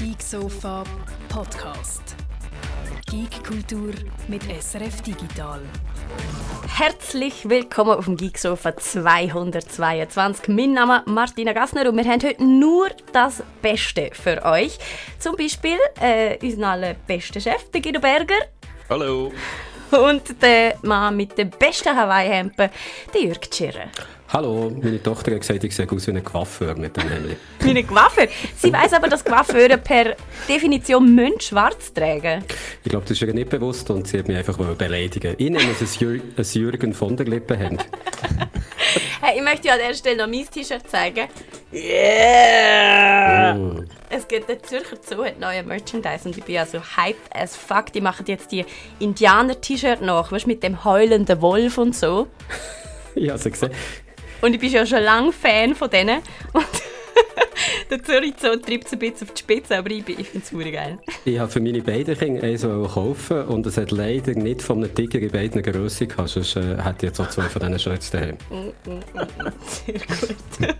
Geek Sofa Podcast. Geek Kultur mit SRF Digital. Herzlich willkommen auf dem Geek Sofa 222. Mein Name ist Martina Gassner und wir haben heute nur das Beste für euch. Zum Beispiel äh, unseren allerbesten Chef, der Guido Berger. Hallo. Und der Mann mit den besten Hawaii-Hemden, der Jürg Tschirrer. Hallo, meine Tochter hat gesagt, ich sehe aus wie ein Coiffeur mit dem Hemd. Wie ein Coiffeur? Sie weiss aber, dass Coiffeure per Definition müssen schwarz tragen Ich glaube, das ist ihr nicht bewusst und sie hat mich einfach beleidigen Ich nenne es ein, Jür ein Jürgen von der Lippenhemd. hey, ich möchte dir an der Stelle noch mein T-Shirt zeigen. Yeah! Oh. Es geht der Zürcher Zoo hat neue Merchandise und ich bin also hyped as fuck. Die machen jetzt die Indianer-T-Shirt nach, weißt mit dem heulenden Wolf und so. ich habe sie gesehen. Und ich bin ja schon lange Fan von denen. Und der Zürich Zoo treibt es ein bisschen auf die Spitze, aber ich, ich finde es geil. Ich habe für meine beiden Kinder eins kaufen und es hat leider nicht von einem Tiger in beiden Grössen gehabt, sonst äh, hätte ich jetzt auch zwei von diesen Shirts daheim. Mm, mm, mm, sehr gut.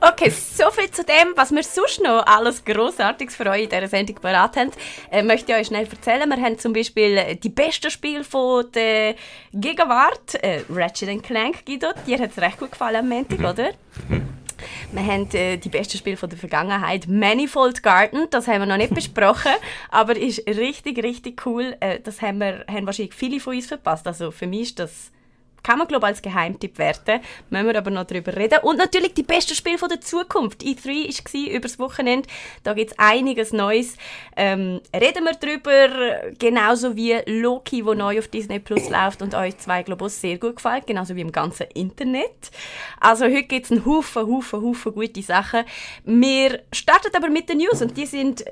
okay, soviel zu dem, was wir sonst noch alles Grossartiges für euch in dieser Sendung parat haben. Äh, möchte ich euch schnell erzählen. Wir haben zum Beispiel die besten Spiele von der Gegenwart, äh, Ratchet Clank, Guido, dir hat es recht gut gefallen am Montag, mhm. oder? Mhm. Wir haben äh, die besten Spiele von der Vergangenheit. Manifold Garden, das haben wir noch nicht besprochen, aber ist richtig, richtig cool. Äh, das haben, wir, haben wahrscheinlich viele von uns verpasst. Also für mich ist das kann man, glaube als Geheimtipp werten. Müssen wir aber noch darüber reden. Und natürlich die besten Spiele der Zukunft. E3 war über das Wochenende. Da gibt es einiges Neues. Ähm, reden wir darüber. Genauso wie Loki, wo neu auf Disney Plus läuft und euch zwei, glaube sehr gut gefällt. Genauso wie im ganzen Internet. Also heute gibt es einen Haufen, Haufen, Haufen gute Sachen. Wir starten aber mit den News und die sind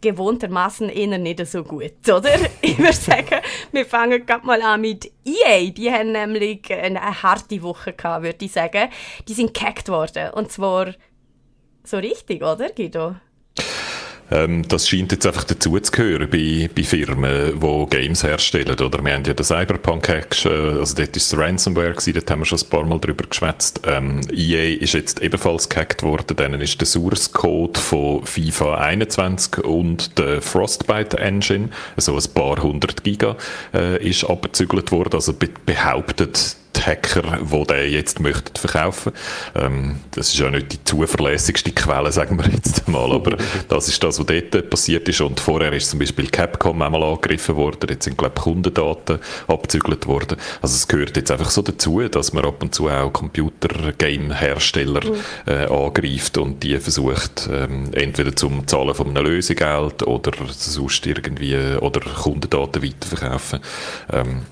gewohntermaßen eher nicht so gut, oder? Ich würde sagen, wir fangen gerade mal an mit EA. Die haben nämlich eine harte Woche gehabt, würde ich sagen. Die sind gehackt worden. Und zwar so richtig, oder, Guido? Ähm, das scheint jetzt einfach dazuzugehören bei, bei Firmen, die Games herstellen. Oder wir haben ja den Cyberpunk-Hack, äh, also dort es Ransomware, gewesen, dort haben wir schon ein paar Mal drüber geschwätzt. Ähm, EA ist jetzt ebenfalls gehackt worden, denen ist der Source-Code von FIFA 21 und der Frostbite Engine, also ein paar hundert Giga, äh, ist abgezügelt worden, also be behauptet Hacker, die den jetzt möchten verkaufen. Ähm, das ist ja nicht die zuverlässigste Quelle, sagen wir jetzt mal, aber das ist das, was dort passiert ist. Und vorher ist zum Beispiel Capcom einmal angegriffen worden, jetzt sind, glaube ich, Kundendaten abzügelt worden. Also es gehört jetzt einfach so dazu, dass man ab und zu auch Computer-Game-Hersteller mhm. äh, angreift und die versucht, ähm, entweder zum Zahlen von einem Lösegeld oder sonst irgendwie, oder Kundendaten weiterverkaufen. Ähm,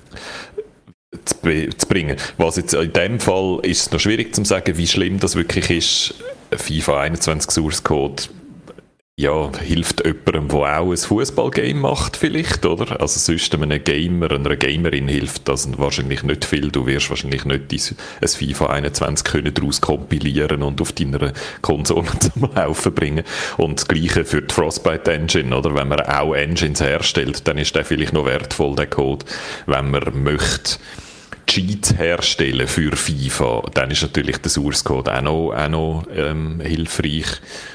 zu, zu, bringen. Was jetzt in dem Fall ist es noch schwierig zu sagen, wie schlimm das wirklich ist. FIFA 21 Source Code ja, hilft jemandem, der auch ein Fußballgame macht vielleicht, oder? Also sonst einem Gamer, einer Gamerin hilft das wahrscheinlich nicht viel. Du wirst wahrscheinlich nicht ein FIFA 21 können daraus kompilieren und auf deiner Konsole zum Laufen bringen. Und das Gleiche für die Frostbite Engine, oder? Wenn man auch Engines herstellt, dann ist der vielleicht noch wertvoll, der Code, wenn man möchte Cheats herstellen für FIFA, dann ist natürlich der Source Code auch noch, auch noch ähm, hilfreich.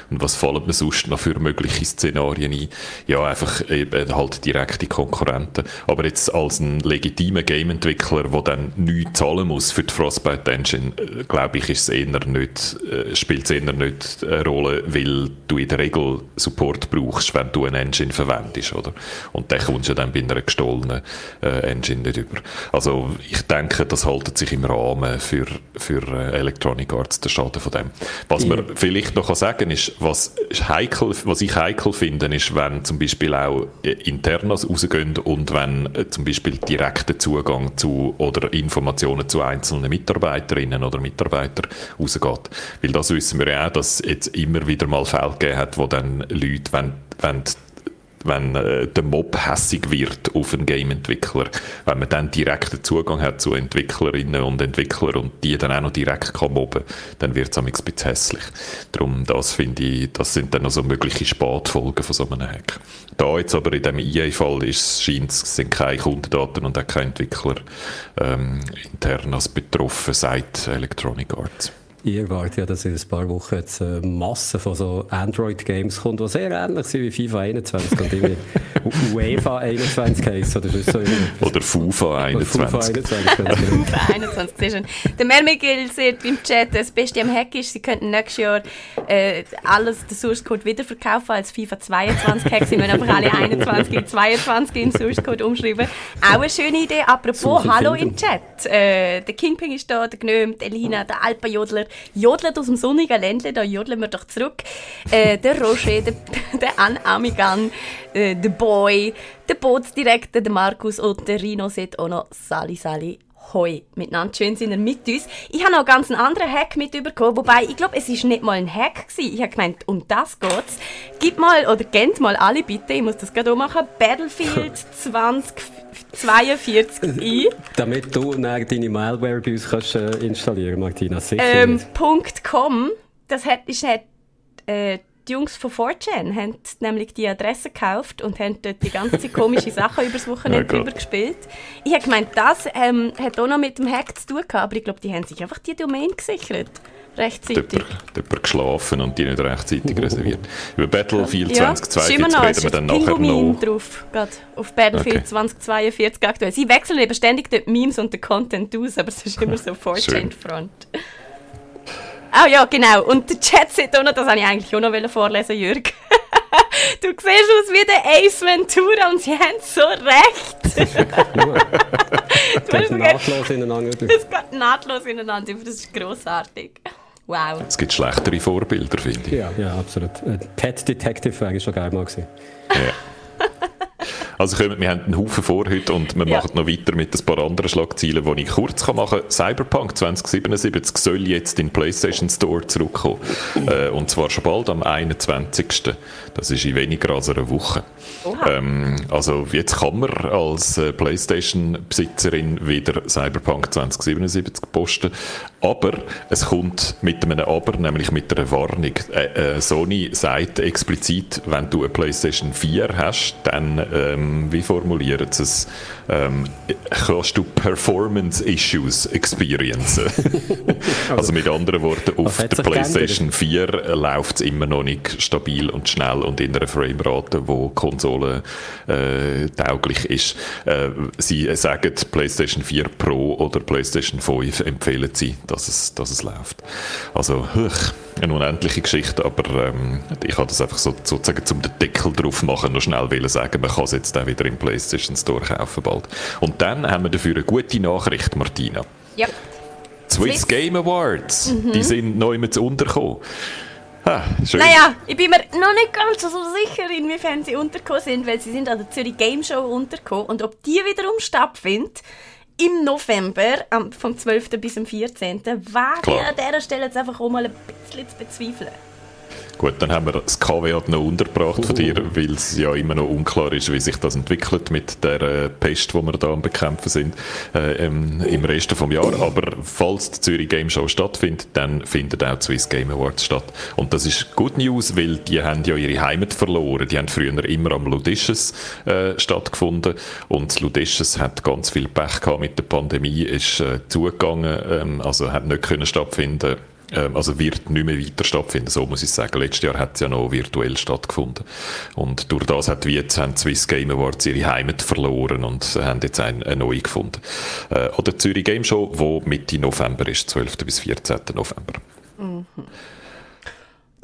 Und was fallen mir sonst noch für mögliche Szenarien ein? Ja, einfach eben halt direkte Konkurrenten. Aber jetzt als ein legitimer Game-Entwickler, der dann nichts zahlen muss für die Frostbite Engine, äh, glaube ich, ist es eher nicht, äh, spielt es eher nicht eine Rolle, weil du in der Regel Support brauchst, wenn du eine Engine verwendest, oder? Und den kommst du dann bei einer gestohlenen äh, Engine nicht über. Also ich denke, das haltet sich im Rahmen für, für äh, Electronic Arts, der Schaden von dem. Was ja. man vielleicht noch sagen kann, ist, was, heikel, was ich heikel finde, ist, wenn zum Beispiel auch äh, Internas rausgehen und wenn äh, zum Beispiel direkter Zugang zu oder Informationen zu einzelnen Mitarbeiterinnen oder Mitarbeitern rausgeht. Weil das wissen wir ja auch, dass es jetzt immer wieder mal Fälle gegeben hat, wo dann Leute, wenn, wenn wenn äh, der Mob hässig wird auf einen Game-Entwickler, wenn man dann direkten Zugang hat zu Entwicklerinnen und Entwicklern und die dann auch noch direkt kann mobben, dann wird es ein bisschen hässlich. Darum, das finde ich, das sind dann noch so mögliche Spätfolgen von so einem Hack. Da jetzt aber in dem EA-Fall scheint es sind keine Kundendaten und auch keine Entwickler ähm, intern als betroffen, seit Electronic Arts. Ich erwarte ja, dass in ein paar Wochen jetzt eine Masse von so Android-Games kommt, die sehr ähnlich sind wie FIFA 21 und irgendwie UEFA 21 heisst. Oder, so oder FUFA 21. Oder FUFA 21. FUFA 21, sehr schön. Der Mermigil sagt im Chat, das Beste am Hack ist, sie könnten nächstes Jahr äh, alles, den Source Code wiederverkaufen als FIFA 22 Hack. Sie müssen einfach alle 21 in 22 in Source Code umschreiben. Auch eine schöne Idee. Apropos, hallo im Chat. Äh, der Kingping ist da, der Gnome, die Elina, der Alpenjodler. Jodelt aus dem sonnigen Ländle, da jodeln wir doch zurück. Äh, der Roger, der, der Anne Amigan, äh, der Boy, der Bootsdirektor, der Markus und der Rino sind auch noch Sali Sali Hoi. Miteinander schön sind wir mit uns. Ich habe noch ganz einen anderen Hack mitbekommen, wobei ich glaube, es ist nicht mal ein Hack gewesen. Ich habe gemeint, um das geht's. Gib mal, oder kennt mal alle bitte, ich muss das gerade machen, Battlefield 2042 ein. Damit du deine Malware bei uns kannst, äh, installieren Martina, sicher ähm, .com, das hat, ist, hat äh, die Jungs von 4chan haben nämlich die Adresse gekauft und haben dort die ganze komische Sachen übers Wochenende oh drüber gespielt. Ich habe gemeint, das ähm, hat auch noch mit dem Hack zu tun gehabt, aber ich glaube, die haben sich einfach die Domain gesichert. Rechtzeitig. Jemand geschlafen und die nicht rechtzeitig reserviert. Über Battlefield ja, 2042 reden wir dann nachher noch. drauf, gerade auf Battlefield okay. 2042 aktuell. Sie wechseln eben ständig die Memes und den Content aus, aber es ist immer so 4chan-Front. Ah oh, ja, genau. Und der Chat sieht auch noch, das wollte ich eigentlich auch noch vorlesen, Jürg. du siehst aus wie der Ace Ventura und sie haben so recht. das geht nahtlos ineinander Das geht nahtlos ineinander Das ist grossartig. Wow. Es gibt schlechtere Vorbilder, finde ich. Ja, ja absolut. Äh, Pet Detective wäre schon geil mal gewesen. Ja. Also kommen, wir haben einen Haufen vor heute und wir ja. machen noch weiter mit ein paar anderen Schlagzeilen, die ich kurz kann machen kann. Cyberpunk 2077 soll jetzt in den PlayStation Store zurückkommen. Äh, und zwar schon bald am 21. Das ist in weniger als einer Woche. Ähm, also jetzt kann man als äh, PlayStation-Besitzerin wieder Cyberpunk 2077 posten, aber es kommt mit einem Aber, nämlich mit einer Warnung. Äh, äh, Sony sagt explizit, wenn du eine PlayStation 4 hast, dann ähm, wie formulieren sie es, ähm, kannst du Performance-Issues experiencen. also mit anderen Worten, auf der PlayStation 4 läuft es immer noch nicht stabil und schnell und in einer Framerate, wo Konsole äh, tauglich ist. Äh, sie sagen, PlayStation 4 Pro oder PlayStation 5 empfehlen sie, dass es, dass es läuft. Also, eine unendliche Geschichte, aber ähm, ich habe das einfach so, sozusagen zum Deckel drauf machen, noch schnell will sagen, man kann es jetzt auch wieder im PlayStation Store kaufen bald. Und dann haben wir dafür eine gute Nachricht, Martina. Ja. Swiss, Swiss. Game Awards, mhm. die sind neu mit untergekommen. Ah, naja, ich bin mir noch nicht ganz so sicher, inwiefern sie untergekommen sind, weil sie sind an der Zürich Game Show untergekommen und ob die wiederum stattfindet im November, vom 12. bis zum 14. wage ich an dieser Stelle jetzt einfach auch mal ein bisschen zu bezweifeln. Gut, dann haben wir das Kaviat noch untergebracht von dir, weil es ja immer noch unklar ist, wie sich das entwickelt mit der äh, Pest, die wir da am Bekämpfen sind äh, im, im Rest des Jahres. Aber falls die Zürich Game Show stattfindet, dann findet auch die Swiss Game Awards statt. Und das ist Good News, weil die haben ja ihre Heimat verloren. Die haben früher immer am Ludisches äh, stattgefunden und Ludisches hat ganz viel Pech gehabt mit der Pandemie, ist äh, zugegangen, ähm, also hat nicht können stattfinden also wird nicht mehr weiter stattfinden, so muss ich sagen. Letztes Jahr hat es ja noch virtuell stattgefunden. Und durch das hat jetzt haben die Swiss Game Awards ihre Heimat verloren und haben jetzt eine, eine neue gefunden. Äh, oder Zürich Game Show, wo Mitte November ist, 12. bis 14. November. Mhm.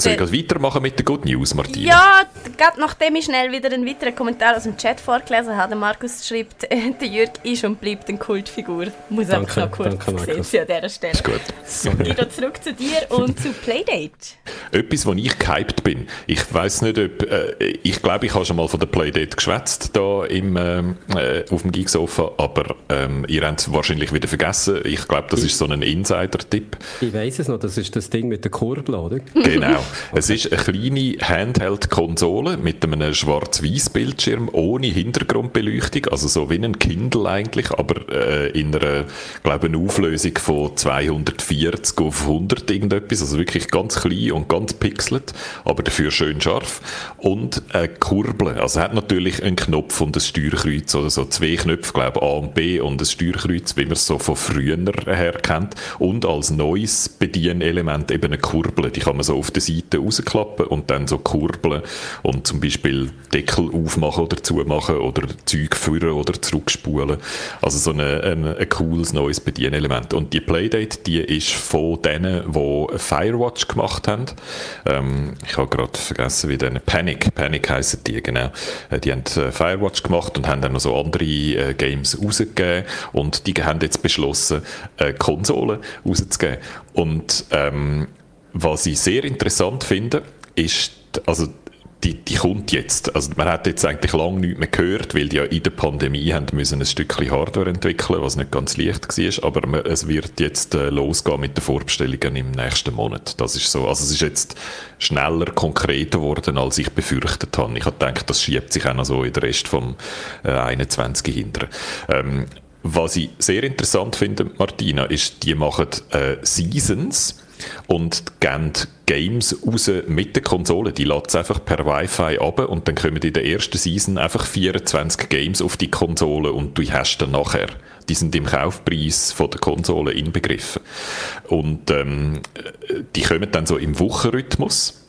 Soll ich äh, weitermachen mit der Good News, Martina? Ja, gerade nachdem ich schnell wieder einen weiteren Kommentar aus dem Chat vorgelesen habe, Markus schreibt, der Jürg ist und bleibt eine Kultfigur. Muss danke, einfach noch kurz danke, Markus. an dieser Stelle. Ist gut. So, wieder zurück zu dir und zu Playdate. Etwas, wo ich gehypt bin. Ich weiß nicht, ob... Äh, ich glaube, ich habe schon mal von der Playdate geschwätzt, da im, ähm, äh, auf dem Geeksofa, aber ähm, ihr habt es wahrscheinlich wieder vergessen. Ich glaube, das ist so ein Insider-Tipp. Ich weiß es noch, das ist das Ding mit der Kurbel, oder? Genau. Es ist eine kleine Handheld-Konsole mit einem Schwarz-Weiß-Bildschirm ohne Hintergrundbeleuchtung, also so wie ein Kindle eigentlich, aber äh, in einer, glaube eine Auflösung von 240 auf 100 irgendetwas, also wirklich ganz klein und ganz pixelt, aber dafür schön scharf. Und eine Kurbel, also hat natürlich einen Knopf und ein Steuerkreuz oder so. Zwei Knöpfe, glaube A und B und ein Steuerkreuz, wie man es so von früher her kennt. Und als neues Bedienelement eben eine Kurbel, die kann man so auf der Seite rausklappen und dann so kurbeln und zum Beispiel Deckel aufmachen oder zumachen oder Zeug führen oder zurückspulen. Also so eine, ein, ein cooles neues Bedienelement. Und die Playdate, die ist von denen, die Firewatch gemacht haben. Ähm, ich habe gerade vergessen, wie denen Panic, Panic heissen die, genau. Äh, die haben äh, Firewatch gemacht und haben dann noch so andere äh, Games rausgegeben und die haben jetzt beschlossen, äh, Konsolen rauszugeben. Und ähm, was ich sehr interessant finde, ist, also die, die kommt jetzt. Also man hat jetzt eigentlich lange nichts mehr gehört, weil die ja in der Pandemie haben müssen ein Stückchen Hardware entwickeln, was nicht ganz leicht war, aber es wird jetzt äh, losgehen mit den Vorbestellungen im nächsten Monat. Das ist so. Also es ist jetzt schneller konkreter geworden, als ich befürchtet habe. Ich habe gedacht, das schiebt sich auch noch so in den Rest vom äh, 21 hinter. Ähm, was ich sehr interessant finde, Martina, ist, die machen äh, Seasons und geben Games raus mit der Konsole. Die laden einfach per Wi-Fi ab und dann kommen in der ersten Season einfach 24 Games auf die Konsole und du hast dann nachher. Die sind im Kaufpreis von der Konsole inbegriffen. Und ähm, die kommen dann so im Wochenrhythmus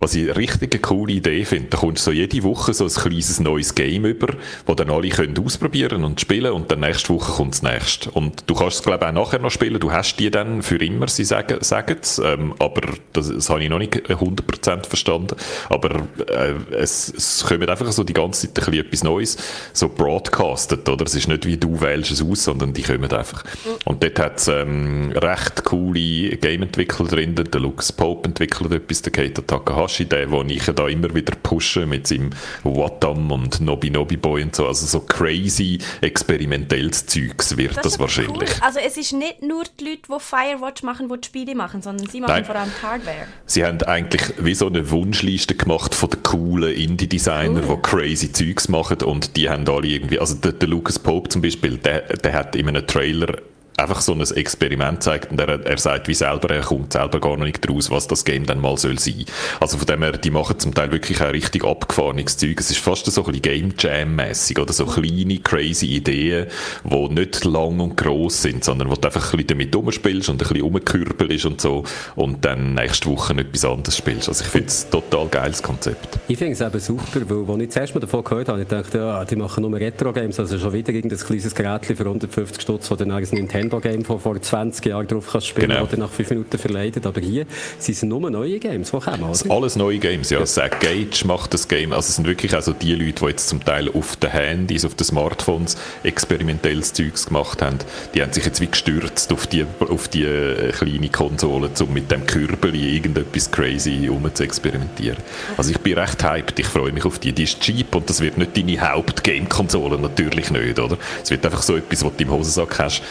was ich eine richtig coole Idee finde, da kommst du so jede Woche so ein kleines neues Game über, wo dann alle können ausprobieren und spielen und dann nächste Woche kommt das nächste. Und du kannst es glaube ich auch nachher noch spielen, du hast die dann für immer, sie sagen, sagen es, ähm, aber das, das habe ich noch nicht 100% verstanden, aber äh, es, es kommt einfach so die ganze Zeit ein bisschen etwas Neues, so broadcastet, oder? Es ist nicht wie du wählst es aus, sondern die kommen einfach. Und dort hat es ähm, recht coole Game-Entwickler drin, der Lux Pope entwickelt etwas, der Keita Takahashi Takashi, der, den ich da immer wieder pushe mit seinem Watam und Nobi Nobi Boy und so. Also so crazy experimentelles Zeugs wird das, das wahrscheinlich. Cool. Also es ist nicht nur die Leute, die Firewatch machen, die die Spiele machen, sondern sie machen Nein. vor allem Hardware. Sie haben eigentlich wie so eine Wunschliste gemacht von den coolen Indie-Designern, cool. die crazy Zeugs machen und die haben alle irgendwie, also der, der Lucas Pope zum Beispiel, der, der hat in einem Trailer einfach so ein Experiment zeigt und er, er sagt wie selber, er kommt selber gar noch nicht raus, was das Game dann mal soll sein. Also von dem her, die machen zum Teil wirklich auch richtig abgefahrenes Zeug. Es ist fast so ein bisschen Game Jam-mässig oder so kleine, crazy Ideen, die nicht lang und gross sind, sondern wo du einfach ein bisschen damit rumspielst und ein bisschen rumkürbelst und so und dann nächste Woche etwas anderes spielst. Also ich finde es ein total geiles Konzept. Ich finde es eben super, weil als ich zuerst mal davon gehört habe, ich dachte, ja, die machen nur Retro-Games, also schon wieder irgendein kleines Gerät für 150 Stutz, das dann Nintendo Nintendo-Game von vor 20 Jahren drauf kannst spielen genau. oder nach 5 Minuten verleidet. Aber hier sind es nur neue Games, die kommen, oder? Alles neue Games, ja. Zack Gage macht das Game. Also es sind wirklich also die Leute, die jetzt zum Teil auf den Handys, auf den Smartphones experimentelles Zeugs gemacht haben, die haben sich jetzt wie gestürzt auf die, auf die äh, kleine Konsole, um mit dem Kürbel irgendetwas crazy um zu experimentieren. Also ich bin recht hyped, ich freue mich auf die. Die ist cheap und das wird nicht deine Haupt-Game-Konsole, natürlich nicht, oder? Es wird einfach so etwas, was du im Hosensack hast,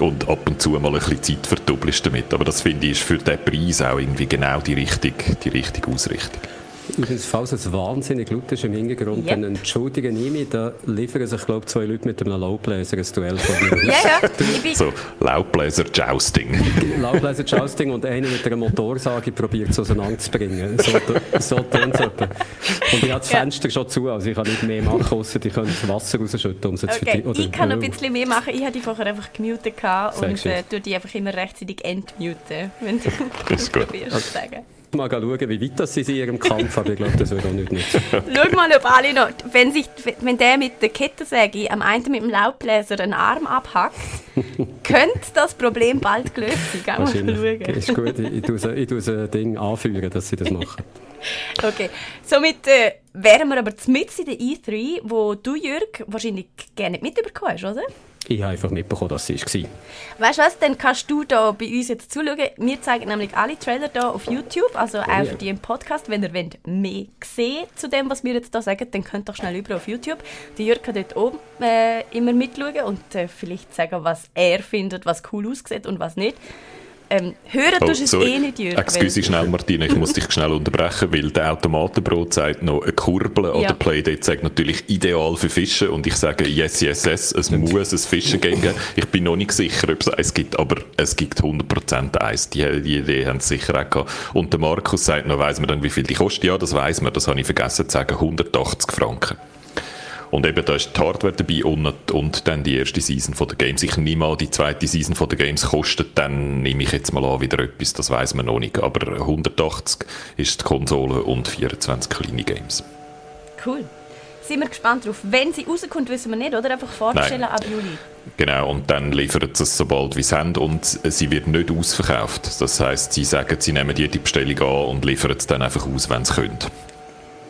und ab und zu mal ein bisschen Zeit verdoppelst damit. Aber das finde ich ist für diesen Preis auch irgendwie genau die richtige, die richtige Ausrichtung. Übrigens, falls es wahnsinnig laut ist im Hintergrund, yep. dann entschuldigen ich mich, da liefern sich, glaube ich, zwei Leute mit einem Laubbläser ein Duell von mir. ja, ja. So, Laubbläser-Jousting. Laubbläser-Jousting und einer mit einer Motorsage probiert es auseinanderzubringen. So, so tönt es etwa. Und ich habe das Fenster ja. schon zu, also ich kann nicht mehr machen, außer ich kann das Wasser rausschütten. Um okay. die, ich kann noch ein bisschen mehr machen. Ich hatte die vorher einfach gemutet und äh, tue die einfach immer rechtzeitig entmuten, wenn du das probierst zu sagen mal schauen, wie weit das sie in ihrem Kampf, aber ich glaube, das wird auch nicht nützen. Schau mal, ob alle noch, wenn, sich, wenn der mit der Kettensäge am einen mit dem Laubbläser einen Arm abhackt, könnte das Problem bald gelöst sein. Geh mal schauen. Ist gut, ich, ich tue so ein Ding anführen, dass sie das machen. okay, somit äh, wären wir aber mit in der E3, wo du, Jürg, wahrscheinlich gerne nicht mitbekommen hast, oder? Ich habe einfach mitbekommen, dass sie war. Weißt du was, dann kannst du da bei uns jetzt zuschauen. Wir zeigen nämlich alle Trailer hier auf YouTube, also auch für die im Podcast. Wenn ihr wollt, mehr sehen zu dem, was wir jetzt hier sagen, dann könnt ihr schnell über auf YouTube. Jürg kann dort oben äh, immer mitschauen und äh, vielleicht sagen, was er findet, was cool aussieht und was nicht. Ähm, hören oh, tust du es eh nicht, Jürgen. Excuse schnell, Martina, ich muss dich schnell unterbrechen, weil der Automatenbrot sagt noch, eine Kurbel ja. oder Playdate sagt natürlich ideal für Fischen und ich sage yes, yes, yes, es muss ein Fischen geben. Ich bin noch nicht sicher, ob es eins gibt, aber es gibt 100% eins. Die, die Idee haben sie sicher auch gehabt. Und der Markus sagt noch, weiss man dann, wie viel die kostet? Ja, das weiß man, das habe ich vergessen zu sagen, 180 Franken. Und eben da ist die Hardware dabei und, und dann die erste Season von der Games. Ich nehme mal die zweite Season von der Games kostet, dann nehme ich jetzt mal an wieder etwas, das weiß man noch nicht. Aber 180 ist die Konsole und 24 kleine Games. Cool. Sind wir gespannt drauf. Wenn sie rauskommt, wissen wir nicht, oder? Einfach vorstellen ab Juli. Genau, und dann liefern sie es sobald wie sie haben und sie wird nicht ausverkauft. Das heißt, sie sagen, sie nehmen jede Bestellung an und liefern es dann einfach aus, wenn sie können.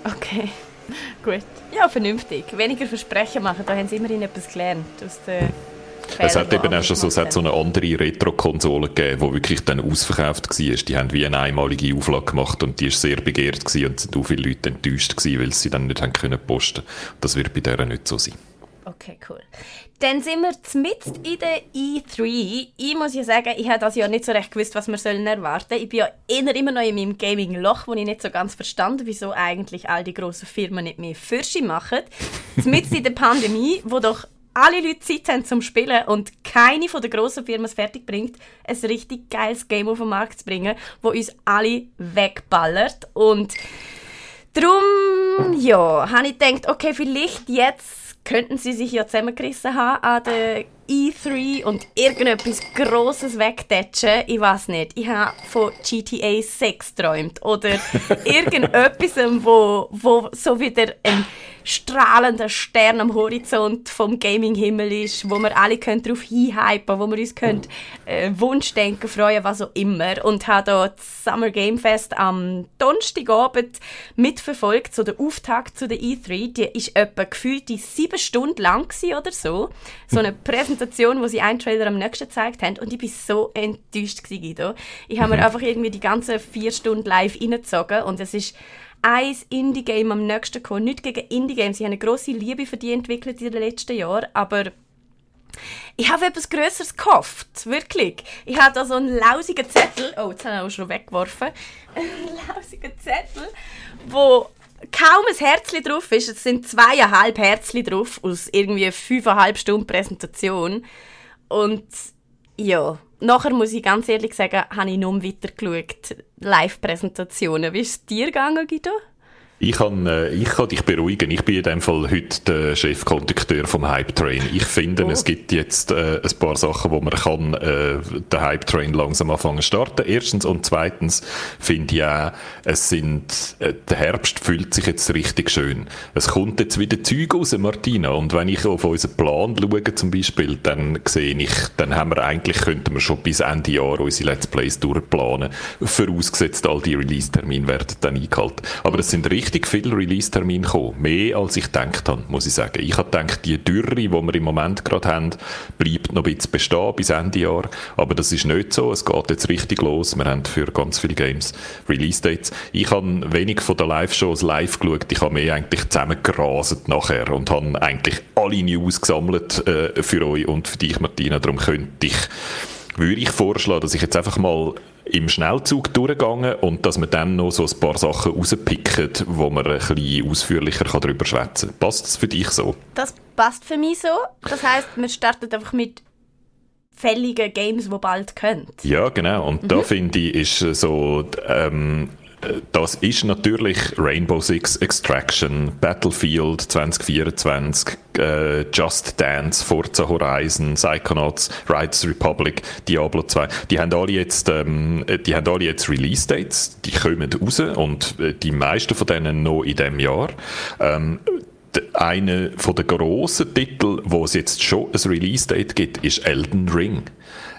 Okay, gut. Ja, vernünftig. Weniger Versprechen machen, da haben sie immerhin etwas gelernt aus der es hat eben auch schon so, es hat so eine andere Retro-Konsole gegeben, die wirklich dann ausverkauft war. Die haben wie eine einmalige Auflage gemacht und die ist sehr begehrt gewesen und sind auch viele Leute enttäuscht gewesen, weil sie dann nicht haben können posten. Das wird bei der nicht so sein. Okay, cool. Dann sind wir mitten in der E3. Ich muss ja sagen, ich habe das Jahr nicht so recht gewusst, was wir sollen erwarten. Ich bin ja eher immer noch in meinem Gaming-Loch, wo ich nicht so ganz verstanden wieso eigentlich all die grossen Firmen nicht mehr Fürsche machen. mitten in der Pandemie, wo doch alle Leute Zeit haben zum Spielen und keine von den grossen Firmen es fertig bringt, ein richtig geiles Game auf den Markt zu bringen, wo uns alle wegballert. Und darum, ja, habe ich gedacht, okay, vielleicht jetzt könnten sie sich ja zusammengerissen haben an der E3 und irgendetwas Grosses wegtatschen. Ich weiß nicht. Ich habe von GTA 6 geträumt. Oder irgendetwas, wo, wo so wieder ein strahlender Stern am Horizont vom Gaming-Himmel ist, wo wir alle können darauf hinhypen wo wir uns können, äh, Wunschdenken, freuen, was auch immer. Und habe da das Summer Game Fest am Donnerstagabend mitverfolgt, so der Auftakt zu der E3. Die ist etwa gefühlt die sieben Stunden lang oder so. So eine Präsentation, wo sie einen Trailer am nächsten gezeigt haben. Und ich bin so enttäuscht gewesen, Guido. Ich habe mir mhm. einfach irgendwie die ganzen vier Stunden live reingezogen und es ist ein Indie-Game am nächsten gekommen. Nicht gegen Indie-Games. Sie haben eine grosse Liebe für die entwickelt in den letzten Jahren, aber ich habe etwas Größeres gehofft, wirklich. Ich habe da so einen lausigen Zettel, oh, jetzt habe ich auch schon weggeworfen, einen lausigen Zettel, wo kaum ein Herzchen drauf ist. Es sind zweieinhalb Herzchen drauf aus irgendwie fünfeinhalb Stunden Präsentation. Und ja, nachher muss ich ganz ehrlich sagen, habe ich nur weiter geschaut. Live-Präsentationen. Wie ist es dir gegangen, Guido? Ich kann, äh, ich kann dich beruhigen. Ich bin in dem Fall heute der Chefkondukteur vom Hype Train. Ich finde, oh. es gibt jetzt äh, ein paar Sachen, wo man kann äh, den Hype Train langsam anfangen starten. Erstens und zweitens finde ich auch, es sind, äh, der Herbst fühlt sich jetzt richtig schön. Es kommt jetzt wieder Zeug raus, Martina. Und wenn ich auf unseren Plan schaue zum Beispiel, dann sehe ich, dann haben wir eigentlich, könnten wir schon bis Ende Jahr unsere Let's Plays durchplanen. Vorausgesetzt, all die Release-Termine werden dann eingehalten. Aber es sind richtig richtig viele Release-Termine gekommen. Mehr als ich gedacht habe, muss ich sagen. Ich habe gedacht, die Dürre, die wir im Moment gerade haben, bleibt noch ein bisschen bestehen bis Ende Jahr. Aber das ist nicht so. Es geht jetzt richtig los. Wir haben für ganz viele Games Release-Dates. Ich habe wenig von den Live-Shows live geschaut. Ich habe mehr eigentlich zusammengerasert nachher und habe eigentlich alle News gesammelt äh, für euch und für dich, Martina. Darum könnte ich würde ich vorschlagen, dass ich jetzt einfach mal im Schnellzug durchgegangen und dass man dann noch so ein paar Sachen rauspickt, wo man ein bisschen ausführlicher darüber schwätzen kann. Passt das für dich so? Das passt für mich so. Das heißt, wir starten einfach mit fälligen Games, die bald können. Ja, genau. Und mhm. da finde ich, ist so ähm, das ist natürlich Rainbow Six Extraction, Battlefield 2024, äh, Just Dance, Forza Horizon, Psychonauts, Riders Republic, Diablo 2. Die haben alle jetzt, ähm, die haben alle jetzt Release Dates, die kommen raus und äh, die meisten von denen noch in diesem Jahr. Ähm, einer von den grossen Titeln, wo es jetzt schon ein Release-Date gibt, ist Elden Ring.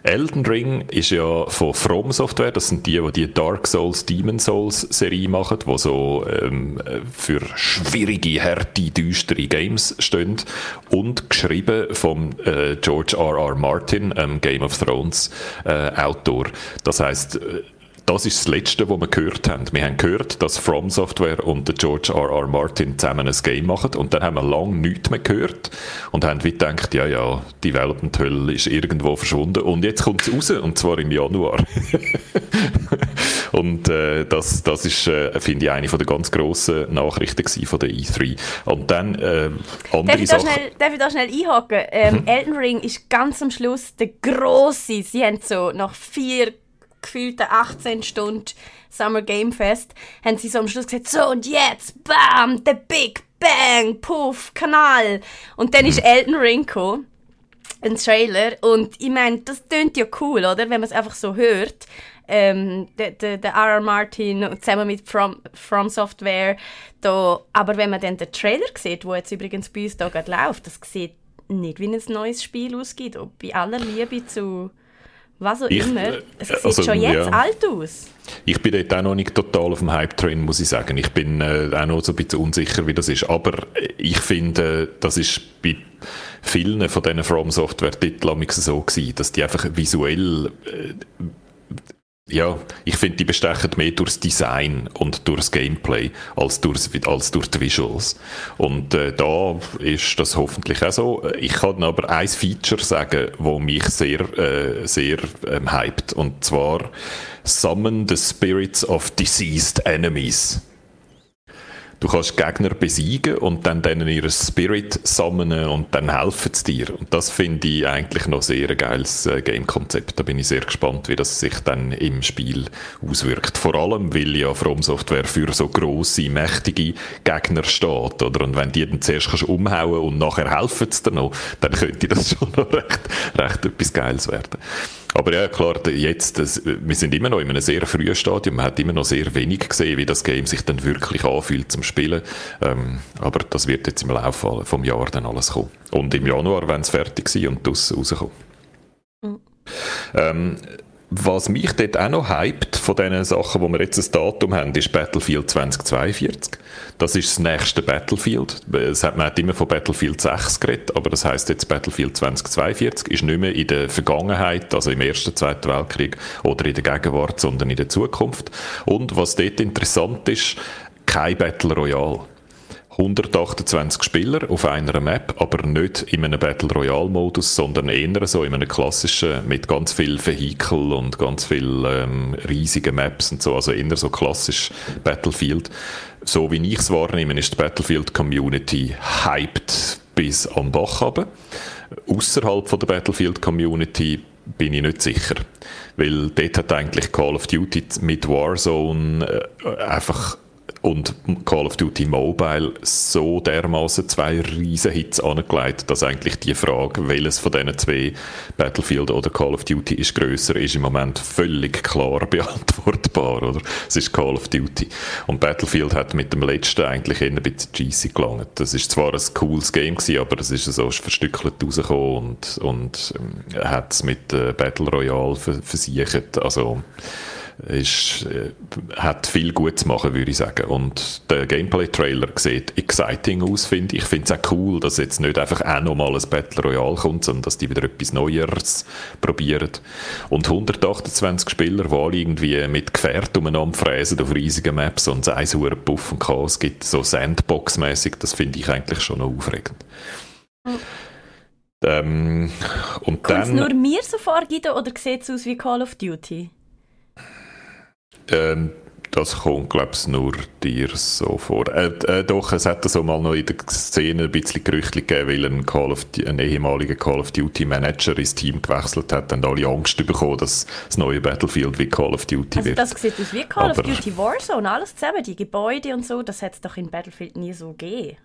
Elden Ring ist ja von From Software, das sind die, die die Dark Souls, Demon Souls Serie machen, die so ähm, für schwierige, harte, düstere Games stehen und geschrieben vom äh, George R. R. Martin, ähm, Game of Thrones äh, Autor. Das heißt das ist das Letzte, was wir gehört haben. Wir haben gehört, dass From Software und der George R. R. Martin zusammen ein Game machen und dann haben wir lange nichts mehr gehört und haben wie gedacht, ja, ja, die Development Hell ist irgendwo verschwunden und jetzt kommt es raus und zwar im Januar. und äh, das, das ist, äh, finde ich, eine von der ganz grossen Nachrichten von der E3. Und dann äh, andere darf Sachen. Schnell, darf ich da schnell einhaken? Ähm, mhm. Elden Ring ist ganz am Schluss der grosse. Sie haben so nach vier gefühlten 18 Stunden Summer Game Fest, haben sie so am Schluss gesagt, so und jetzt, bam, the Big Bang, puff, Kanal. Und dann ist. Elden Ring gekommen, ein Trailer. Und ich meine, das tönt ja cool, oder? Wenn man es einfach so hört. Ähm, der, der, der R.R. Martin zusammen mit From, From Software. Da. Aber wenn man dann den Trailer sieht, wo jetzt übrigens bei uns da läuft, das sieht nicht wie ein neues Spiel ausgeht. Bei aller Liebe zu was auch ich, immer. Äh, es sieht also, schon jetzt ja. alt aus. Ich bin dort auch noch nicht total auf dem Hype-Train, muss ich sagen. Ich bin äh, auch noch so ein bisschen unsicher, wie das ist. Aber ich finde, das ist bei vielen von diesen From Software-Titeln so gewesen, dass die einfach visuell äh, ja, ich finde, die bestechen mehr durchs Design und durchs Gameplay als durch, als durch die Visuals. Und äh, da ist das hoffentlich auch so. Ich kann aber ein Feature sagen, wo mich sehr, äh, sehr ähm, hypt. Und zwar Summon the Spirits of Deceased Enemies. Du kannst Gegner besiegen und dann denen ihren Spirit sammeln und dann helfen sie dir. Und das finde ich eigentlich noch sehr ein geiles äh, Game-Konzept. Da bin ich sehr gespannt, wie das sich dann im Spiel auswirkt. Vor allem, weil ja From Software für so grosse, mächtige Gegner steht. Oder? Und wenn die dann zuerst kannst umhauen und nachher helfen sie dir noch, dann könnte das schon noch recht, recht etwas Geiles werden. Aber ja, klar, jetzt, das, wir sind immer noch in einem sehr frühen Stadium. Man hat immer noch sehr wenig gesehen, wie das Game sich dann wirklich anfühlt zum Spielen. Ähm, aber das wird jetzt im Laufe vom Jahr dann alles kommen. Und im Januar, wenn es fertig sein und das rauskommen. Mhm. Ähm, was mich dort auch noch hypt von diesen Sachen, wo wir jetzt ein Datum haben, ist Battlefield 2042. Das ist das nächste Battlefield. Es hat, man hat immer von Battlefield 6 geredet, aber das heißt jetzt Battlefield 2042 ist nicht mehr in der Vergangenheit, also im Ersten, Zweiten Weltkrieg oder in der Gegenwart, sondern in der Zukunft. Und was dort interessant ist, kein Battle Royale. 128 Spieler auf einer Map, aber nicht in einem Battle Royale Modus, sondern eher so in einem klassischen mit ganz viel Vehikel und ganz viel ähm, riesigen Maps und so, also eher so klassisch Battlefield. So wie ich es wahrnehme, ist die Battlefield Community hyped bis am Bach runter. Außerhalb von der Battlefield Community bin ich nicht sicher. Weil dort hat eigentlich Call of Duty mit Warzone äh, einfach und Call of Duty Mobile so dermaßen zwei riesen Hits angelegt, dass eigentlich die Frage, welches von diesen zwei Battlefield oder Call of Duty ist größer, ist im Moment völlig klar beantwortbar, oder? Es ist Call of Duty. Und Battlefield hat mit dem letzten eigentlich eher ein bisschen cheesy gelangt. Das ist zwar ein cooles Game gewesen, aber es ist so verstückelt rausgekommen und, und ähm, hat es mit äh, Battle Royale versichert. Also, ist, äh, hat viel gut zu machen, würde ich sagen. Und der Gameplay-Trailer sieht exciting aus, finde ich. Ich finde es auch cool, dass jetzt nicht einfach auch nochmal ein Battle Royale kommt, sondern dass die wieder etwas Neues probieren. Und 128 Spieler, die alle irgendwie mit Gefährt umeinander fräsen auf riesigen Maps und es ein Puff und Chaos gibt, so Sandbox-mäßig, das finde ich eigentlich schon noch aufregend. Mhm. Ähm, und Kommt es nur mir so vor, Guido, oder sieht es aus wie Call of Duty? Ähm, das kommt, glaube ich, nur dir so vor. Äh, äh, doch, es hat so mal noch in der Szene ein bisschen Gerüchte gegeben, weil ein, Call of, ein ehemaliger Call of Duty Manager ins Team gewechselt hat und alle Angst bekommen, dass das neue Battlefield wie Call of Duty also wird. das sieht aus wie Call Aber, of Duty Warzone, alles zusammen, die Gebäude und so, das hat es doch in Battlefield nie so gegeben.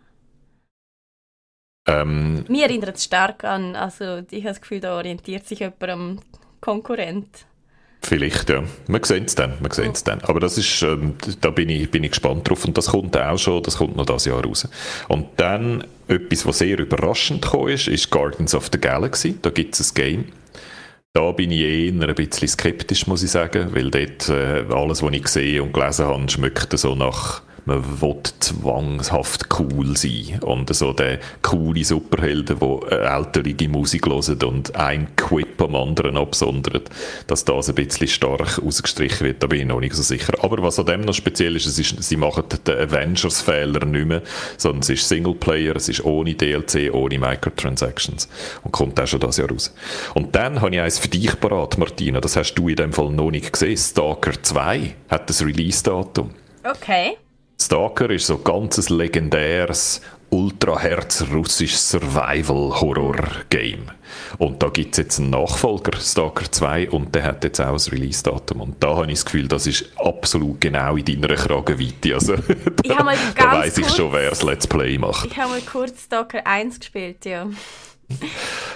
Ähm, Mir erinnert es stark an, also ich habe das Gefühl, da orientiert sich jemand am Konkurrent. Vielleicht, ja. Wir sehen es dann, wir sehen es dann. Aber das ist, ähm, da bin ich, bin ich gespannt drauf und das kommt auch schon, das kommt noch dieses Jahr raus. Und dann, etwas, was sehr überraschend gekommen ist, ist Guardians of the Galaxy. Da gibt es ein Game. Da bin ich eher ein bisschen skeptisch, muss ich sagen, weil dort äh, alles, was ich gesehen und gelesen habe, schmeckt so nach man will zwangshaft cool sein. Und so der coole Superhelden, der ältere Musik hören und ein Quip am anderen absondert, dass das ein bisschen stark ausgestrichen wird, da bin ich noch nicht so sicher. Aber was an dem noch speziell ist, es ist sie machen den Avengers-Fehler nicht mehr, sondern es ist Singleplayer, es ist ohne DLC, ohne Microtransactions und kommt auch schon das Jahr raus. Und dann habe ich eins für dich parat, Martina, das hast du in dem Fall noch nicht gesehen. Stalker 2 hat das Release-Datum. Okay. Stalker ist so ein ganz legendäres, ultraherz russisches Survival-Horror-Game. Und da gibt es jetzt einen Nachfolger, Stalker 2, und der hat jetzt auch ein Release-Datum. Und da habe ich das Gefühl, das ist absolut genau in deiner Kragenweite. Also, da, ich da weiss ich schon, wer das Let's Play macht. Ich habe mal kurz Stalker 1 gespielt, ja.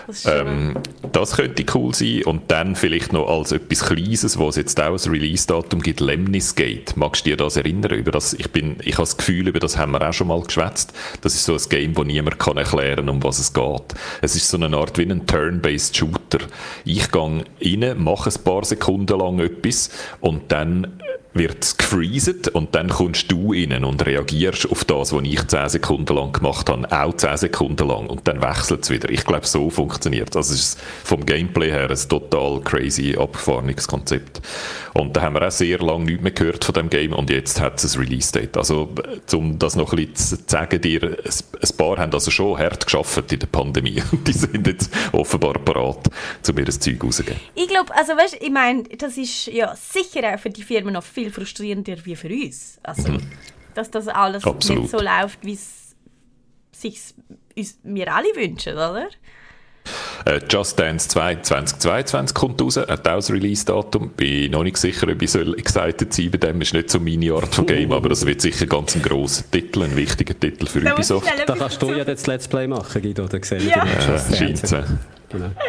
Das, ähm, das, könnte cool sein. Und dann vielleicht noch als etwas Kleines, wo es jetzt auch ein Release-Datum gibt, Lemnisgate. Magst du dir das erinnern? Über das, ich, bin, ich habe das Gefühl, über das haben wir auch schon mal geschwätzt. Das ist so ein Game, wo niemand kann erklären um was es geht. Es ist so eine Art wie ein Turn-Based Shooter. Ich gehe rein, mache ein paar Sekunden lang etwas und dann wird es gefreezet und dann kommst du rein und reagierst auf das, was ich 10 Sekunden lang gemacht habe, auch 10 Sekunden lang und dann wechselt es wieder. Ich glaube, so funktioniert es. Also es ist vom Gameplay her ein total crazy, abgefahrenes Konzept. Und da haben wir auch sehr lange nichts mehr gehört von dem Game und jetzt hat es ein Release-Date. Also, um das noch ein bisschen zu sagen, dir, ein paar haben also schon hart geschafft in der Pandemie. Die sind jetzt offenbar parat, um mir das Zeug rauszugeben. Ich glaube, also weißt, ich meine, das ist ja sicher auch für die Firmen noch viel frustrierender wie für uns. Also, mhm. dass das alles Absolut. nicht so läuft, wie es sich wir alle wünschen, oder? Äh, Just Dance 2 2022 kommt raus, hat auch das Release-Datum. Bin noch nicht sicher, ob ich soll excited sein bei dem. Ist nicht so meine Art von Game, aber das wird sicher ganz ein grosser Titel, ein wichtiger Titel für da Ubisoft. Da kannst du ja jetzt Let's Play machen, Guido, da gesehen. Ja, ja scheint genau.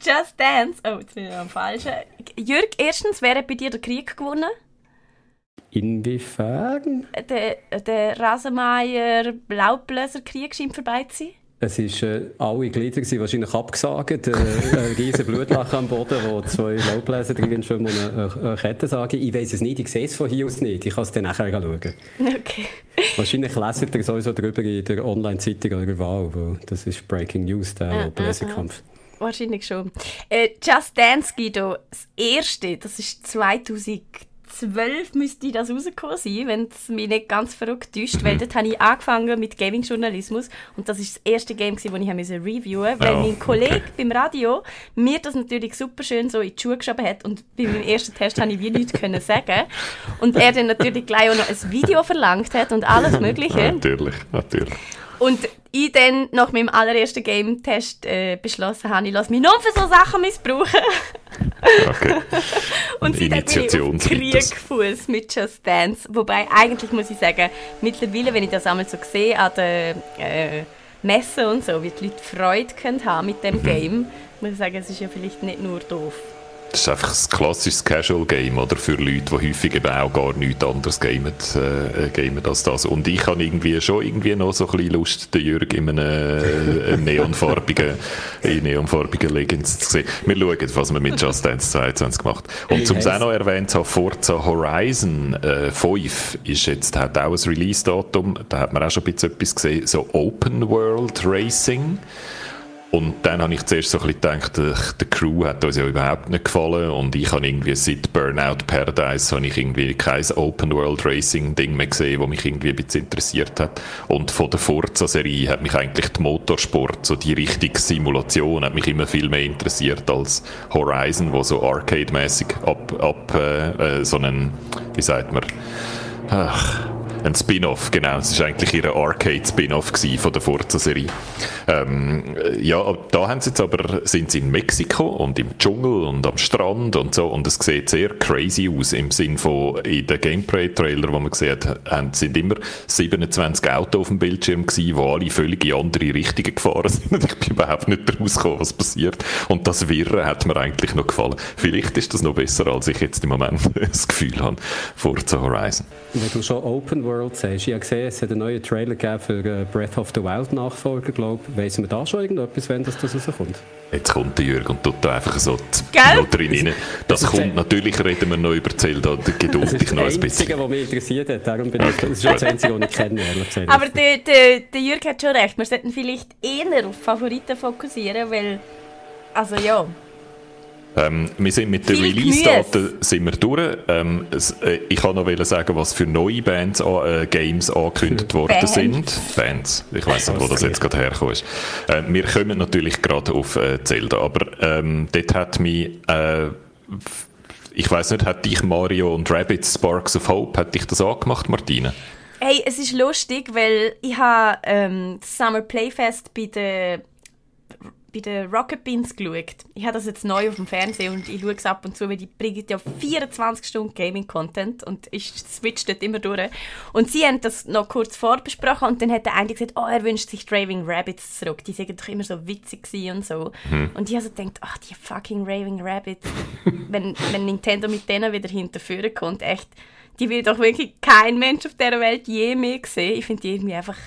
Just Dance, oh, jetzt bin ich am falschen. Jürg, erstens, wer hat bei dir den Krieg gewonnen? Inwiefern? Der, der Rasenmeier-Laubbläser-Krieg scheint vorbei zu sein. Es waren äh, alle Glieder gewesen, wahrscheinlich abgesagt. Äh, ein riesen Blutlache am Boden, wo zwei Laubbläser drin schwimmen und eine, eine Kettensage. Ich weiß es nicht, ich sehe es von hier aus nicht. Ich kann es dann nachher schauen. Okay. Wahrscheinlich lesen ihr sowieso darüber in der Online-Zeitung oder Wahl, weil das ist Breaking News, der ah, Bläserkampf. Ah, ah. Wahrscheinlich schon. Äh, Just Dance, Guido, das erste, das ist 2000 12 müsste das rausgekommen sein, wenn es mich nicht ganz verrückt täuscht, weil dort habe ich angefangen mit Gaming-Journalismus und das ist das erste Game, das ich reviewen musste, weil oh, mein Kollege okay. beim Radio mir das natürlich super schön so in die Schuhe geschoben hat und bei meinem ersten Test habe ich wie nichts können sagen und er dann natürlich gleich auch noch ein Video verlangt hat und alles mögliche. natürlich, natürlich. Und ich dann nach meinem allerersten Game-Test äh, beschlossen habe, ich lasse mich nur für so Sachen missbrauchen. Okay. und ich auf Kriegfuß mit Just Dance. Wobei, eigentlich muss ich sagen, mittlerweile, wenn ich das einmal so sehe an den äh, Messen und so, wie die Leute Freude können haben mit dem mhm. Game, muss ich sagen, es ist ja vielleicht nicht nur doof. Das ist einfach ein klassisches Casual-Game, oder? Für Leute, die häufig eben auch gar nichts anderes gamen, äh, äh, gamen als das. Und ich habe irgendwie schon irgendwie noch so ein bisschen Lust, den Jürg in einem äh, neonfarbigen, in neonfarbigen Legends zu sehen. Wir schauen, was wir mit Just Dance 22 gemacht Und zum auch noch erwähnt habe, Forza Horizon äh, 5 ist jetzt, hat auch ein Release-Datum. Da hat man auch schon ein bisschen etwas gesehen. So Open World Racing. Und dann habe ich zuerst so ein bisschen gedacht, die Crew hat uns ja überhaupt nicht gefallen und ich habe irgendwie seit Burnout Paradise habe ich irgendwie kein Open World Racing Ding mehr gesehen, das mich irgendwie ein bisschen interessiert hat. Und von der Forza-Serie hat mich eigentlich die Motorsport, so die richtige Simulation, hat mich immer viel mehr interessiert als Horizon, wo so arcade-mäßig ab, ab äh, äh so einen, wie sagt man, ach, ein Spin-off, genau. Es war eigentlich ihr Arcade-Spin-off von der Forza-Serie. Ähm, ja, da haben sie jetzt aber, sind sie in Mexiko und im Dschungel und am Strand und so und es sieht sehr crazy aus im Sinn von, in den Gameplay-Trailer, wo man gesehen hat, sind immer 27 Autos auf dem Bildschirm gewesen, wo alle völlig in andere Richtungen gefahren sind und ich bin überhaupt nicht rausgekommen, was passiert. Und das Wirren hat mir eigentlich noch gefallen. Vielleicht ist das noch besser, als ich jetzt im Moment das Gefühl habe, Forza Horizon. Wenn du schon Open World sagst. Ich habe gesehen, es hat einen neuen Trailer gegeben für äh, Breath of the Wild Nachfolger, glaube ich. Weiss man da schon irgendetwas, wenn das, das rauskommt? Jetzt kommt der Jürgen und tut da einfach so drin rein. Das, das kommt, natürlich reden wir noch über Zelda, geduld dich noch ein bisschen. Das ist das Einzige, was mich interessiert hat, darum bin ich, das ist schon das Einzige, was ich kenne, ehrlich gesagt. Aber der, der, der Jürgen hat schon recht, wir sollten vielleicht eher auf Favoriten fokussieren, weil, also ja... Ähm, wir sind mit den Release-Daten sind wir durch. Ähm, äh, ich kann noch sagen, was für neue Bands, äh, Games angekündigt worden Band. sind. Bands. Ich weiß nicht, wo das jetzt gerade herkommt. Äh, wir kommen natürlich gerade auf äh, Zelda, aber ähm, dort hat mich äh, ich weiß nicht, hat dich Mario und Rabbit Sparks of Hope, hat dich das angemacht, Martine? Hey, es ist lustig, weil ich habe ähm, das Summer Playfest bei der bei den Rocket Beans geschaut. Ich habe das jetzt neu auf dem Fernsehen und ich schaue es ab und zu, weil die bringen ja 24 Stunden Gaming-Content und ich switch dort immer durch. Und sie haben das noch kurz vorbesprochen und dann hat der eine gesagt, oh, er wünscht sich Raving Rabbits zurück. Die sind doch immer so witzig und so. Hm. Und ich habe so gedacht, ach, die fucking Raving Rabbits. wenn, wenn Nintendo mit denen wieder hinterführen kommt, echt, die will doch wirklich kein Mensch auf dieser Welt je mehr sehen. Ich finde die irgendwie einfach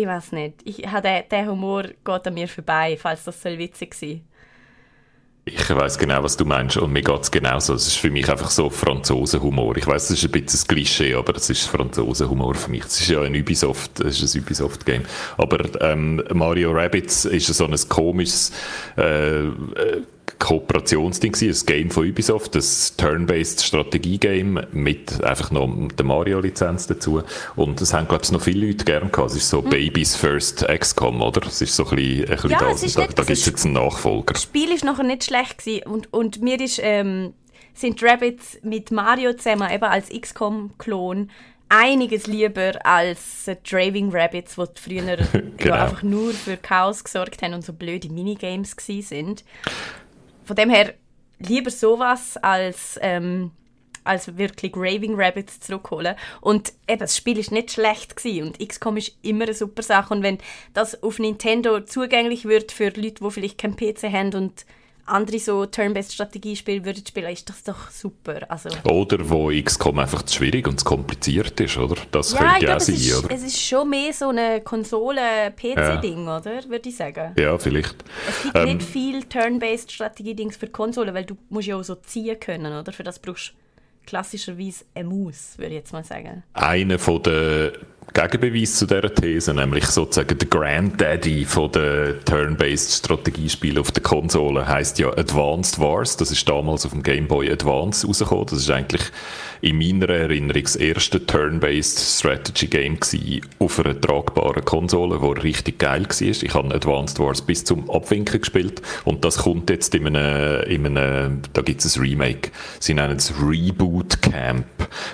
ich weiß nicht. Ich, der, der Humor geht an mir vorbei, falls das soll witzig sein ich weiß genau, was du meinst und mir geht es genauso. Es ist für mich einfach so Franzosenhumor. Ich weiß, es ist ein bisschen ein Klischee, aber es ist Franzosenhumor für mich. Es ist ja ein Ubisoft, es ist ein Ubisoft-Game. Aber ähm, Mario Rabbits ist so ein komisches äh, äh Kooperationsding gewesen, ein Game von Ubisoft, das Turn-based Strategie-Game mit einfach noch der Mario-Lizenz dazu. Und das haben, glaube ich, noch viele Leute gern gehabt. Es ist so hm. Babys First XCOM, oder? Es ist so ein bisschen, ein bisschen ja, das. Ist da, nicht, da gibt es jetzt einen Nachfolger. Das Spiel ist nachher nicht schlecht gewesen. Und, und mir ist, ähm, sind Rabbits mit Mario zusammen, eben als XCOM-Klon, einiges lieber als äh, Draving Rabbits, die früher genau. ja, einfach nur für Chaos gesorgt haben und so blöde Minigames sind. Von dem her lieber sowas als, ähm, als wirklich Raving Rabbits zurückholen. Und eben, das Spiel ist nicht schlecht gewesen und XCOM ist immer eine super Sache. Und wenn das auf Nintendo zugänglich wird für Leute, die vielleicht keinen PC haben und andere so Turn-based Strategiespiele würden spielen, ist das doch super. Also, oder wo XCOM einfach zu schwierig und zu kompliziert ist, oder? Das ja, könnte ja auch sein, es ist, oder? Es ist schon mehr so eine Konsole-PC-Ding, ja. oder? Würde ich sagen. Ja, vielleicht. Es gibt ähm, nicht viel Turn-based Strategie-Dings für Konsole, weil du musst ja auch so ziehen können, oder? Für das brauchst du klassischerweise eine Maus, würde ich jetzt mal sagen. Einer von den Gegenbeweis zu dieser These, nämlich sozusagen der Granddaddy der Turn-based Strategiespiele auf der Konsole heißt ja Advanced Wars. Das ist damals auf dem Game Boy Advance rausgekommen. Das ist eigentlich in meiner Erinnerung das erste Turn-based Strategy Game auf einer tragbaren Konsole, wo richtig geil war. Ich habe Advanced Wars bis zum Abwinken gespielt und das kommt jetzt in einem, in einem da gibt es ein Remake. Sie nennen es Reboot Camp.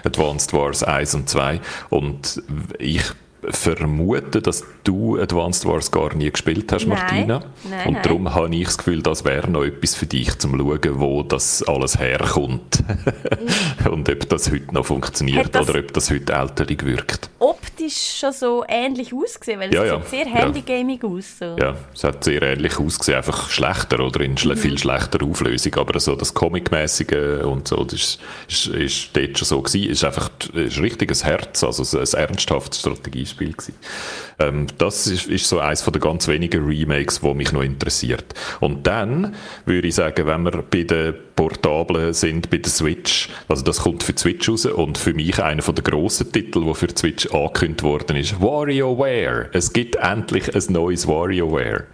Advanced Wars 1 und 2 und ich vermute, dass du Advanced Wars gar nie gespielt hast, nein, Martina. Nein, und darum nein. habe ich das Gefühl, das wäre noch etwas für dich, zum schauen, wo das alles herkommt. und ob das heute noch funktioniert oder ob das heute älterig wirkt. Optisch schon so ähnlich ausgesehen, weil es ja, sieht sehr handygaming ja. aus. So. Ja, es hat sehr ähnlich ausgesehen, einfach schlechter oder in mhm. viel schlechter Auflösung. Aber so das Comic-mäßige und so, das ist, ist, ist dort schon so gewesen. Es ist einfach ist richtig ein Herz, also ein ernsthaftes Strategie Spiel gewesen. Ähm, das ist, ist, so eines der ganz wenigen Remakes, wo mich noch interessiert. Und dann würde ich sagen, wenn wir bei den Portablen sind, bei der Switch, also das kommt für die Switch raus und für mich einer der grossen Titel, der für die Switch angekündigt worden ist, WarioWare. Es gibt endlich ein neues WarioWare.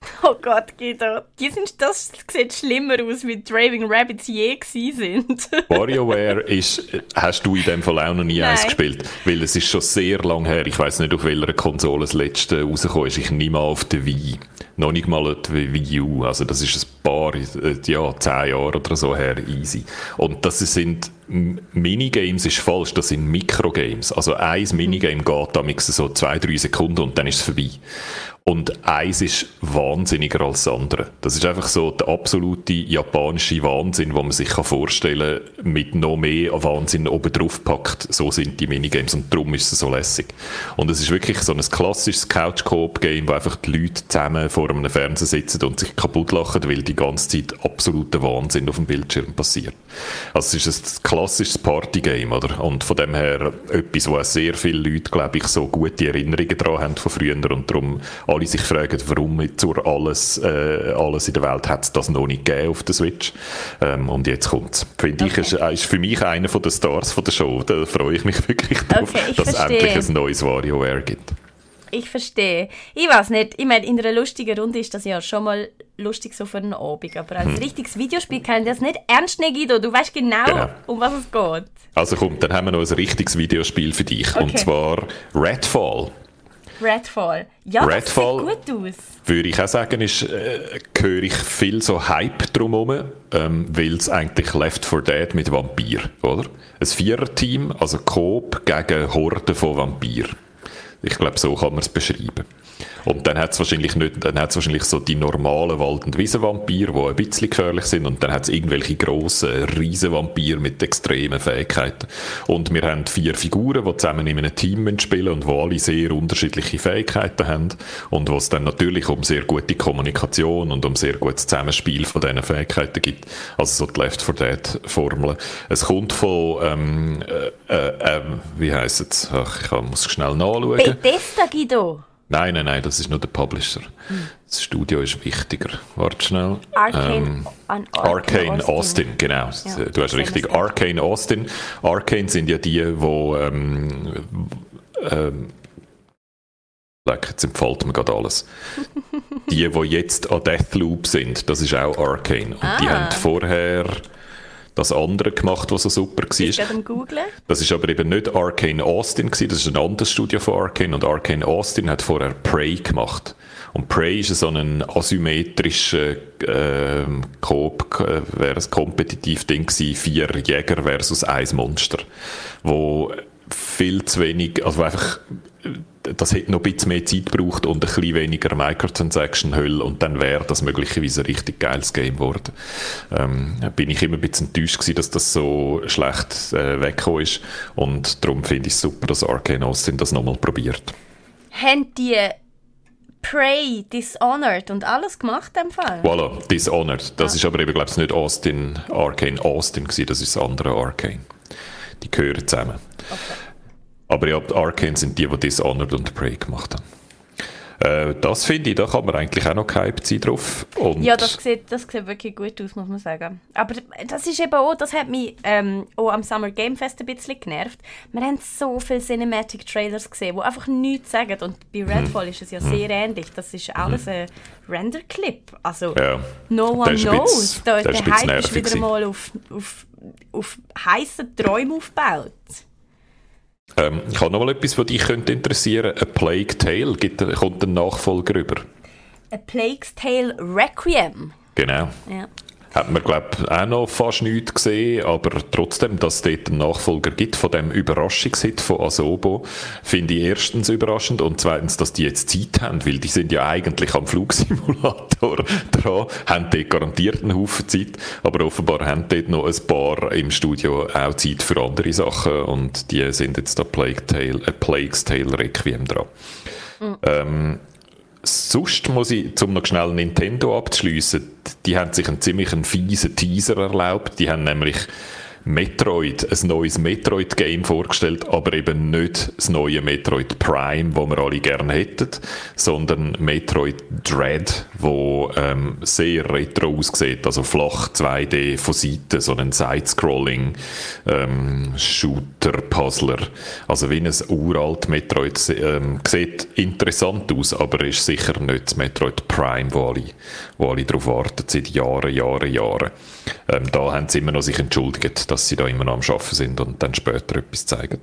Oh Gott, Guido. Die sind, das sieht schlimmer aus, wie Draving Rabbits je sind. WarioWare ist, hast du in dem Fall auch noch nie Nein. eins gespielt? Weil es ist schon sehr lang her. Ich weiß nicht, auf welcher Konsole das letzte rausgekommen ist. Ich nehme auf der Wii. Noch nicht mal die Wii U. Also das ist ein paar, äh, ja, zehn Jahre oder so her. Easy. Und das sind Minigames ist falsch, das sind Mikrogames. Also ein Minigame geht damit so zwei, drei Sekunden und dann ist es vorbei. Und eins ist wahnsinniger als das andere. Das ist einfach so der absolute japanische Wahnsinn, wo man sich vorstellen kann, mit noch mehr Wahnsinn oben drauf packt. So sind die Minigames und darum ist es so lässig. Und es ist wirklich so ein klassisches Couch-Coop-Game, wo einfach die Leute zusammen vor vor einem Fernseher sitzen und sich kaputt lachen, weil die ganze Zeit absoluter Wahnsinn auf dem Bildschirm passiert. Also es ist ein klassisches Partygame, oder? Und von dem her etwas, wo auch sehr viele Leute, glaube ich, so gute Erinnerungen daran haben von früher und darum alle sich fragen, warum zur alles, äh, alles in der Welt hat es das noch nicht gegeben auf der Switch. Ähm, und jetzt kommt es. Finde okay. ich, ist, ist für mich einer der Stars von der Show. Da freue ich mich wirklich drauf, okay, dass es endlich ein neues WarioWare gibt. Ich verstehe. Ich weiß nicht. Ich meine, in einer lustigen Runde ist das ja schon mal lustig so für einen Abend. Aber als hm. richtiges Videospiel kann das nicht ernst nehmen, Guido. Du weißt genau, genau, um was es geht. Also komm, dann haben wir noch ein richtiges Videospiel für dich. Okay. Und zwar Redfall. Redfall. Ja, Redfall, das sieht gut aus. Würde ich auch sagen, ist, äh, höre ich viel so Hype drumherum, ähm, weil es eigentlich Left 4 Dead mit Vampir, oder? Ein Vierer-Team, also Coop gegen Horden von Vampir. Ich glaube, so kann man es beschreiben. Und dann hat es wahrscheinlich nicht, dann hat's wahrscheinlich so die normalen Wald- und Wiesenvampire, die ein bisschen gefährlich sind, und dann hat es irgendwelche grossen Riesenvampire mit extremen Fähigkeiten. Und wir haben vier Figuren, die zusammen in einem Team spielen und die alle sehr unterschiedliche Fähigkeiten haben und wo es dann natürlich um sehr gute Kommunikation und um sehr gutes Zusammenspiel von diesen Fähigkeiten gibt. Also so die Left 4 Dead Formel. Es kommt von, ähm, äh, äh, äh wie heisst es? Ach, ich muss schnell nachschauen. Bethesda, Guido. Nein, nein, nein, das ist nur der Publisher. Hm. Das Studio ist wichtiger. Warte schnell. Arcane, ähm, Arcane, Austin. Austin. genau. Ja, du hast richtig. Arcane Austin. Arcane sind ja die, wo ähm, ähm, jetzt empfiehlt mir gerade alles. die, die jetzt an Deathloop sind, das ist auch Arcane. Und ah. die haben vorher das andere gemacht, was so super war. Am Googlen. Das ist aber eben nicht Arcane Austin gewesen, das ist ein anderes Studio von Arcane und Arcane Austin hat vorher Prey gemacht. Und Prey ist so ein asymmetrischer äh, Coop, äh, wäre ein kompetitiv Ding gewesen, vier Jäger versus ein Monster, wo viel zu wenig, also einfach das hätte noch ein bisschen mehr Zeit gebraucht und ein bisschen weniger Microtransaction-Hölle und dann wäre das möglicherweise ein richtig geiles Game geworden. Ähm, bin ich immer ein bisschen enttäuscht gewesen, dass das so schlecht äh, weggekommen ist und darum finde ich es super, dass Arcane Austin das nochmal probiert. Haben die Prey, Dishonored und alles gemacht im Fall? Voilà, Dishonored. Das ah. ist aber eben, glaube ich, nicht Austin, Arcane Austin gewesen, das ist das andere Arcane. Die gehören zusammen. Okay. Aber ja, die Arcane sind die, die Dishonored und Prey gemacht haben. Äh, das finde ich, da kann man eigentlich auch noch gehypt sein drauf. Und ja, das sieht, das sieht wirklich gut aus, muss man sagen. Aber das ist eben auch, das hat mich ähm, auch am Summer Game Fest ein bisschen genervt. Wir haben so viele Cinematic Trailers gesehen, die einfach nichts sagen. Und bei mhm. Redfall hm. ist es ja hm. sehr ähnlich. Das ist alles hm. ein Render-Clip. Also, ja. no one knows. Da, der Hype ist wieder mal auf, auf, auf heißen Träumen aufgebaut. Ähm, ich habe noch mal etwas, was dich könnte interessieren. A Plague Tale gibt, kommt ein Nachfolger über. A Plague Tale Requiem. Genau. Ja. Hat man, glaube ich, auch noch fast nichts gesehen, aber trotzdem, dass es dort einen Nachfolger gibt von dem Überraschungshit von Asobo, finde ich erstens überraschend und zweitens, dass die jetzt Zeit haben, weil die sind ja eigentlich am Flugsimulator dran, haben dort garantiert einen Haufen Zeit, aber offenbar haben dort noch ein paar im Studio auch Zeit für andere Sachen und die sind jetzt da Plague Tale, A Plague's Tale Requiem dran. Mhm. Ähm, Sonst muss ich, um noch schnell Nintendo abzuschliessen, die haben sich einen ziemlich fiesen Teaser erlaubt. Die haben nämlich Metroid, ein neues Metroid-Game vorgestellt, aber eben nicht das neue Metroid Prime, wo wir alle gerne hätten, sondern Metroid Dread, wo ähm, sehr retro aussieht, also flach 2D von Seiten, so ein Side-Scrolling ähm, Shooter-Puzzler, also wie ein uralt Metroid, ähm, sieht interessant aus, aber ist sicher nicht das Metroid Prime, wo alle, wo alle darauf warten, seit Jahren, Jahren, Jahren. Ähm, da haben sie immer noch sich entschuldigt, dass sie da immer noch am Arbeiten sind und dann später etwas zeigen.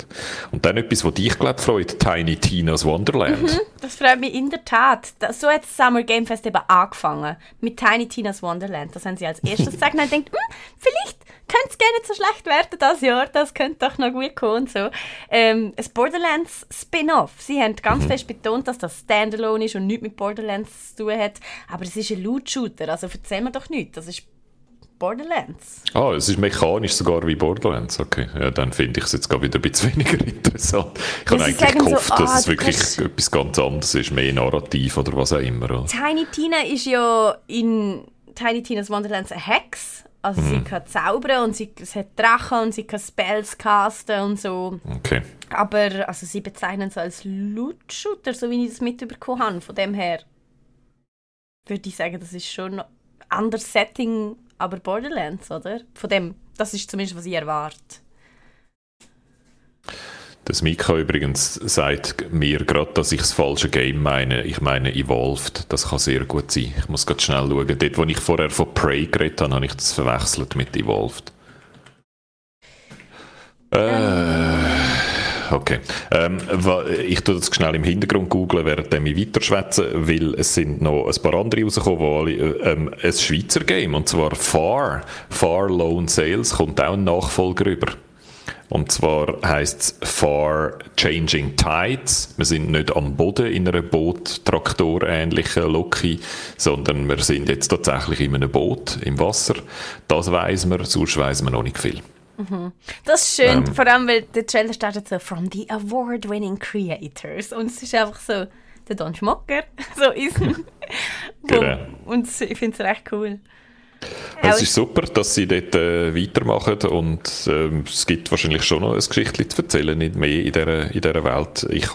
Und dann etwas, was dich, glaube freut, Tiny Tina's Wonderland. Mhm, das freut mich in der Tat. so hat das Summer Game Fest eben angefangen. Mit Tiny Tina's Wonderland. Das haben sie als erstes gezeigt und denkt, hm, vielleicht könnte es gar nicht so schlecht werden das Jahr, das könnte doch noch gut kommen. So. Ähm, ein Borderlands Spin-off. Sie haben ganz mhm. fest betont, dass das Standalone ist und nichts mit Borderlands zu tun hat. Aber es ist ein Loot-Shooter, also erzähl mir doch nichts. Das ist Borderlands. Ah, es ist mechanisch sogar wie Borderlands. Okay, ja, dann finde ich es jetzt gerade wieder ein bisschen weniger interessant. Ich habe eigentlich gehofft, so, ah, dass es wirklich etwas ganz anderes ist, mehr narrativ oder was auch immer. Tiny Tina ist ja in Tiny Tina's Wonderlands eine Hex. Also mhm. sie kann zaubern und sie, sie hat Drachen und sie kann Spells casten und so. Okay. Aber also sie bezeichnen es als Loot-Shooter, so wie ich das mitbekommen habe. Von dem her würde ich sagen, das ist schon ein anderes Setting, aber Borderlands, oder? Von dem, das ist zumindest, was ich erwarte. Das Mika übrigens sagt mir gerade, dass ich das falsche Game meine. Ich meine Evolved. Das kann sehr gut sein. Ich muss gerade schnell schauen. Dort, wo ich vorher von Prey geredet habe, habe ich das verwechselt mit Evolved. Äh, okay. Ähm, ich tue das schnell im Hintergrund googeln, während ich weiterschwätze, weil es sind noch ein paar andere rausgekommen, wo alle, äh, ähm, ein Schweizer Game, und zwar Far. Far Lone Sales kommt auch ein Nachfolger über. Und zwar heißt es Far Changing Tides. Wir sind nicht am Boden in einer Boot-Traktor-ähnlichen Loki, sondern wir sind jetzt tatsächlich in einem Boot im Wasser. Das weiß man, sonst weiß man noch nicht viel. Mhm. Das ist schön, ähm, vor allem weil der Trailer startet so «From the award-winning creators» und es ist einfach so der Don Schmocker, so ist genau. Und ich finde es recht cool. Es ist super, dass sie dort äh, weitermachen und äh, es gibt wahrscheinlich schon noch ein Geschichtchen zu erzählen, nicht mehr in dieser, in dieser Welt. Ich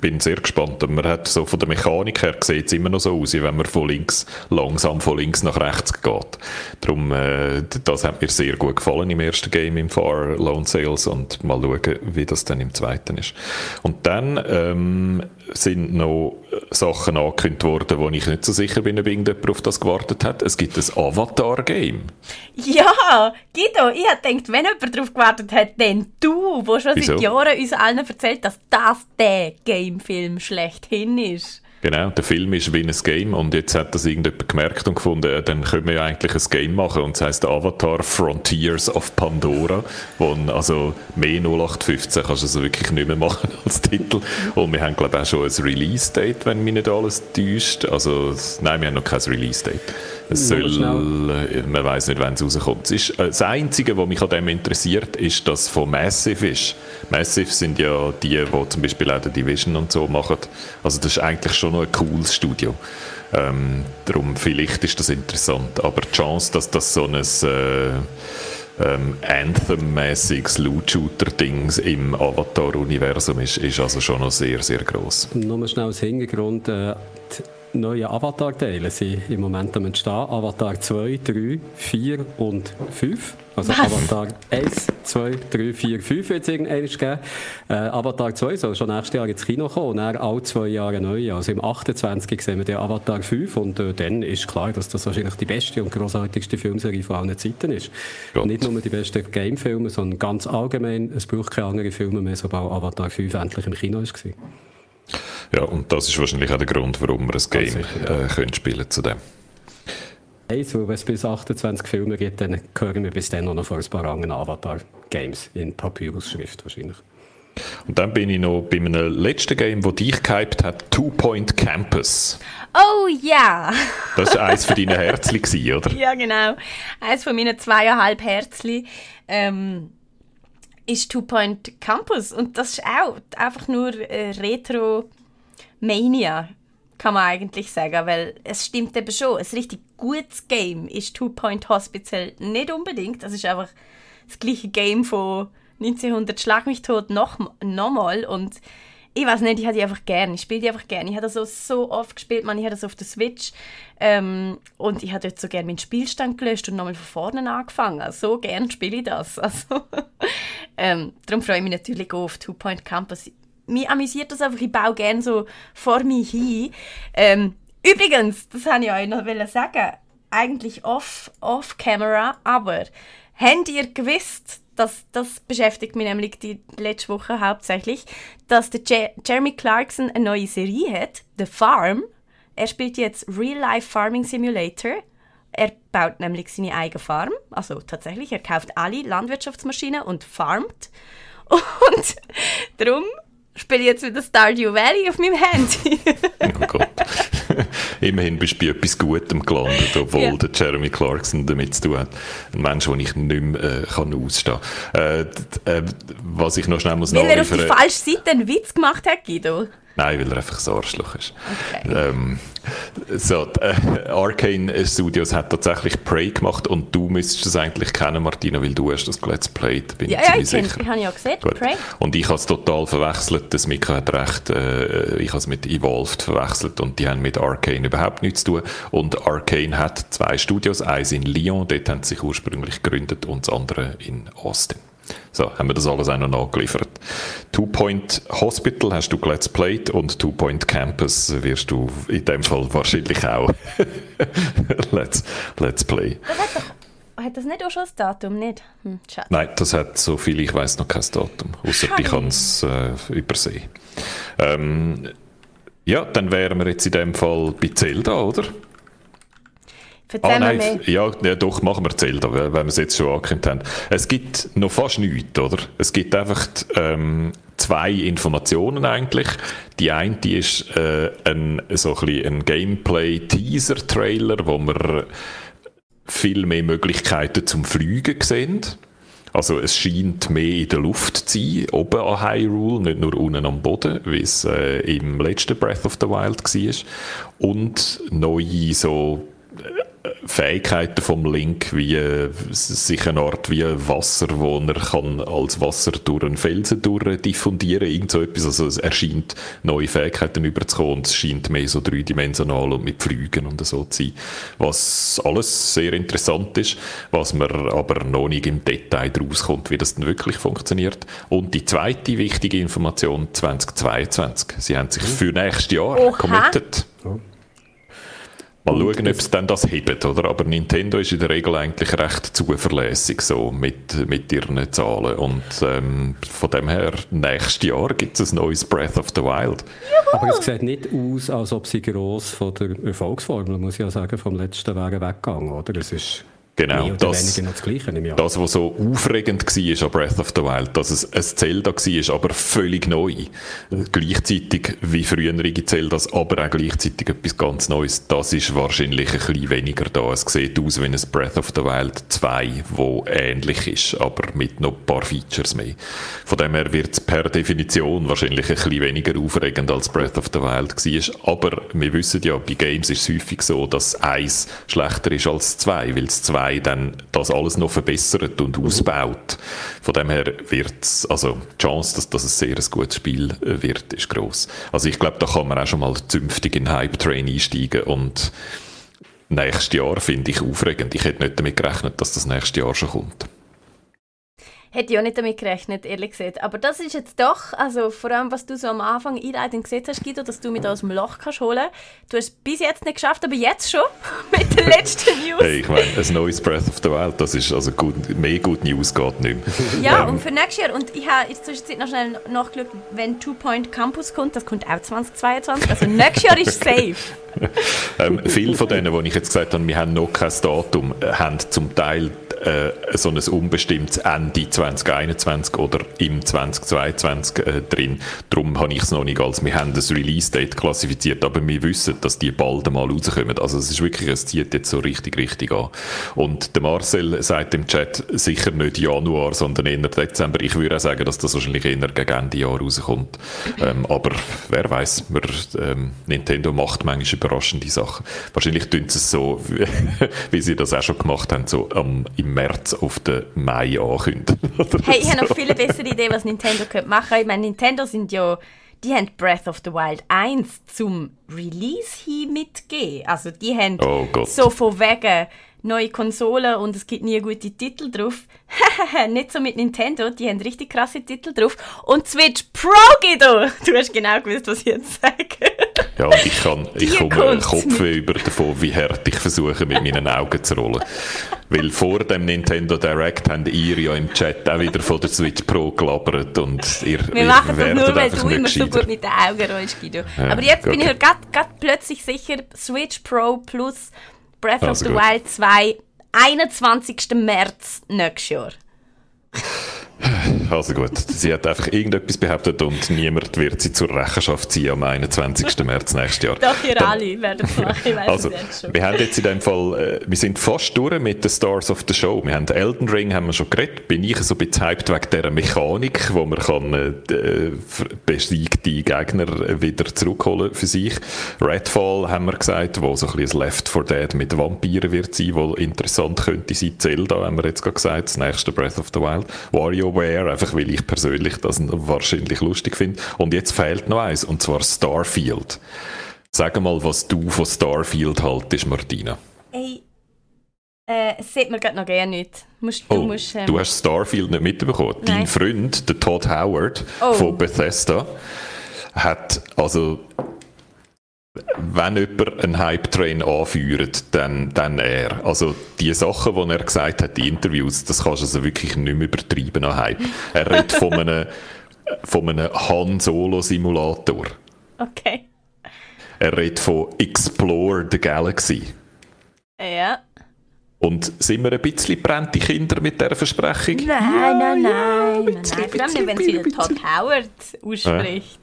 bin sehr gespannt. Man hat so von der Mechanik her sieht es immer noch so aus, wenn man von links, langsam von links nach rechts geht. Darum, äh, das hat mir sehr gut gefallen im ersten Game im Far Lone Sales und mal schauen, wie das dann im zweiten ist. Und dann ähm, sind noch Sachen angekündigt worden, wo ich nicht so sicher bin, ob irgendjemand auf das gewartet hat. Es gibt ein Avatar-Game. Ja, Guido, ich habe gedacht, wenn jemand darauf gewartet hat, dann du, wo schon Wieso? seit Jahren uns allen erzählt, dass das der Game-Film schlechthin ist. Genau, der Film ist wie ein Game und jetzt hat das irgendjemand gemerkt und gefunden, dann können wir ja eigentlich ein Game machen und es heisst Avatar Frontiers of Pandora, wo also mehr 0815 kannst du also wirklich nicht mehr machen als Titel und wir haben glaube ich auch schon ein Release-Date, wenn mich nicht alles täuscht, also nein, wir haben noch kein Release-Date. Es soll, äh, man weiß nicht, wann es rauskommt. Es ist, äh, das Einzige, was mich an dem interessiert, ist, dass es von Massive ist. Massive sind ja die, die zum Beispiel auch die Division und so machen. Also das ist eigentlich schon noch ein cooles Studio. Ähm, darum, vielleicht ist das interessant. Aber die Chance, dass das so ein äh, ähm, Anthem-mäßiges Loot-Shooter-Dings im Avatar-Universum ist, ist also schon noch sehr, sehr gross. Nur schnell als Hintergrund. Äh, neue Avatar-Teile sind im Moment am Entstehen. Avatar 2, 3, 4 und 5. Also Was? Avatar 1, 2, 3, 4, 5 wird es irgendwann geben. Äh, Avatar 2 soll schon nächstes Jahr ins Kino kommen und dann alle zwei Jahre neu. Also im 28. sehen wir den Avatar 5 und äh, dann ist klar, dass das wahrscheinlich die beste und großartigste Filmserie von allen Zeiten ist. Gott. Nicht nur die besten Game-Filme, sondern ganz allgemein, es braucht keine anderen Filme mehr, sobald Avatar 5 endlich im Kino war. Ja, und das ist wahrscheinlich auch der Grund, warum wir ein Game äh, können spielen zu dem. Eins, weil wenn es bis 28 Filme gibt, dann hören wir bis dann noch von ein paar anderen Avatar-Games in Papyrus-Schrift wahrscheinlich. Und dann bin ich noch bei einem letzten Game, das dich gehypt hat, Two Point Campus. Oh ja! das war eins für deine Herzli, oder? Ja, genau. Eins von meinen zweieinhalb Herzli. Ähm, ist Two Point Campus und das ist auch einfach nur äh, Retro Mania kann man eigentlich sagen, weil es stimmt eben schon, ein richtig gutes Game ist Two Point Hospital nicht unbedingt, das ist einfach das gleiche Game von 1900 Schlag mich tot noch nochmal und ich weiß nicht, ich hatte die einfach gerne. Ich spiele die einfach gerne. Ich habe das so, so oft gespielt, man, ich hatte das auf der Switch ähm, und ich habe dort so gerne meinen Spielstand gelöscht und nochmal von vorne angefangen. So gerne spiele ich das. Also, ähm, darum freue ich mich natürlich auch auf Two Point Campus. Mich amüsiert das einfach, ich baue gerne so vor mir hin. Ähm, übrigens, das wollte ich euch noch sagen, eigentlich off, off camera, aber habt ihr gewusst, das, das beschäftigt mich nämlich die letzte Woche hauptsächlich, dass der Je Jeremy Clarkson eine neue Serie hat, The Farm. Er spielt jetzt Real-Life Farming Simulator. Er baut nämlich seine eigene Farm. Also tatsächlich, er kauft alle Landwirtschaftsmaschinen und farmt. Und darum spiele jetzt wieder Stardew Valley auf meinem Handy. oh Gott. immerhin bist du bei etwas Gutem gelandet, obwohl ja. der Jeremy Clarkson damit zu tun hat. Ein Mensch, den ich nicht mehr äh, kann ausstehen kann. Äh, äh, was ich noch schnell muss Weil er auf die falsche Seite einen Witz gemacht hat, Guido. Nein, weil er einfach so Arschloch ist. Okay. Ähm, so, äh, Arcane Studios hat tatsächlich Prey gemacht und du müsstest es eigentlich kennen, Martina, weil du hast das Let's Played, bin ja, ich ja, ziemlich sicher. Ja, habe ich ja gesehen, Gut. Prey. Und ich habe es total verwechselt, das Mika hat recht, äh, ich habe es mit Evolved verwechselt und die haben mit Arcane überhaupt nichts zu tun. Und Arcane hat zwei Studios, eins in Lyon, dort haben sie sich ursprünglich gegründet und das andere in Austin. So, haben wir das alles auch noch nachgeliefert. Two Point Hospital hast du Let's Played und Two Point Campus wirst du in dem Fall wahrscheinlich auch let's, let's Play. Das hat, doch, hat das nicht auch schon das Datum? Nicht? Hm, Nein, das hat, so viel ich weiß noch kein Datum. Außer ich kann es äh, übersehen. Ähm, ja, dann wären wir jetzt in dem Fall bei Zelda, oder? Ah, nein, ja, ja, doch, machen wir Zelda, wenn wir es jetzt schon angekündigt haben. Es gibt noch fast nichts, oder? Es gibt einfach ähm, zwei Informationen eigentlich. Die eine die ist äh, ein, so ein, ein Gameplay-Teaser-Trailer, wo wir viel mehr Möglichkeiten zum Fliegen sehen. Also es scheint mehr in der Luft zu sein, oben an Hyrule, nicht nur unten am Boden, wie es äh, im letzten Breath of the Wild war. Und neue so Fähigkeiten vom Link, wie sich eine Art wie Wasser, wo er kann als Wasser durch einen Felsen durch diffundieren, irgend so etwas. Also es erscheint neue Fähigkeiten überzukommen und es scheint mehr so dreidimensional und mit Flügen und so zu sein. Was alles sehr interessant ist, was man aber noch nicht im Detail daraus kommt, wie das denn wirklich funktioniert. Und die zweite wichtige Information 2022. Sie haben sich für nächstes Jahr Oha. committed. Oh. Mal schauen, ob es dann das hebt, oder? Aber Nintendo ist in der Regel eigentlich recht zuverlässig so mit, mit ihren Zahlen. Und ähm, von dem her, nächstes Jahr gibt es ein neues Breath of the Wild. Juhu! Aber es sieht nicht aus, als ob sie gross von der Erfolgsformel, muss ich ja sagen, vom letzten wären weggegangen, oder? Es ist Genau, das, das, Gleiche, das, was so aufregend war an Breath of the Wild, dass es ein Zelda war, aber völlig neu. Gleichzeitig wie frühere Zeldas, aber auch gleichzeitig etwas ganz Neues. Das ist wahrscheinlich ein bisschen weniger da. Es sieht aus wie ein Breath of the Wild 2, wo ähnlich ist, aber mit noch ein paar Features mehr. Von dem her wird es per Definition wahrscheinlich ein bisschen weniger aufregend als Breath of the Wild war. Aber wir wissen ja, bei Games ist es häufig so, dass eins schlechter ist als zwei, weil es zwei 2 dann das alles noch verbessert und mhm. ausbaut. Von dem her wird also die Chance, dass das ein sehr gutes Spiel äh, wird, ist groß. Also ich glaube, da kann man auch schon mal zünftig in Hype Train einsteigen und nächstes Jahr finde ich aufregend. Ich hätte nicht damit gerechnet, dass das nächstes Jahr schon kommt. Hätte ich auch nicht damit gerechnet, ehrlich gesagt. Aber das ist jetzt doch, also vor allem, was du so am Anfang einleitend gesehen hast, Guido, dass du mit aus dem Loch kannst holen. Du hast es bis jetzt nicht geschafft, aber jetzt schon, mit der letzten News. Hey, ich meine, ein neues Breath of the Wild, das ist, also gut, mehr Good News geht nicht mehr. Ja, ähm. und für nächstes Jahr, und ich habe in der Zwischenzeit noch schnell nachgeschaut, wenn Two Point Campus kommt, das kommt auch 2022, also nächstes Jahr ist safe. ähm, viele von denen, die ich jetzt gesagt habe, wir haben noch kein Datum, äh, haben zum Teil äh, so ein unbestimmtes Ende 2021 oder im 2022 äh, drin. Darum habe ich es noch nicht als, wir haben das Release-Date klassifiziert, aber wir wissen, dass die bald einmal rauskommen. Also es ist wirklich, es zieht jetzt so richtig, richtig an. Und der Marcel sagt im Chat sicher nicht Januar, sondern eher Dezember. Ich würde auch sagen, dass das wahrscheinlich eher gegen Ende Jahr rauskommt. Ähm, aber wer weiß, ähm, Nintendo macht manchmal überraschende Sachen. Wahrscheinlich tun sie es so, wie, wie sie das auch schon gemacht haben, so ähm, im März auf den Mai ankündigen. hey, ich habe noch viel bessere Idee, was Nintendo könnte machen. Ich meine, Nintendo sind ja, die haben Breath of the Wild 1 zum Release hin mitgegeben. Also die haben oh so von wegen neue Konsolen und es gibt nie gute Titel drauf. nicht so mit Nintendo, die haben richtig krasse Titel drauf. Und Switch Pro, Guido! Du hast genau gewusst, was ich jetzt sage. Ja, und ich, kann, ich komme Kopfweh über davon, wie hart ich versuche, mit meinen Augen zu rollen. Weil vor dem Nintendo Direct haben ihr ja im Chat auch wieder von der Switch Pro gelabert und ihr Wir machen das nur, weil du immer so gut mit den Augen rollst, Guido. Ja, Aber jetzt bin ich halt grad plötzlich sicher, Switch Pro plus Breath also of the gut. Wild 2, 21. März nächstes Jahr. Also gut, sie hat einfach irgendetwas behauptet und niemand wird sie zur Rechenschaft ziehen am 21. März nächstes Jahr. Doch, ihr Dann, alle werden ich weiss also, es. Wir haben jetzt in dem Fall, äh, wir sind fast durch mit den Stars of the Show. Wir haben Elden Ring haben wir schon geredet, bin ich so hyped wegen dieser Mechanik, wo man kann äh, besiegte Gegner wieder zurückholen für sich. Redfall haben wir gesagt, wo so ein bisschen Left 4 Dead mit Vampiren wird sein, wo interessant könnte sein. Zelda haben wir jetzt gerade gesagt, das nächste Breath of the Wild. WarioWare, einfach weil ich persönlich das wahrscheinlich lustig finde. Und jetzt fehlt noch eins, und zwar Starfield. Sag mal, was du von Starfield haltest, Martina. Ey, äh, das sieht man gerade noch gerne nicht. Musst, du, oh, musst, ähm... du hast Starfield nicht mitbekommen. Nein. Dein Freund, der Todd Howard oh. von Bethesda, hat also wenn jemand einen Hype-Train anführt, dann, dann er. Also die Sachen, die er gesagt hat in Interviews, das kannst du also wirklich nicht mehr übertreiben an Hype. Er redet von einem, von einem Han Solo-Simulator. Okay. Er redet von Explore the Galaxy. Ja. Und sind wir ein bisschen brennte Kinder mit dieser Versprechung? Nein, nein, nein. nein, nein. Vor allem, wenn sie Todd Howard ausspricht.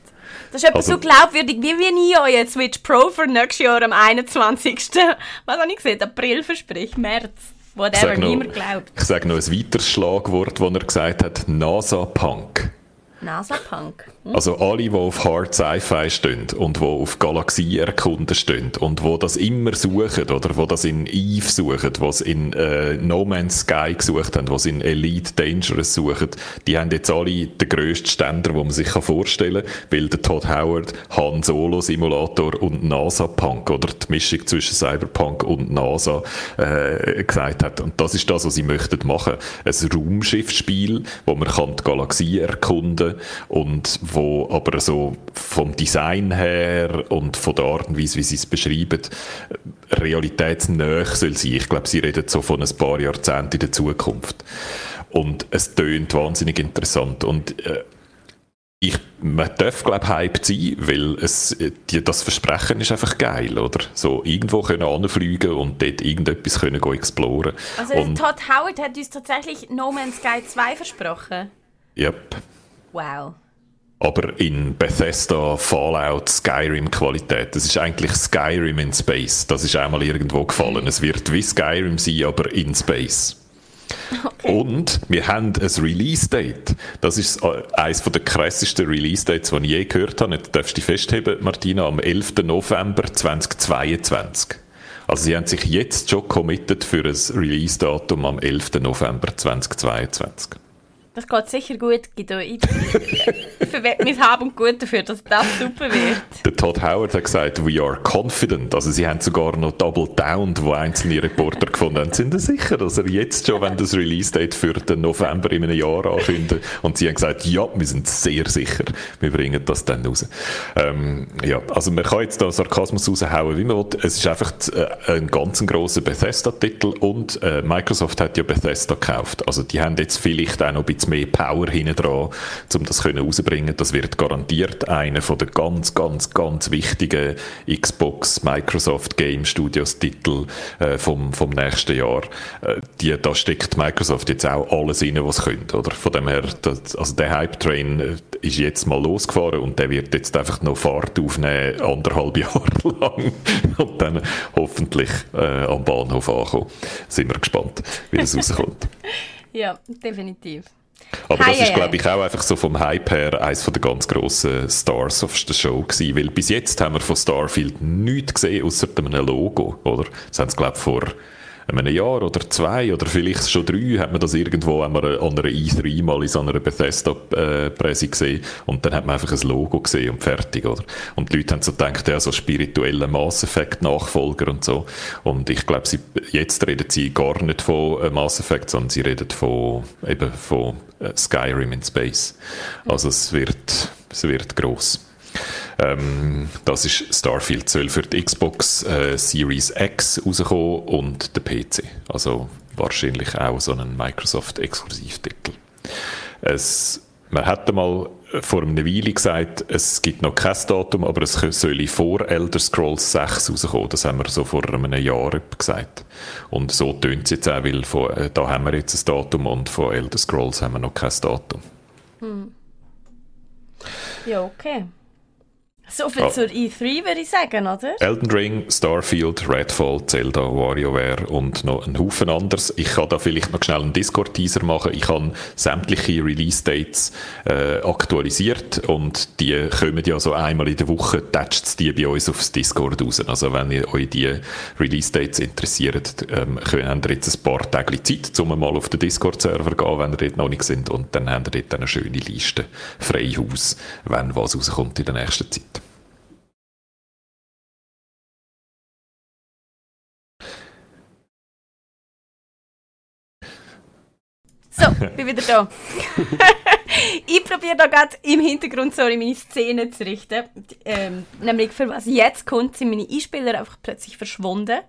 Das ist etwas also, so glaubwürdig, wie wenn ich euch Switch Pro für nächstes Jahr am 21. Was habe ich gesehen? April verspricht, März. Whatever, niemand glaubt. Ich sage noch ein weiteres Schlagwort, das er gesagt hat: NASA-Punk. NASA-Punk. Hm? Also alle, die auf Hard Sci-Fi stehen und die auf Galaxie erkunden stehen und wo das immer suchen, oder wo das in Eve suchen, was in äh, No Man's Sky gesucht haben, was in Elite Dangerous suchen, die haben jetzt alle den grössten Ständer, den man sich vorstellen kann, weil der Todd Howard Han Solo Simulator und NASA Punk, oder die Mischung zwischen Cyberpunk und NASA äh, gesagt hat. Und das ist das, was sie möchten machen. Ein Raumschiffspiel, wo man kann die Galaxie erkunden und wo aber so vom Design her und von der Art und Weise, wie sie es beschreiben, realitätsnäher soll sein. Ich glaube, sie reden so von ein paar Jahrzehnten in der Zukunft. Und es tönt wahnsinnig interessant und äh, ich, man darf, glaube ich, hyped sein, weil es, die, das Versprechen ist einfach geil, oder? So irgendwo können anfliegen und dort irgendetwas können go exploren. Also und, Todd Howard hat uns tatsächlich No Man's Sky 2 versprochen. Yep. Wow. Aber in Bethesda, Fallout, Skyrim-Qualität. Das ist eigentlich Skyrim in Space. Das ist einmal irgendwo gefallen. Es wird wie Skyrim sein, aber in Space. Okay. Und wir haben ein Release-Date. Das ist äh, eines der krassesten Release-Dates, die ich je gehört habe. Jetzt darfst du dich festheben, Martina, am 11. November 2022. Also sie haben sich jetzt schon committed für ein Release-Datum am 11. November 2022. Das geht sicher gut. Ich verwette mein Hab und Gut dafür, dass das super wird. Der Todd Howard hat gesagt, we are confident. Also sie haben sogar noch double downed, wo einzelne Reporter gefunden haben. Sind sie sicher, dass er jetzt schon, wenn das Release-Date für den November in einem Jahr ankündigt? Und sie haben gesagt, ja, wir sind sehr sicher. Wir bringen das dann raus. Ähm, ja, also man kann jetzt da Sarkasmus raushauen, wie man will. Es ist einfach äh, ein ganz grosser Bethesda-Titel und äh, Microsoft hat ja Bethesda gekauft. Also die haben jetzt vielleicht auch noch ein bisschen mehr Power hinten dran, um das rauszubringen. Das wird garantiert einer von den ganz, ganz, ganz wichtigen Xbox, Microsoft Game Studios Titel äh, vom, vom nächsten Jahr. Äh, die, da steckt Microsoft jetzt auch alles rein, was könnte, oder? Von dem her, das, also der Hype Train äh, ist jetzt mal losgefahren und der wird jetzt einfach noch Fahrt aufnehmen, anderthalb Jahre lang und dann hoffentlich äh, am Bahnhof ankommen. Sind wir gespannt, wie das rauskommt. Ja, definitiv. Aber das ist, glaube ich, auch einfach so vom Hype her eines der ganz grossen Stars of the Show gewesen, weil bis jetzt haben wir von Starfield nichts gesehen, außer einem Logo, oder? Das haben sie, glaube ich, vor einem Jahr oder zwei oder vielleicht schon drei hat man das irgendwo an einer, an einer E3 mal in so einer Bethesda-Presse gesehen und dann hat man einfach ein Logo gesehen und fertig, oder? Und die Leute haben so gedacht, ja, so spirituelle Mass Effect-Nachfolger und so. Und ich glaube, jetzt reden sie gar nicht von äh, Mass Effect, sondern sie reden von, eben von äh, Skyrim in Space. Also es wird, es wird gross. Ähm, das ist Starfield soll für die Xbox äh, Series X rauskommen und der PC. Also wahrscheinlich auch so ein Microsoft-Exklusivtitel. man hat mal vor einer Weile gesagt, es gibt noch kein Datum, aber es soll vor Elder Scrolls 6 rauskommen. Das haben wir so vor einem Jahr gesagt. Und so tönt es jetzt auch, weil von, äh, da haben wir jetzt ein Datum und von Elder Scrolls haben wir noch kein Datum. Hm. Ja, okay. So viel oh. zur E3 würde ich sagen, oder? Elden Ring, Starfield, Redfall, Zelda, WarioWare und noch ein Haufen anderes. Ich kann da vielleicht noch schnell einen Discord-Teaser machen. Ich habe sämtliche Release-Dates äh, aktualisiert und die kommen ja so einmal in der Woche, tätscht die bei uns aufs Discord raus. Also wenn ihr euch die Release-Dates interessiert, ähm, habt ihr jetzt ein paar Tage Zeit, um mal auf den Discord-Server zu gehen, wenn ihr dort noch nicht sind und dann habt ihr dort eine schöne Liste frei Haus, wenn was rauskommt in der nächsten Zeit. So, bin wieder da. ich probiere da gerade im Hintergrund sorry, meine Szene zu richten. Ähm, nämlich für was jetzt kommt, sind meine Einspieler einfach plötzlich verschwunden.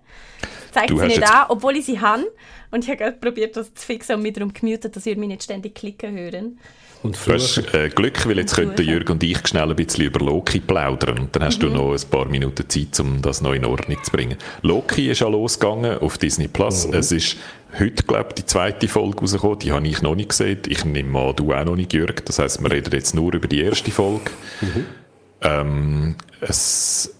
Zeigt sie nicht an, obwohl ich sie habe. Und ich habe gerade probiert, das zu fixen und mich darum gemutet, dass ihr mich nicht ständig klicken hören. Und du hast äh, Glück, weil jetzt könnten Jürgen und ich schnell ein bisschen über Loki plaudern. Und dann hast mhm. du noch ein paar Minuten Zeit, um das noch in Ordnung zu bringen. Loki ist ja losgegangen auf Disney Plus. Mhm. Es ist heute, glaube ich, die zweite Folge rausgekommen. Die habe ich noch nicht gesehen. Ich nehme an, du auch noch nicht, Jürg. Das heisst, wir reden jetzt nur über die erste Folge. Mhm. Ähm, es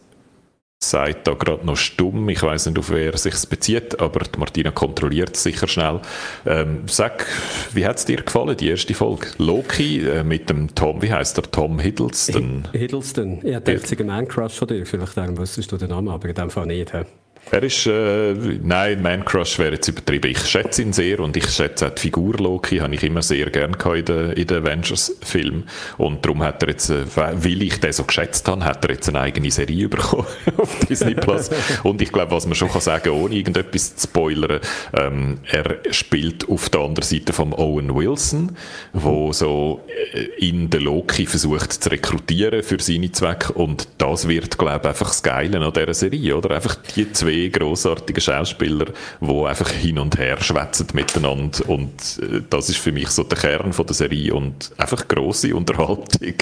sagt da gerade noch stumm. Ich weiß nicht, auf wer sich bezieht, aber Martina kontrolliert es sicher schnell. Ähm, sag, wie hat es dir gefallen, die erste Folge? Loki äh, mit dem Tom, wie heißt der? Tom Hiddleston? Hiddleston. Ich hatte einen Man-Crush von dir, vielleicht wusstest du den Namen, aber in dem Fall nicht. He? Er ist, äh, nein, Man Crush wäre jetzt übertrieben. Ich schätze ihn sehr und ich schätze auch die Figur Loki, habe ich immer sehr gern in den, den Avengers-Filmen. Und darum hat er jetzt, äh, weil ich den so geschätzt habe, hat er jetzt eine eigene Serie bekommen auf Disney Plus. und ich glaube, was man schon kann sagen, ohne irgendetwas zu spoilern, ähm, er spielt auf der anderen Seite von Owen Wilson, wo so äh, in den Loki versucht zu rekrutieren für seine Zwecke und das wird, glaube ich, einfach das Geile an dieser Serie, oder? Einfach die zwei zwei grossartige Schauspieler, die einfach hin und her schwätzen miteinander und äh, das ist für mich so der Kern von der Serie und einfach grosse Unterhaltung.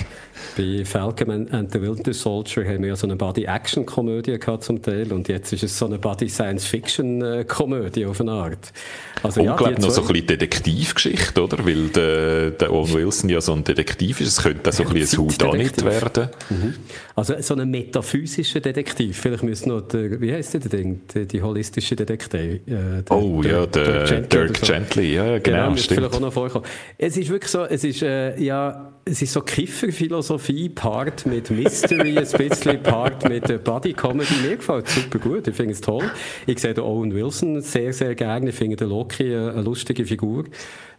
Bei Falcon and the Winter Soldier haben wir ja so eine Body-Action-Komödie gehabt zum Teil und jetzt ist es so eine Body-Science-Fiction-Komödie auf eine Art. Also, und ja, glaube noch so ein bisschen Detektivgeschichte, oder? Weil der, der Owen Wilson ja so ein Detektiv ist. Es könnte auch so ein bisschen ein Houdanit werden. Mhm. Also so ein metaphysischer Detektiv. Vielleicht müsste noch der, wie heißt der Ding? Die, die holistische Detektiv. Äh, der, oh der, ja, der, Dirk Gently, so. Gently ja genau, genau stimmt. vielleicht auch noch vorkommen. Es ist wirklich so, es ist, äh, ja, es ist so Kifferphilosophie, Part mit Mystery, ein bisschen Part mit Body Comedy. Mir gefällt es super gut, ich finde es toll. Ich sehe Owen Wilson sehr, sehr gerne, ich finde Loki eine lustige Figur.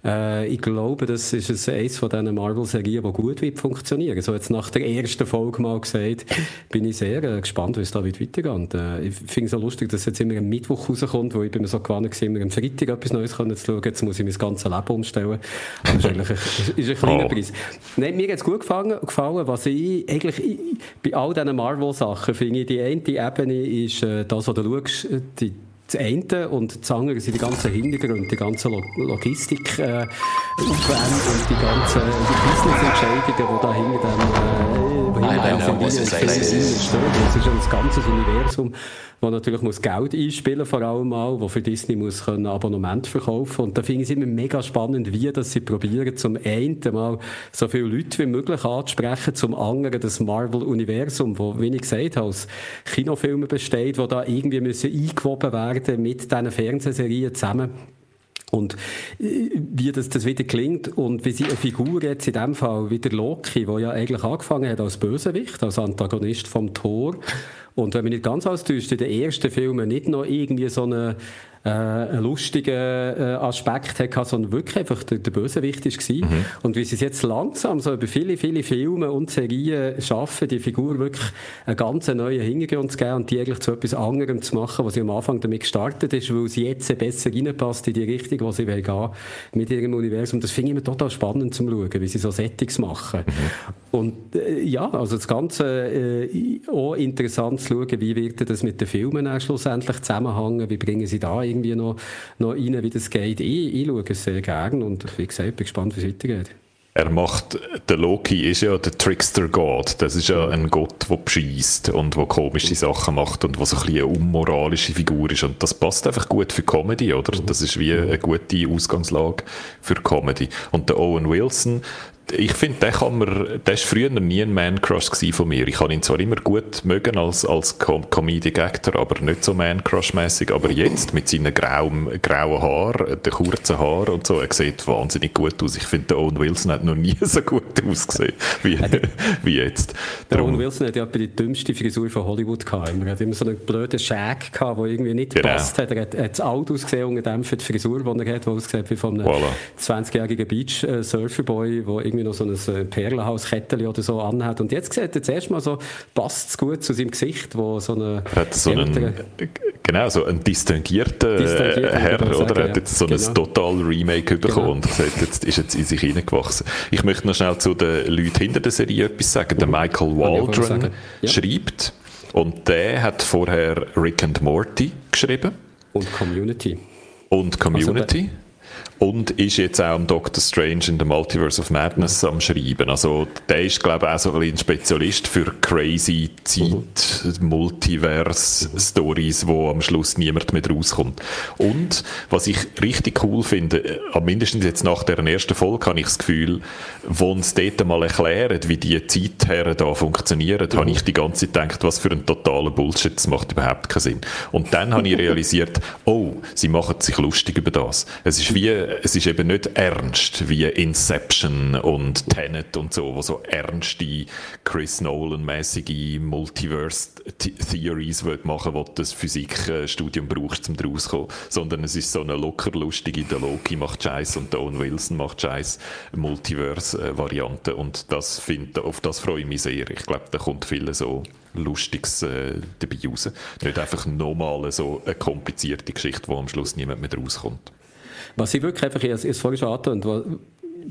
Äh, ich glaube, das ist eines von diesen Marvel-Serien, die gut wird funktionieren. So jetzt nach der ersten Folge mal gesagt, bin ich sehr äh, gespannt, wie es da weitergeht. Äh, ich finde es so lustig, dass jetzt immer am Mittwoch rauskommt, wo ich bin mir so gewohnt war, immer am Freitag etwas Neues zu schauen. Jetzt muss ich mein ganzes Leben umstellen. das ist eigentlich ein, ist ein kleiner oh. Preis. Nein, mir hat es gut gefallen, gefallen, was ich eigentlich ich, bei all diesen Marvel-Sachen finde die eine Ebene ist äh, das, was du schaust, die das eine und das andere sind die ganzen Hintergründe, die ganzen Logistik äh, und die ganzen Business-Entscheidungen, die da hinter dem, äh, Das ist ein ganzes Universum, wo natürlich muss Geld einspielen vor allem auch, wo für Disney muss können Abonnement verkaufen. Und da finde ich es immer mega spannend, wie dass sie probieren, zum einen mal so viele Leute wie möglich anzusprechen, zum anderen das Marvel-Universum, wo, wie ich gesagt habe, aus Kinofilmen besteht, wo da irgendwie müssen eingewoben werden mit diesen Fernsehserien zusammen. Und äh, wie das, das wieder klingt und wie sie eine Figur jetzt in dem Fall wie der Loki, der ja eigentlich angefangen hat als Bösewicht, als Antagonist vom Tor. Und wenn man nicht ganz austäuscht, in den ersten Filmen nicht noch irgendwie so eine äh, einen lustigen äh, Aspekt hatte, sondern wirklich einfach der, der Bösewicht war. Mhm. Und wie sie es jetzt langsam so über viele, viele Filme und Serien schaffen, die Figur wirklich einen ganz neuen Hintergrund zu geben und die eigentlich zu etwas anderem zu machen, was sie am Anfang damit gestartet ist, weil sie jetzt besser reinpasst in die Richtung, wo sie will gehen mit ihrem Universum. Das finde ich mir total spannend zu schauen, wie sie so Settings machen. Mhm. Und äh, ja, also das Ganze äh, auch interessant zu schauen, wie wird das mit den Filmen schlussendlich zusammenhängen, wie bringen sie da irgendwie noch, noch rein, wie das geht. Ich, ich schaue es sehr gerne und wie gesagt, bin gespannt, wie es weitergeht. Er macht, der Loki ist ja der Trickster God. Das ist ja ein Gott, der bescheißt und der komische Sachen macht und der so ein bisschen eine unmoralische Figur ist. Und das passt einfach gut für Comedy, oder? Das ist wie eine gute Ausgangslage für Comedy. Und der Owen Wilson, ich finde, der kann man, der ist früher nie ein Man-Crush von mir. Ich habe ihn zwar immer gut mögen als, als Com Comedic Actor, aber nicht so Man-Crush-mäßig. Aber jetzt mit seinen grauen, grauen Haaren, den kurzen Haaren und so, er sieht wahnsinnig gut aus. Ich finde, der Owen Wilson hat noch nie so gut ausgesehen wie, wie jetzt. Der Owen Wilson hat ja die dümmste Frisur von Hollywood gehabt. Er hat immer so einen blöden Shag gehabt, der irgendwie nicht genau. gepasst hat. Er hat, hat zu alt ausgesehen unter dem für die Frisur, die er hat, die aussieht wie von einem voilà. 20-jährigen Beach-Surferboy, der irgendwie noch so ein äh, Perlenhaus-Kettchen oder so anhat. Und jetzt sieht er zuerst mal so, passt es gut zu seinem Gesicht, wo so eine... Hat so einen, genau, so ein distinguierter Distinguiert, Herr, oder? Sagen, er hat jetzt so genau. ein total Remake bekommen genau. und gesagt, jetzt ist jetzt in sich hineingewachsen. Ich möchte noch schnell zu den Leuten hinter der Serie etwas sagen. Der Michael Waldron ja. schreibt, und der hat vorher Rick and Morty geschrieben. Und Community. Und Community. Also und ist jetzt auch am Doctor Strange in the Multiverse of Madness am Schreiben. Also der ist, glaube ich, auch so ein, ein Spezialist für crazy Zeit, Multiverse-Stories, wo am Schluss niemand mehr rauskommt. Und was ich richtig cool finde, äh, mindestens jetzt nach der ersten Folge habe ich das Gefühl, wo uns dort mal erklären, wie die Zeitherren da funktionieren, mhm. habe ich die ganze Zeit gedacht, was für ein totaler Bullshit, das macht überhaupt keinen Sinn. Und dann habe ich realisiert, oh, sie machen sich lustig über das. Es ist wie es ist eben nicht ernst wie Inception und Tenet und so, wo so ernste Chris Nolan-mäßige Multiverse-Theories machen wo du das Physikstudium brauchst, um daraus zu kommen, sondern es ist so eine locker lustige, der Loki macht Scheiß und Owen Wilson macht Scheiß, Multiverse-Variante und das find, auf das freue ich mich sehr. Ich glaube, da kommt viel so Lustiges äh, dabei raus. Nicht einfach nochmal so eine komplizierte Geschichte, wo am Schluss niemand mehr rauskommt. Was ich wirklich einfach, ich habe es vorhin schon angetönt,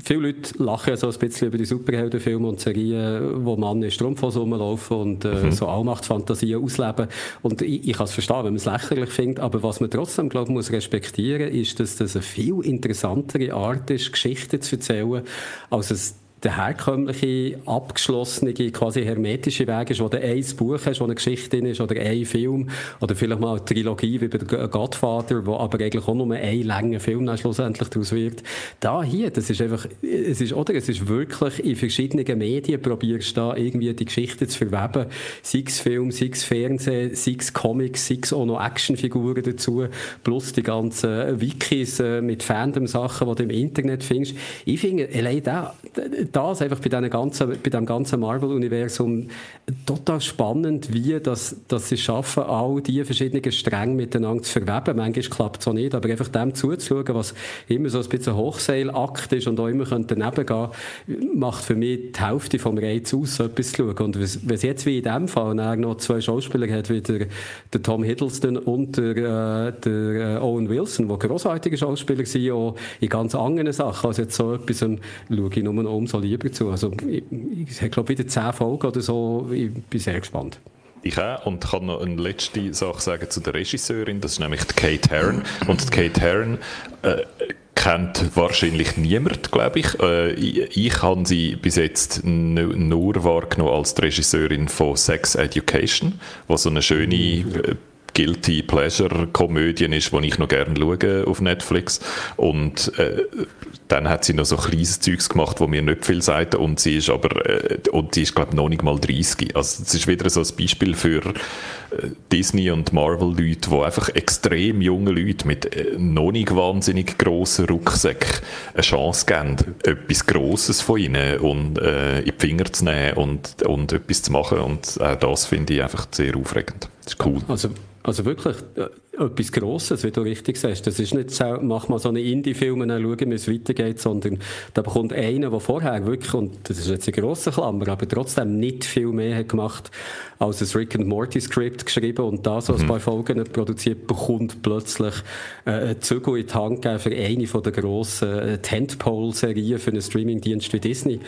viele Leute lachen so ein bisschen über die Superheldenfilme und Serien, wo man in Strumpfhosen rumlaufen und äh, mhm. so Allmachtsfantasien ausleben. Und ich, ich kann es verstehen, wenn man es lächerlich findet, aber was man trotzdem, glaube muss respektieren, ist, dass das eine viel interessantere Art ist, Geschichten zu erzählen, als es der herkömmliche, abgeschlossene, quasi hermetische Weg ist, wo du ein Buch hast, wo eine Geschichte drin ist, oder ein Film, oder vielleicht mal eine Trilogie wie bei Godfather, wo aber eigentlich auch nur ein langer Film dann schlussendlich daraus wird. Da hier, das ist einfach, es ist, oder, es ist wirklich in verschiedenen Medien probierst du da irgendwie die Geschichte zu verweben, sei es Film, sei es Fernsehen, sei es Comics, sei es auch noch Actionfiguren dazu, plus die ganzen Wikis äh, mit Fandom-Sachen, die du im Internet findest. Ich finde, allein da, das einfach bei, diesem ganzen, bei dem ganzen Marvel-Universum total spannend, wie das, dass sie schaffen, all diese verschiedenen Stränge miteinander zu verweben. Manchmal klappt es auch nicht, aber einfach dem zuzuschauen, was immer so ein bisschen Hochseilakt ist und auch immer daneben gehen, macht für mich die Hälfte vom Reiz aus, so etwas zu schauen. Und wenn es jetzt wie in dem Fall noch zwei Schauspieler hat, wie der, der Tom Hiddleston und der, äh, der äh, Owen Wilson, die grossartige Schauspieler sind, auch in ganz anderen Sachen, also jetzt so etwas, um, schaue ich nur lieber zu. Also ich, ich, ich glaube wieder zehn Folgen oder so. Ich bin sehr gespannt. Ich auch. Und kann noch eine letzte Sache sagen zu der Regisseurin. Das ist nämlich die Kate Herron. Und die Kate Herron äh, kennt wahrscheinlich niemand, glaube ich. Äh, ich. Ich habe sie bis jetzt nur wahrgenommen als die Regisseurin von Sex Education, was so eine schöne äh, Guilty Pleasure Komödien ist, die ich noch gerne schaue auf Netflix. Und äh, dann hat sie noch so kleines Zeugs gemacht, wo mir nicht viel sagt und sie ist aber, äh, und sie ist glaube noch nicht mal 30. Also es ist wieder so ein Beispiel für Disney und Marvel-Leute, die einfach extrem junge Leute mit äh, noch nicht wahnsinnig grossen Rucksäcken eine Chance geben, etwas Grosses von ihnen und, äh, in die Finger zu nehmen und, und etwas zu machen und auch das finde ich einfach sehr aufregend. Das ist cool. Also also wirklich äh, etwas Grosses, wie du richtig sagst. Das ist nicht so, mach mal so einen Indie-Film und dann schauen, wie es weitergeht, sondern da bekommt einer, der vorher wirklich, und das ist jetzt eine grosse Klammer, aber trotzdem nicht viel mehr hat gemacht, als ein Rick and Morty Skript geschrieben und da so ein mhm. paar Folgen produziert, bekommt plötzlich äh, einen Zügel in die Hand für eine von der grossen äh, Tentpole-Serien für einen Streaming-Dienst wie Disney.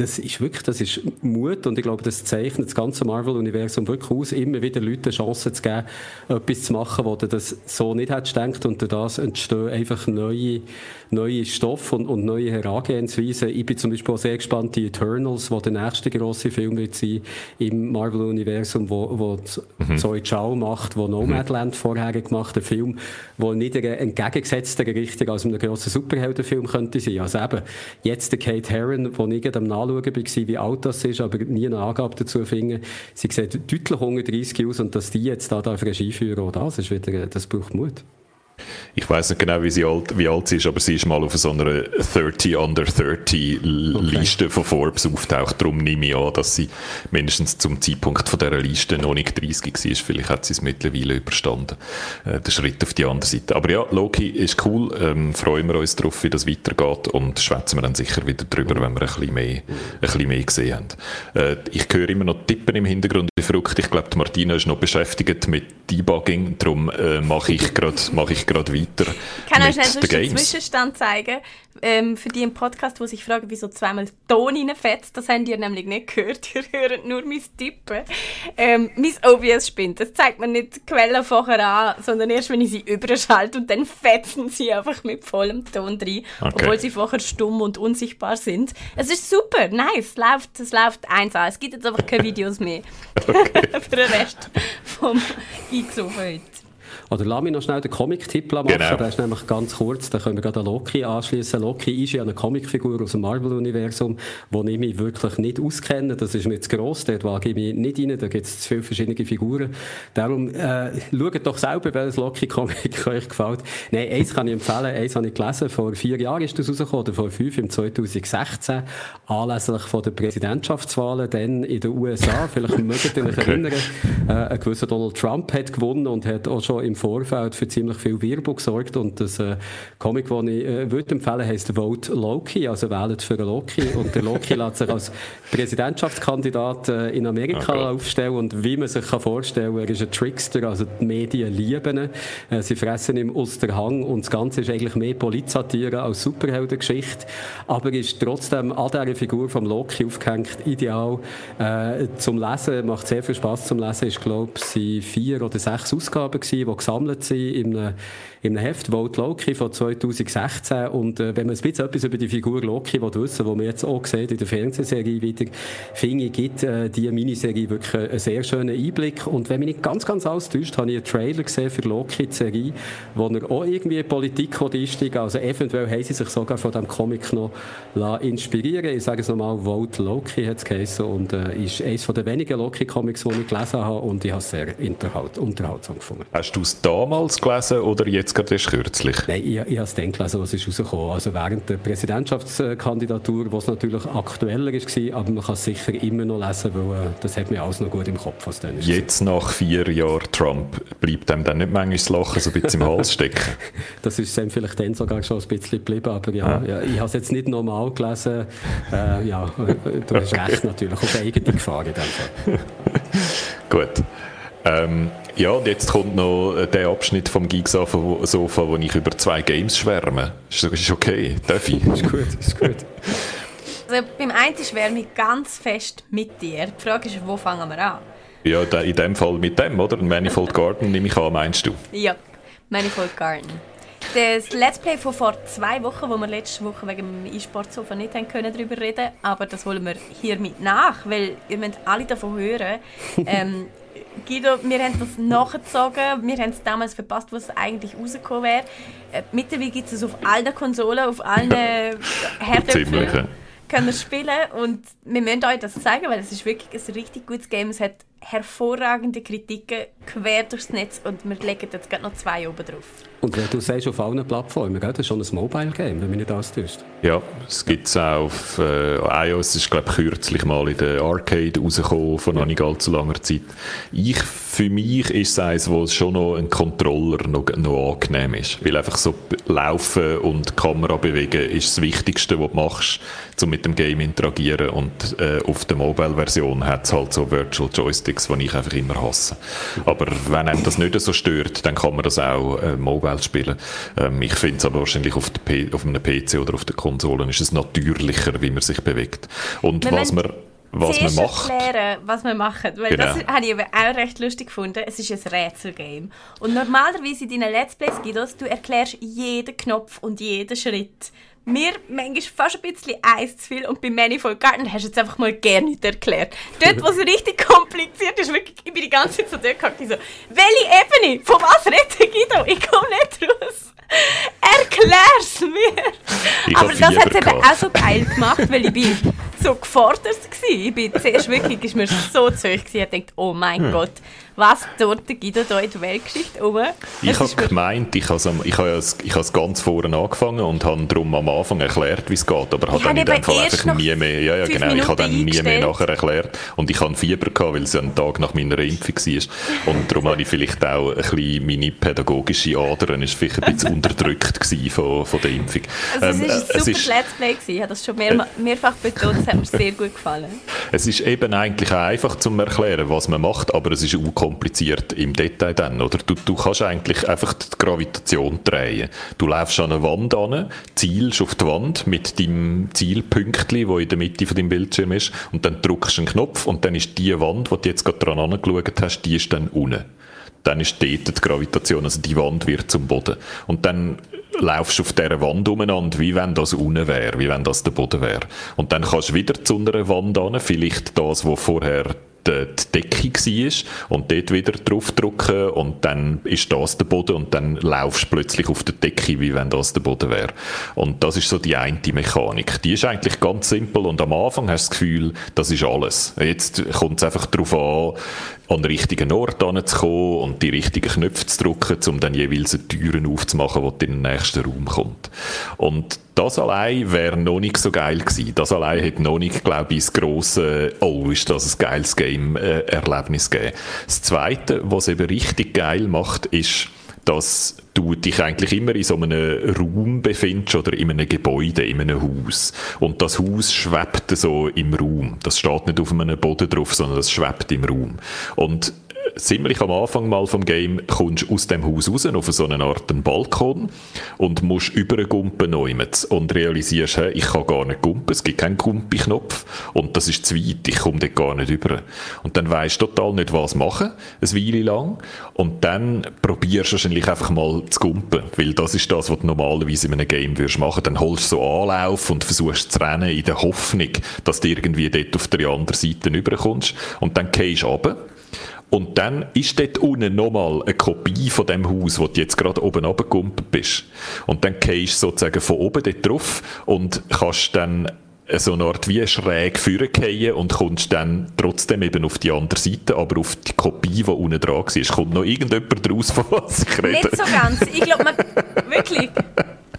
Das ist wirklich, das ist Mut und ich glaube, das zeichnet das ganze Marvel-Universum wirklich aus, immer wieder Leuten Chancen zu geben, etwas zu machen, wo du das so nicht hättest gedacht und durch das entstehen einfach neue, neue Stoffe und, und neue Herangehensweisen. Ich bin zum Beispiel auch sehr gespannt, die Eternals, wo der nächste große Film wird sein im Marvel-Universum, wo, wo mhm. Zoe Chao macht, wo Nomadland mhm. vorher gemacht hat, ein Film, der nicht eine entgegengesetzte Richtung als einem grossen Superheldenfilm könnte sein. Also eben, jetzt der Kate Herron, wo ich am Nachschauen war, wie alt das ist, aber nie eine Angabe dazu finden. Sie sieht deutlich unter 30 aus und dass die jetzt da Regie führen, auch das ist wieder, das braucht Mut ich weiß nicht genau, wie, sie alt, wie alt sie ist, aber sie ist mal auf so einer 30 under 30 Liste okay. von Forbes auftaucht. Darum nehme ich an, dass sie mindestens zum Zeitpunkt von dieser Liste noch nicht 30 war. Vielleicht hat sie es mittlerweile überstanden. Äh, der Schritt auf die andere Seite. Aber ja, Loki ist cool. Ähm, freuen wir uns darauf, wie das weitergeht und schwätzen wir dann sicher wieder drüber, wenn wir ein bisschen mehr, ein bisschen mehr gesehen haben. Äh, ich höre immer noch Tippen im Hintergrund, wie verrückt. Ich glaube, Martina ist noch beschäftigt mit Debugging. Darum äh, mache ich gerade mach gerade weiter. Ich kann euch schnell einen Zwischenstand zeigen ähm, für die im Podcast, wo sich fragen, wieso zweimal Ton reinfetzt. Das habt ihr nämlich nicht gehört. Ihr hört nur mein Tippen. Ähm, mein OBS spinnt. Das zeigt mir nicht die Quellen vorher an, sondern erst, wenn ich sie überschalte und dann fetzen sie einfach mit vollem Ton rein, okay. obwohl sie vorher stumm und unsichtbar sind. Es ist super, nice. Es läuft, es läuft eins an. Es gibt jetzt einfach keine Videos mehr. Okay. für den Rest vom Einzug heute. Oder lass mich noch schnell den Comic-Tipp machen. Genau. Der ist nämlich ganz kurz, da können wir gerade an Loki anschließen. Loki ist ja eine Comicfigur aus dem Marvel-Universum, wo ich mich wirklich nicht auskenne. Das ist mir zu gross, dort wage ich mich nicht rein. Da gibt es zu viele verschiedene Figuren. Darum äh, schaut doch selber, welches Loki-Comic euch gefällt. Nein, eins kann ich empfehlen, eins habe ich gelesen. Vor vier Jahren ist das rausgekommen, oder vor fünf, im 2016, anlässlich von der Präsidentschaftswahlen dann in den USA. Vielleicht mögt ihr euch okay. erinnern, äh, ein gewisser Donald Trump hat gewonnen und hat auch schon im Vorfeld für ziemlich viel Werbung gesorgt und das äh, Comic, das ich äh, würde empfehlen, heisst Vote Loki, also wählt für Loki. Und der Loki lässt sich als Präsidentschaftskandidat äh, in Amerika okay. aufstellen. Und wie man sich kann vorstellen, er ist ein Trickster, also die Medien lieben ihn, äh, sie fressen ihm aus der Hang und das Ganze ist eigentlich mehr Polizsatire als Superheldengeschichte, aber ist trotzdem an dieser Figur vom Loki aufgehängt, ideal äh, zum Lesen, macht sehr viel Spaß zum Lesen, ist glaube ich vier oder sechs Ausgaben gewesen, die gesammelt sind in einem, in einem Heft, Vote Loki von 2016. Und äh, wenn man ein bisschen etwas über die Figur Loki wissen will, die man jetzt auch sieht in der Fernsehserie wieder, finde ich, gibt äh, die Miniserie wirklich einen sehr schönen Einblick. Und wenn mich nicht ganz, ganz alles täuscht, habe ich einen Trailer gesehen für Loki, die Serie, wo er auch irgendwie Politik einsteigt. Also eventuell haben sie sich sogar von diesem Comic noch inspirieren Ich sage es nochmal, Vote Loki hat es geheißen und äh, ist eines der wenigen Loki-Comics, die ich gelesen habe und ich habe es sehr unterhaltsam gefunden. Hast du es damals gelesen oder jetzt gerade erst kürzlich? Nein, ich, ich habe es gelesen, was ist rausgekommen. Also während der Präsidentschaftskandidatur, was natürlich aktueller war, aber man kann es sicher immer noch lesen, weil äh, das hat mir alles noch gut im Kopf, was dann ist. Jetzt nach vier Jahren Trump, bleibt einem dann nicht manchmal das Lachen so ein bisschen im Hals stecken? das ist dann vielleicht dann sogar schon ein bisschen geblieben, aber ja, ah. ja ich habe es jetzt nicht normal gelesen. Äh, ja, du hast recht natürlich, auf eigene Gefahr in dem Fall. Gut. Ähm, ja, und jetzt kommt noch der Abschnitt vom Geeksofa, wo ich über zwei Games schwärme. Ist, ist okay, darf ich? ist gut, ist gut. Also beim einen schwärme ich ganz fest mit dir. Die Frage ist, wo fangen wir an? Ja, in dem Fall mit dem, oder? Manifold Garden nehme ich an, meinst du? Ja, Manifold Garden. Das Let's Play von vor zwei Wochen, wo wir letzte Woche wegen dem E-Sport-Sofa nicht haben können darüber reden aber das holen wir hiermit nach, weil ihr müsst alle davon hören. Ähm, Guido, wir haben das nachgezogen. Wir haben es damals verpasst, was eigentlich rausgekommen wäre. Äh, mittlerweile gibt es auf allen Konsolen, auf allen Herdöpfeln. Können wir spielen und wir müssen euch das zeigen, weil es ist wirklich ein richtig gutes Game. Es hat hervorragende Kritiken quer durchs Netz und wir legen jetzt gerade noch zwei oben drauf. Und wenn du sagst, auf allen Plattformen, gell? das ist schon ein Mobile-Game, wenn mich nicht alles täuscht. Ja, es gibt es auch auf äh, iOS, ist glaube ich kürzlich mal in der Arcade rausgekommen, vor noch nicht allzu langer Zeit. Ich, für mich ist es eins, wo es schon noch ein Controller noch, noch angenehm ist, weil einfach so laufen und Kamera bewegen ist das Wichtigste, was du machst, um mit dem Game interagieren und äh, auf der Mobile-Version hat es halt so Virtual Joysticks, die ich einfach immer hasse. Aber wenn einem das nicht so stört, dann kann man das auch äh, mobile spielen. Ähm, ich finde es aber wahrscheinlich auf, auf, einem PC oder auf der Konsole ist es natürlicher, wie man sich bewegt. Und wir was man was man macht. erklären, was wir machen. Weil Genau. das habe ich eben auch recht lustig gefunden. Es ist ein Rätselgame. Und normalerweise in deinen Let's Plays, Guidos, du erklärst jeden Knopf und jeden Schritt. Mir manchmal fast ein bisschen eins zu viel und bei Manifold Garden hast du jetzt einfach mal gerne nicht erklärt. Dort, wo es richtig kompliziert ist, wirklich, ich bin die ganze Zeit so dort gehockt, ich so, welche Ebene? Von was redet Guido? Ich komme nicht raus. Erklär's mir! Aber das hat es eben auch so geil gemacht, weil ich bin so gefordert war. Ich bin zuerst wirklich, ist mir so hoch gewesen. Ich dachte, oh mein Hm. Gott, was tut der Guido da in der Weltgeschichte rum? Ich Es habe gemeint, ich habe es ich habe es es ganz vorne angefangen und habe darum am Anfang erklärt, wie es geht, aber habe dann in dem Fall einfach nie mehr, ja, ja, genau, ich habe dann nie mehr nachher erklärt und ich hatte Fieber gehabt, weil es ja ein Tag nach meiner Impfung war und darum habe ich vielleicht auch ein bisschen meine pädagogische Adern ist vielleicht ein bisschen unterdrückt von, von der Impfung. Also es Ähm, ist ein äh, super es ist- Let's Play gewesen. Ich habe das schon mehr, mehrfach betont. Es hat mir sehr gut gefallen. Es ist eben eigentlich auch einfach zum Erklären, was man macht, aber es ist unkompliziert im Detail dann, oder? Du, du kannst eigentlich einfach die Gravitation drehen. Du läufst an eine Wand an, zielst auf die Wand mit deinem Zielpünktchen, wo in der Mitte von deinem Bildschirm ist, und dann drückst du einen Knopf und dann ist die Wand, wo du jetzt gerade dran angeschaut hast, die ist dann unten. Dann ist dort die Gravitation, also die Wand wird zum Boden. Und dann laufst du auf dieser Wand umeinander, wie wenn das unten wäre, wie wenn das der Boden wäre. Und dann kannst du wieder zu einer Wand an, vielleicht das, wo vorher die die Decke war und dort wieder draufdrücken und dann ist das der Boden und dann laufst du plötzlich auf der Decke, wie wenn das der Boden wäre. Und das ist so die eine Mechanik. Die ist eigentlich ganz simpel und am Anfang hast du das Gefühl, das ist alles. Jetzt kommt es einfach darauf an, an den richtigen Ort anzukommen und die richtigen Knöpfe zu drücken, um dann jeweils eine Türen aufzumachen, die in den nächsten Raum kommt. Und das allein wäre noch nicht so geil gewesen. Das allein hätte noch nicht, glaube ich, das grosse, oh, ist das ein geiles Game-Erlebnis gegeben. Das Zweite, was eben richtig geil macht, ist, dass du dich eigentlich immer in so einem Raum befindest oder in einem Gebäude, in einem Haus. Und das Haus schwebt so im Raum. Das steht nicht auf einem Boden drauf, sondern das schwebt im Raum. Und ziemlich am Anfang mal vom Game kommst du aus dem Haus raus auf so eine Art einen Balkon und musst übergumpen neumets und realisierst, hey, ich kann gar nicht gumpen, es gibt keinen Gumpi-Knopf und das ist zu weit, ich komme dort gar nicht über. Und dann weisst du total nicht, was machen, eine Weile lang und dann probierst du wahrscheinlich einfach mal zu gumpen, weil das ist das, was du normalerweise in einem Game würdest machen. Dann holst du so Anlauf und versuchst zu rennen in der Hoffnung, dass du irgendwie dort auf der anderen Seite rüberkommst und dann gehst du runter und dann ist dort unten nochmal eine Kopie von dem Haus, wo du jetzt gerade oben runtergekumpelt bist. Und dann gehst du sozusagen von oben dort drauf und kannst dann so eine Art wie schräg vorgehen und kommst dann trotzdem eben auf die andere Seite, aber auf die Kopie, die unten dran war. Kommt noch irgendjemand raus, von was ich rede? Nicht so ganz. Ich glaube, man. Wirklich.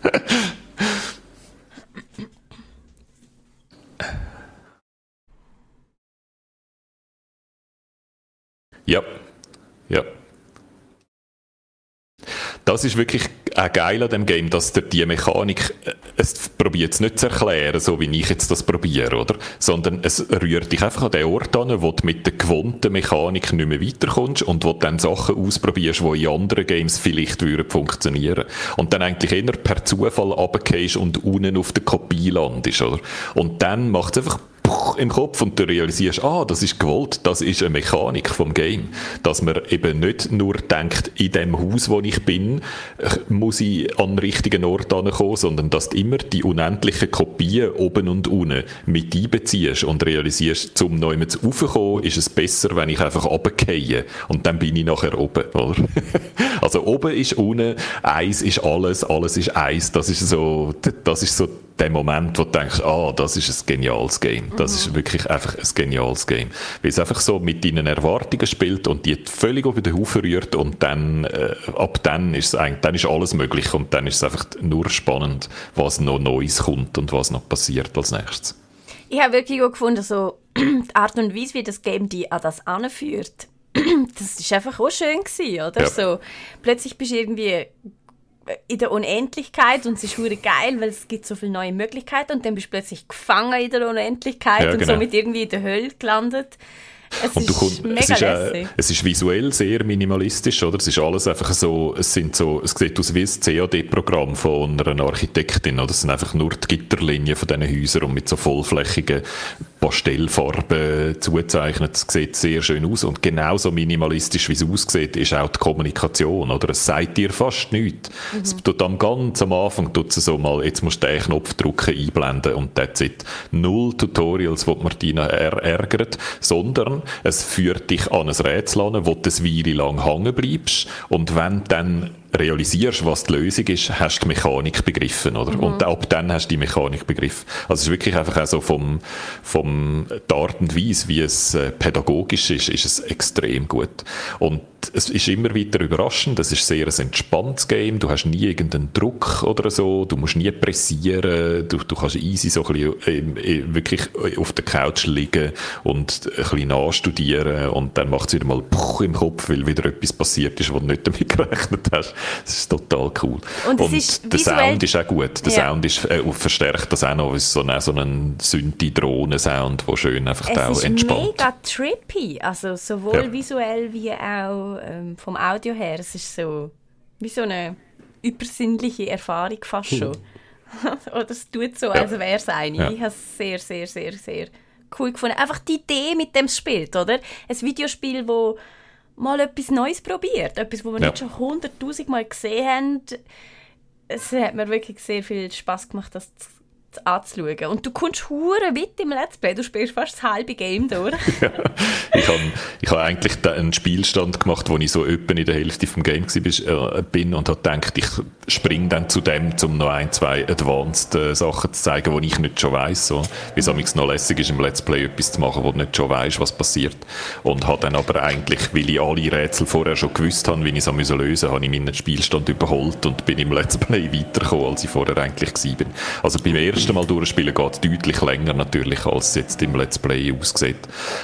Ja. Ja. Das ist wirklich auch geil an dem Game, dass dir die Mechanik, äh, es probiert es nicht zu erklären, so wie ich jetzt das probiere, oder? Sondern es rührt dich einfach an den Ort an, wo du mit der gewohnten Mechanik nicht mehr weiterkommst und wo du dann Sachen ausprobierst, die in anderen Games vielleicht würden funktionieren. Und dann eigentlich eher per Zufall runtergehst und unten auf der Kopie landest, oder? Und dann macht es einfach im Kopf und du realisierst, ah, das ist gewollt, das ist eine Mechanik vom Game. Dass man eben nicht nur denkt, in dem Haus, wo ich bin, muss ich an den richtigen Ort ankommen, sondern dass du immer die unendlichen Kopien oben und unten mit einbeziehst und realisierst, zum neu zu raufkommen, ist es besser, wenn ich einfach runtergehe und dann bin ich nachher oben, oder? also oben ist unten, eins ist alles, alles ist eins, das ist so, das ist so der Moment, wo du denkst, ah, das ist ein geniales Game. Das ist wirklich einfach ein geniales Game. Weil es einfach so mit deinen Erwartungen spielt und die völlig über den Haufen rührt und dann, äh, ab dann ist es eigentlich, dann ist alles möglich und dann ist es einfach nur spannend, was noch Neues kommt und was noch passiert als nächstes. Ich habe wirklich auch gefunden, so die Art und Weise, wie das Game die an das anführt, das ist einfach auch schön gewesen, oder? Ja. So, plötzlich bist du irgendwie in der Unendlichkeit und es ist hure geil, weil es gibt so viele neue Möglichkeiten und dann bist du plötzlich gefangen in der Unendlichkeit Ja, und genau. somit irgendwie in der Hölle gelandet. Es Und du ist kommst, es, ist, äh, es ist visuell sehr minimalistisch, oder? Es ist alles einfach so, es sind so, es sieht aus wie ein CAD-Programm von einer Architektin, oder? Es sind einfach nur die Gitterlinien von diesen Häusern und mit so vollflächigen Pastellfarben zuzeichnet. Es sieht sehr schön aus und genauso minimalistisch, wie es aussieht, ist auch die Kommunikation, oder? Es sagt dir fast nichts. Mhm. Es tut am ganz am Anfang tut es so mal, jetzt musst du den Knopf drücken, einblenden und that's it. Null Tutorials, wo Martina er ärgert, sondern es führt dich an ein Rätsel an, wo du eine Weile lang hängen bleibst und wenn dann realisierst, was die Lösung ist, hast du die Mechanik begriffen, oder? Mhm. Und ab dann hast du die Mechanik begriffen. Also es ist wirklich einfach auch so vom, vom der Art und Weise, wie es äh, pädagogisch ist, ist es extrem gut. Und es ist immer wieder überraschend. Es ist sehr ein entspanntes Game. Du hast nie irgendeinen Druck oder so. Du musst nie pressieren. Du, du kannst easy so ein bisschen, äh, äh wirklich auf der Couch liegen und ein bisschen nachstudieren und dann macht es wieder mal Puch im Kopf, weil wieder etwas passiert ist, wo du nicht damit gerechnet hast. Das ist total cool. Und, und der Sound ist auch gut. Der ja. Sound ist, äh, verstärkt das auch noch. Ist so, ein, so ein Synthi-Drohnen-Sound, der schön einfach es auch entspannt. Es ist mega trippy. Also sowohl ja. visuell wie auch ähm, vom Audio her. Es ist so wie so eine übersinnliche Erfahrung fast schon. Oder es tut so, als wäre es eine. Ja. Ich habe es sehr, sehr, sehr, sehr cool gefunden. Einfach die Idee mit dem Spiel, oder? Ein Videospiel, wo mal etwas Neues probiert. Etwas, was wir ja. nicht schon hunderttausend Mal gesehen haben. Es hat mir wirklich sehr viel Spaß gemacht, das zu anzuschauen. Und du kommst hure weit im Let's Play, du spielst fast das halbe Game durch. ich habe ich hab eigentlich einen Spielstand gemacht, wo ich so etwa in der Hälfte vom Game war, bin und habe gedacht, ich springe dann zu dem, um noch ein, zwei Advanced äh, Sachen zu zeigen, die ich nicht schon weiss. So. Wie es noch lässig ist, im Let's Play etwas zu machen, wo du nicht schon weißt, was passiert. Und habe dann aber eigentlich, weil ich alle Rätsel vorher schon gewusst habe, wie ich es lösen musste, habe ich meinen Spielstand überholt und bin im Let's Play weitergekommen, als ich vorher eigentlich war. Also beim ersten erste Mal durchspielen geht deutlich länger natürlich, als es jetzt im Let's Play aussieht.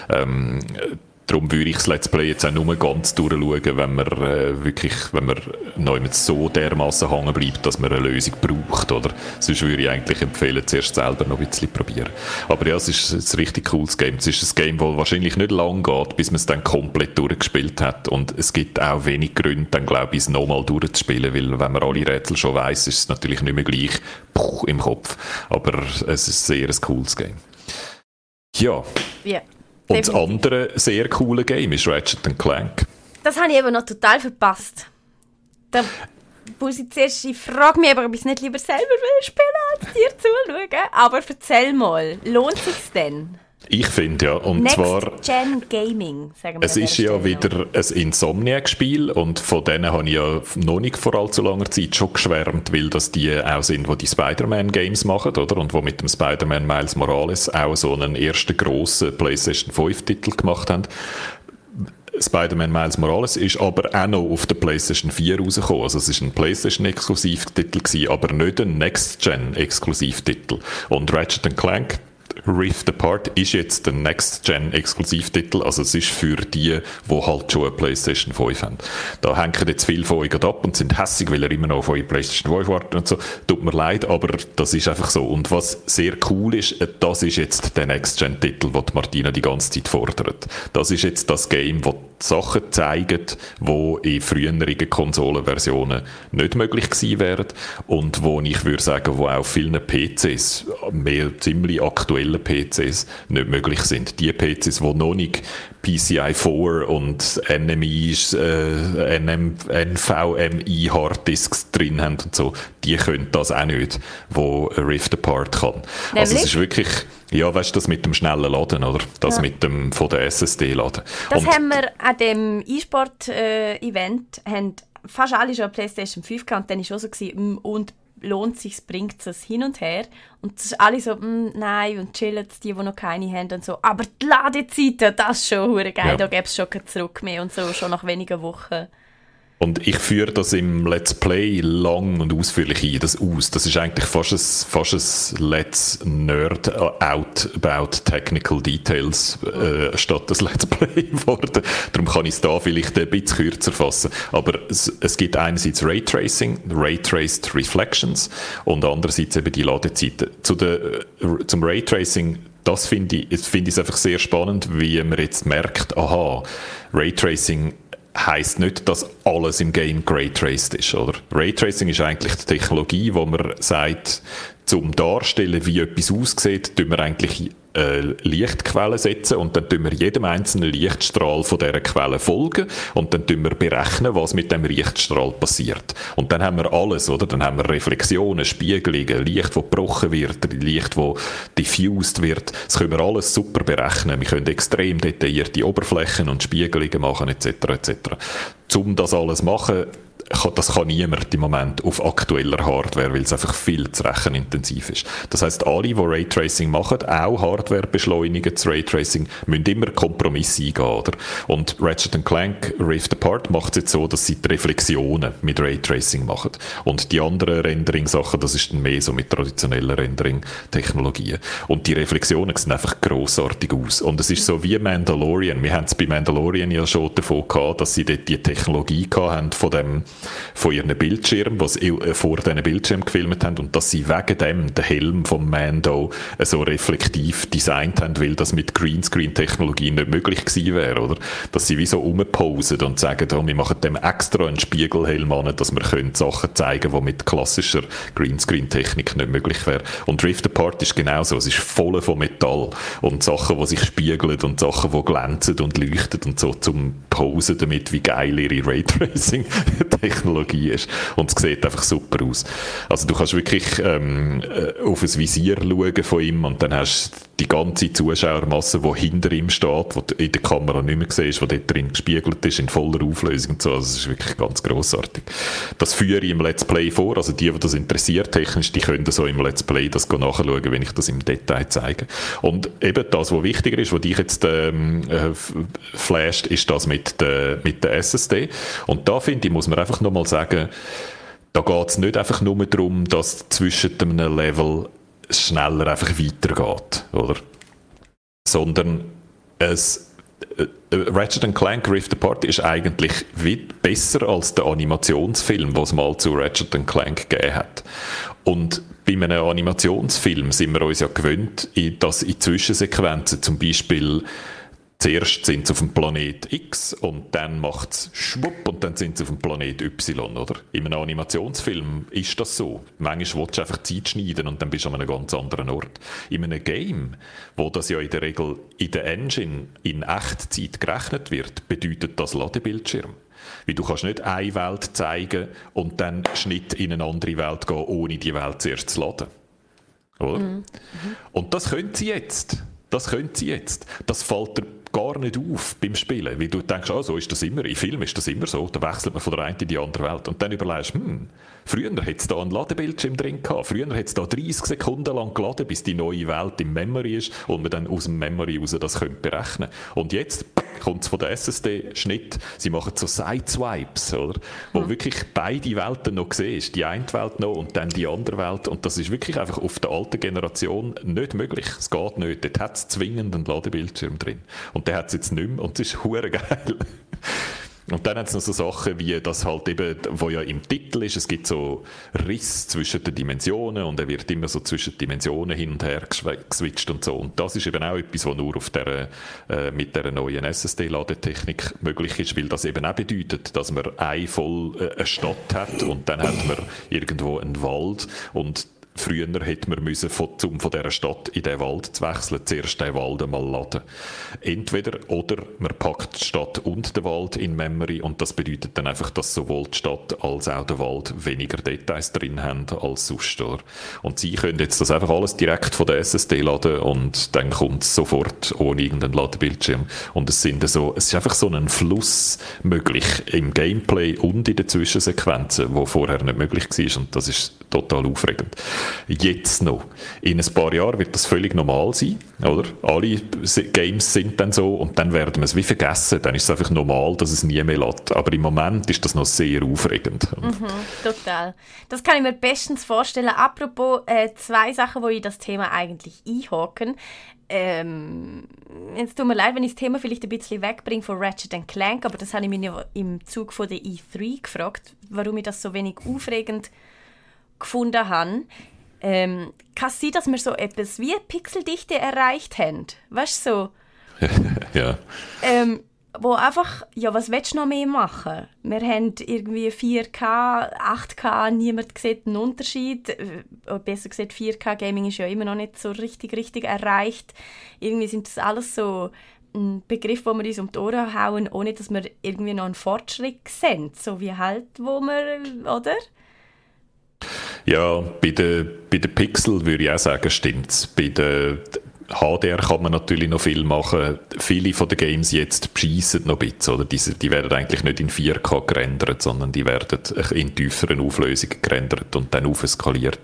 Ähm, Darum würde ich das Let's Play jetzt auch nur ganz durchschauen, wenn man äh, wirklich, wenn man noch so dermaßen hängen bleibt, dass man eine Lösung braucht, oder? Sonst würde ich eigentlich empfehlen, zuerst selber noch ein bisschen probieren. Aber ja, es ist ein richtig cooles Game. Es ist ein Game, das wahrscheinlich nicht lang geht, bis man es dann komplett durchgespielt hat. Und es gibt auch wenig Gründe, dann glaube ich, es nochmal durchzuspielen, weil wenn man alle Rätsel schon weiß, ist es natürlich nicht mehr gleich puh, im Kopf. Aber es ist sehr ein cooles Game. Ja. Yeah. Und das andere sehr coole Game ist Ratchet Clank. Das habe ich eben noch total verpasst. Da muss ich zuerst, ich frage mich aber, ob ich es nicht lieber selber will spielen, als dir zuschauen. Aber erzähl mal, lohnt sich denn? Ich finde ja, und Next zwar... Gen Gaming, sagen wir Es ist ja wieder ein Insomniac-Spiel und von denen habe ich ja noch nicht vor allzu langer Zeit schon geschwärmt, weil das die auch sind, die die Spider-Man-Games machen, oder? Und wo mit dem Spider-Man Miles Morales auch so einen ersten grossen PlayStation 5-Titel gemacht haben. Spider-Man Miles Morales ist aber auch noch auf der PlayStation 4 rausgekommen. Also es ist ein PlayStation-Exklusivtitel aber nicht ein Next-Gen-Exklusivtitel. Und Ratchet Clank Rift Apart ist jetzt der Next-Gen-Exklusivtitel, also es ist für die, die halt schon eine PlayStation 5 haben. Da hängen jetzt viele von euch ab und sind hässig, weil er immer noch auf eure PlayStation 5 warten und so. Tut mir leid, aber das ist einfach so. Und was sehr cool ist, das ist jetzt der Next-Gen-Titel, den Martina die ganze Zeit fordert. Das ist jetzt das Game, das Sachen zeigen, die in früheren Konsolenversionen nicht möglich gewesen wären und wo ich würde sagen, wo auch vielen PCs, mehr ziemlich aktuellen PCs, nicht möglich sind. Die PCs, die noch nicht PCI 4 und NMI, äh, NM, NVMe Harddisks drin haben und so, die können das auch nicht, wo Rift Apart kann. Nämlich? Also es ist wirklich, ja, weißt du, das mit dem schnellen Laden, oder? Das ja. mit dem von der SSD laden. Das und haben wir an dem E-Sport-Event, äh, fast alle schon PlayStation 5 gehabt und dann war auch so, gewesen, mm, und lohnt sich, bringt es hin und her. Und es ist alle so, mm, nein, und chillen die, die noch keine haben und so. Aber die Ladezeiten, das ist schon geil, ja. da gäbe es schon kein Zurück mehr und so, schon nach wenigen Wochen. Und ich führe das im Let's Play lang und ausführlich ein, das aus. Das ist eigentlich fast ein, fast ein Let's Nerd out about technical details äh, statt ein Let's Play geworden. Darum kann ich es da vielleicht ein bisschen kürzer fassen. Aber es, es gibt einerseits Raytracing, Raytraced Reflections und andererseits eben die Ladezeiten. Zu der, zum Raytracing das finde ich, finde ich einfach sehr spannend, wie man jetzt merkt, aha, Raytracing heißt nicht, dass alles im Game Raytraced ist, oder? Raytracing ist eigentlich die Technologie, wo man sagt, zum Darstellen, wie etwas aussieht, tun wir eigentlich eine Lichtquelle setzen und dann tun wir jedem einzelnen Lichtstrahl von dieser Quelle folgen und dann tun wir berechnen, was mit dem Lichtstrahl passiert. Und dann haben wir alles, oder? Dann haben wir Reflexionen, Spiegelungen, Licht, das gebrochen wird, Licht, das diffused wird. Das können wir alles super berechnen. Wir können extrem detaillierte Oberflächen und Spiegelungen machen, etc., etc. Um das alles machen, das kann niemand im Moment auf aktueller Hardware, weil es einfach viel zu rechenintensiv ist. Das heißt, alle, die Raytracing machen, auch Hardware beschleunigen, das Raytracing, müssen immer Kompromisse eingehen, oder? Und Ratchet Clank Rift Apart macht es jetzt so, dass sie die Reflexionen mit Raytracing machen. Und die anderen Rendering-Sachen, das ist dann mehr so mit traditionellen Rendering-Technologien. Und die Reflexionen sehen einfach grossartig aus. Und es ist so wie Mandalorian. Wir haben es bei Mandalorian ja schon davon gehabt, dass sie dort die Technologie hatten von dem von ihren Bildschirm, was sie äh, vor diesen Bildschirm gefilmt haben und dass sie wegen dem den Helm vom Mando äh, so reflektiv designt haben, weil das mit Greenscreen-Technologie nicht möglich gewesen wäre, oder? Dass sie wie so umposen und sagen, oh, wir machen dem extra einen Spiegelhelm an, dass wir können Sachen zeigen können, die mit klassischer Greenscreen-Technik nicht möglich wäre. Und Rift Apart ist genauso, es ist voll von Metall und Sachen, die sich spiegeln und Sachen, die glänzen und leuchten und so zum Posen damit, wie geil ihre Raytracing Technologie ist. Und es sieht einfach super aus. Also du kannst wirklich ähm, äh, auf ein Visier schauen von ihm und dann hast du die ganze Zuschauermasse, die hinter ihm steht, die in der Kamera nicht mehr siehst, die dort drin gespiegelt ist, in voller Auflösung und so. Also es ist wirklich ganz grossartig. Das führe ich im Let's Play vor. Also die, die das interessiert technisch, die können so im Let's Play das nachschauen, wenn ich das im Detail zeige. Und eben das, was wichtiger ist, was dich jetzt ähm, äh, flasht, ist das mit der, mit der SSD. Und da finde ich, muss man einfach nochmal sagen, da geht es nicht einfach nur darum, dass zwischen einem Level schneller einfach weitergeht, oder? Sondern es äh, Ratchet Clank Rift Apart ist eigentlich besser als der Animationsfilm, was es mal zu Ratchet Clank gegeben hat. Und bei einem Animationsfilm sind wir uns ja gewöhnt, dass in Zwischensequenzen zum Beispiel Zuerst sind sie auf dem Planet X und dann macht es schwupp und dann sind sie auf dem Planet Y, oder? In einem Animationsfilm ist das so. Manchmal willst du einfach Zeit schneiden und dann bist du an einem ganz anderen Ort. In einem Game, wo das ja in der Regel in der Engine in Echtzeit gerechnet wird, bedeutet das Ladebildschirm. Weil du kannst nicht eine Welt zeigen und dann Schnitt in eine andere Welt gehen, ohne die Welt zuerst zu laden. Oder? Mhm. Und das können sie jetzt. Das können sie jetzt. Das fällt dir gar nicht auf beim Spielen, weil du denkst, oh, so ist das immer, in Filmen ist das immer so, da wechselt man von der einen in die andere Welt. Und dann überlegst, hm, früher hätte es da einen Ladebildschirm drin gehabt, früher hätte es da 30 Sekunden lang geladen, bis die neue Welt im Memory ist und man dann aus dem Memory raus das könnte berechnen. Und jetzt kommt es von der SSD-Schnitt, sie machen so Side-Swipes, oder? Wo hm. wirklich beide Welten noch siehst, die eine Welt noch und dann die andere Welt und das ist wirklich einfach auf der alten Generation nicht möglich, es geht nicht, dort hat es zwingend einen Ladebildschirm drin. Und der hat es jetzt nicht mehr und es ist hure geil. Und dann hat es noch so Sachen wie, das halt eben, wo ja im Titel ist, es gibt so Riss zwischen den Dimensionen und er wird immer so zwischen Dimensionen hin und her geswitcht und so. Und das ist eben auch etwas, was nur auf der, äh, mit der neuen SSD-Ladetechnik möglich ist, weil das eben auch bedeutet, dass man eine voll äh, eine Stadt hat und dann hat man irgendwo einen Wald und Früher hätte man müssen von, um von dieser Stadt in den Wald zu wechseln, zuerst den Wald einmal laden. Entweder oder man packt die Stadt und den Wald in Memory und das bedeutet dann einfach, dass sowohl die Stadt als auch der Wald weniger Details drin haben als sonst. Oder? Und sie können jetzt das einfach alles direkt von der SSD laden und dann kommt es sofort ohne irgendeinen Ladebildschirm. Und es, sind so, es ist einfach so ein Fluss möglich im Gameplay und in den Zwischensequenzen, wo vorher nicht möglich war und das ist total aufregend jetzt noch. In ein paar Jahren wird das völlig normal sein, oder? Alle Games sind dann so und dann werden wir es wie vergessen. Dann ist es einfach normal, dass es nie mehr lädt. Aber im Moment ist das noch sehr aufregend. Mhm, total. Das kann ich mir bestens vorstellen. Apropos äh, zwei Sachen, wo ich das Thema eigentlich einhaken. Ähm, es tut mir leid, wenn ich das Thema vielleicht ein bisschen wegbringe von Ratchet Clank, aber das habe ich mich im Zug von der E3 gefragt, warum ich das so wenig aufregend gefunden habe. Ähm, sein, dass wir so etwas wie Pixeldichte erreicht haben? Weißt du, so? ja. Ähm, wo einfach, ja, was willst du noch mehr machen? Wir haben irgendwie 4K, 8K, niemand sieht einen Unterschied. Äh, besser gesagt, 4K-Gaming ist ja immer noch nicht so richtig, richtig erreicht. Irgendwie sind das alles so ein Begriff, wo wir uns um die Ohren hauen, ohne dass wir irgendwie noch einen Fortschritt sehen. So wie halt, wo wir, oder? Ja, bei den, bei den Pixel würde ich auch sagen, stimmt es. Bei den HDR kann man natürlich noch viel machen. Viele von den Games jetzt schießen noch ein bisschen, oder? Diese, die werden eigentlich nicht in 4K gerendert, sondern die werden in tieferen Auflösungen gerendert und dann aufskaliert.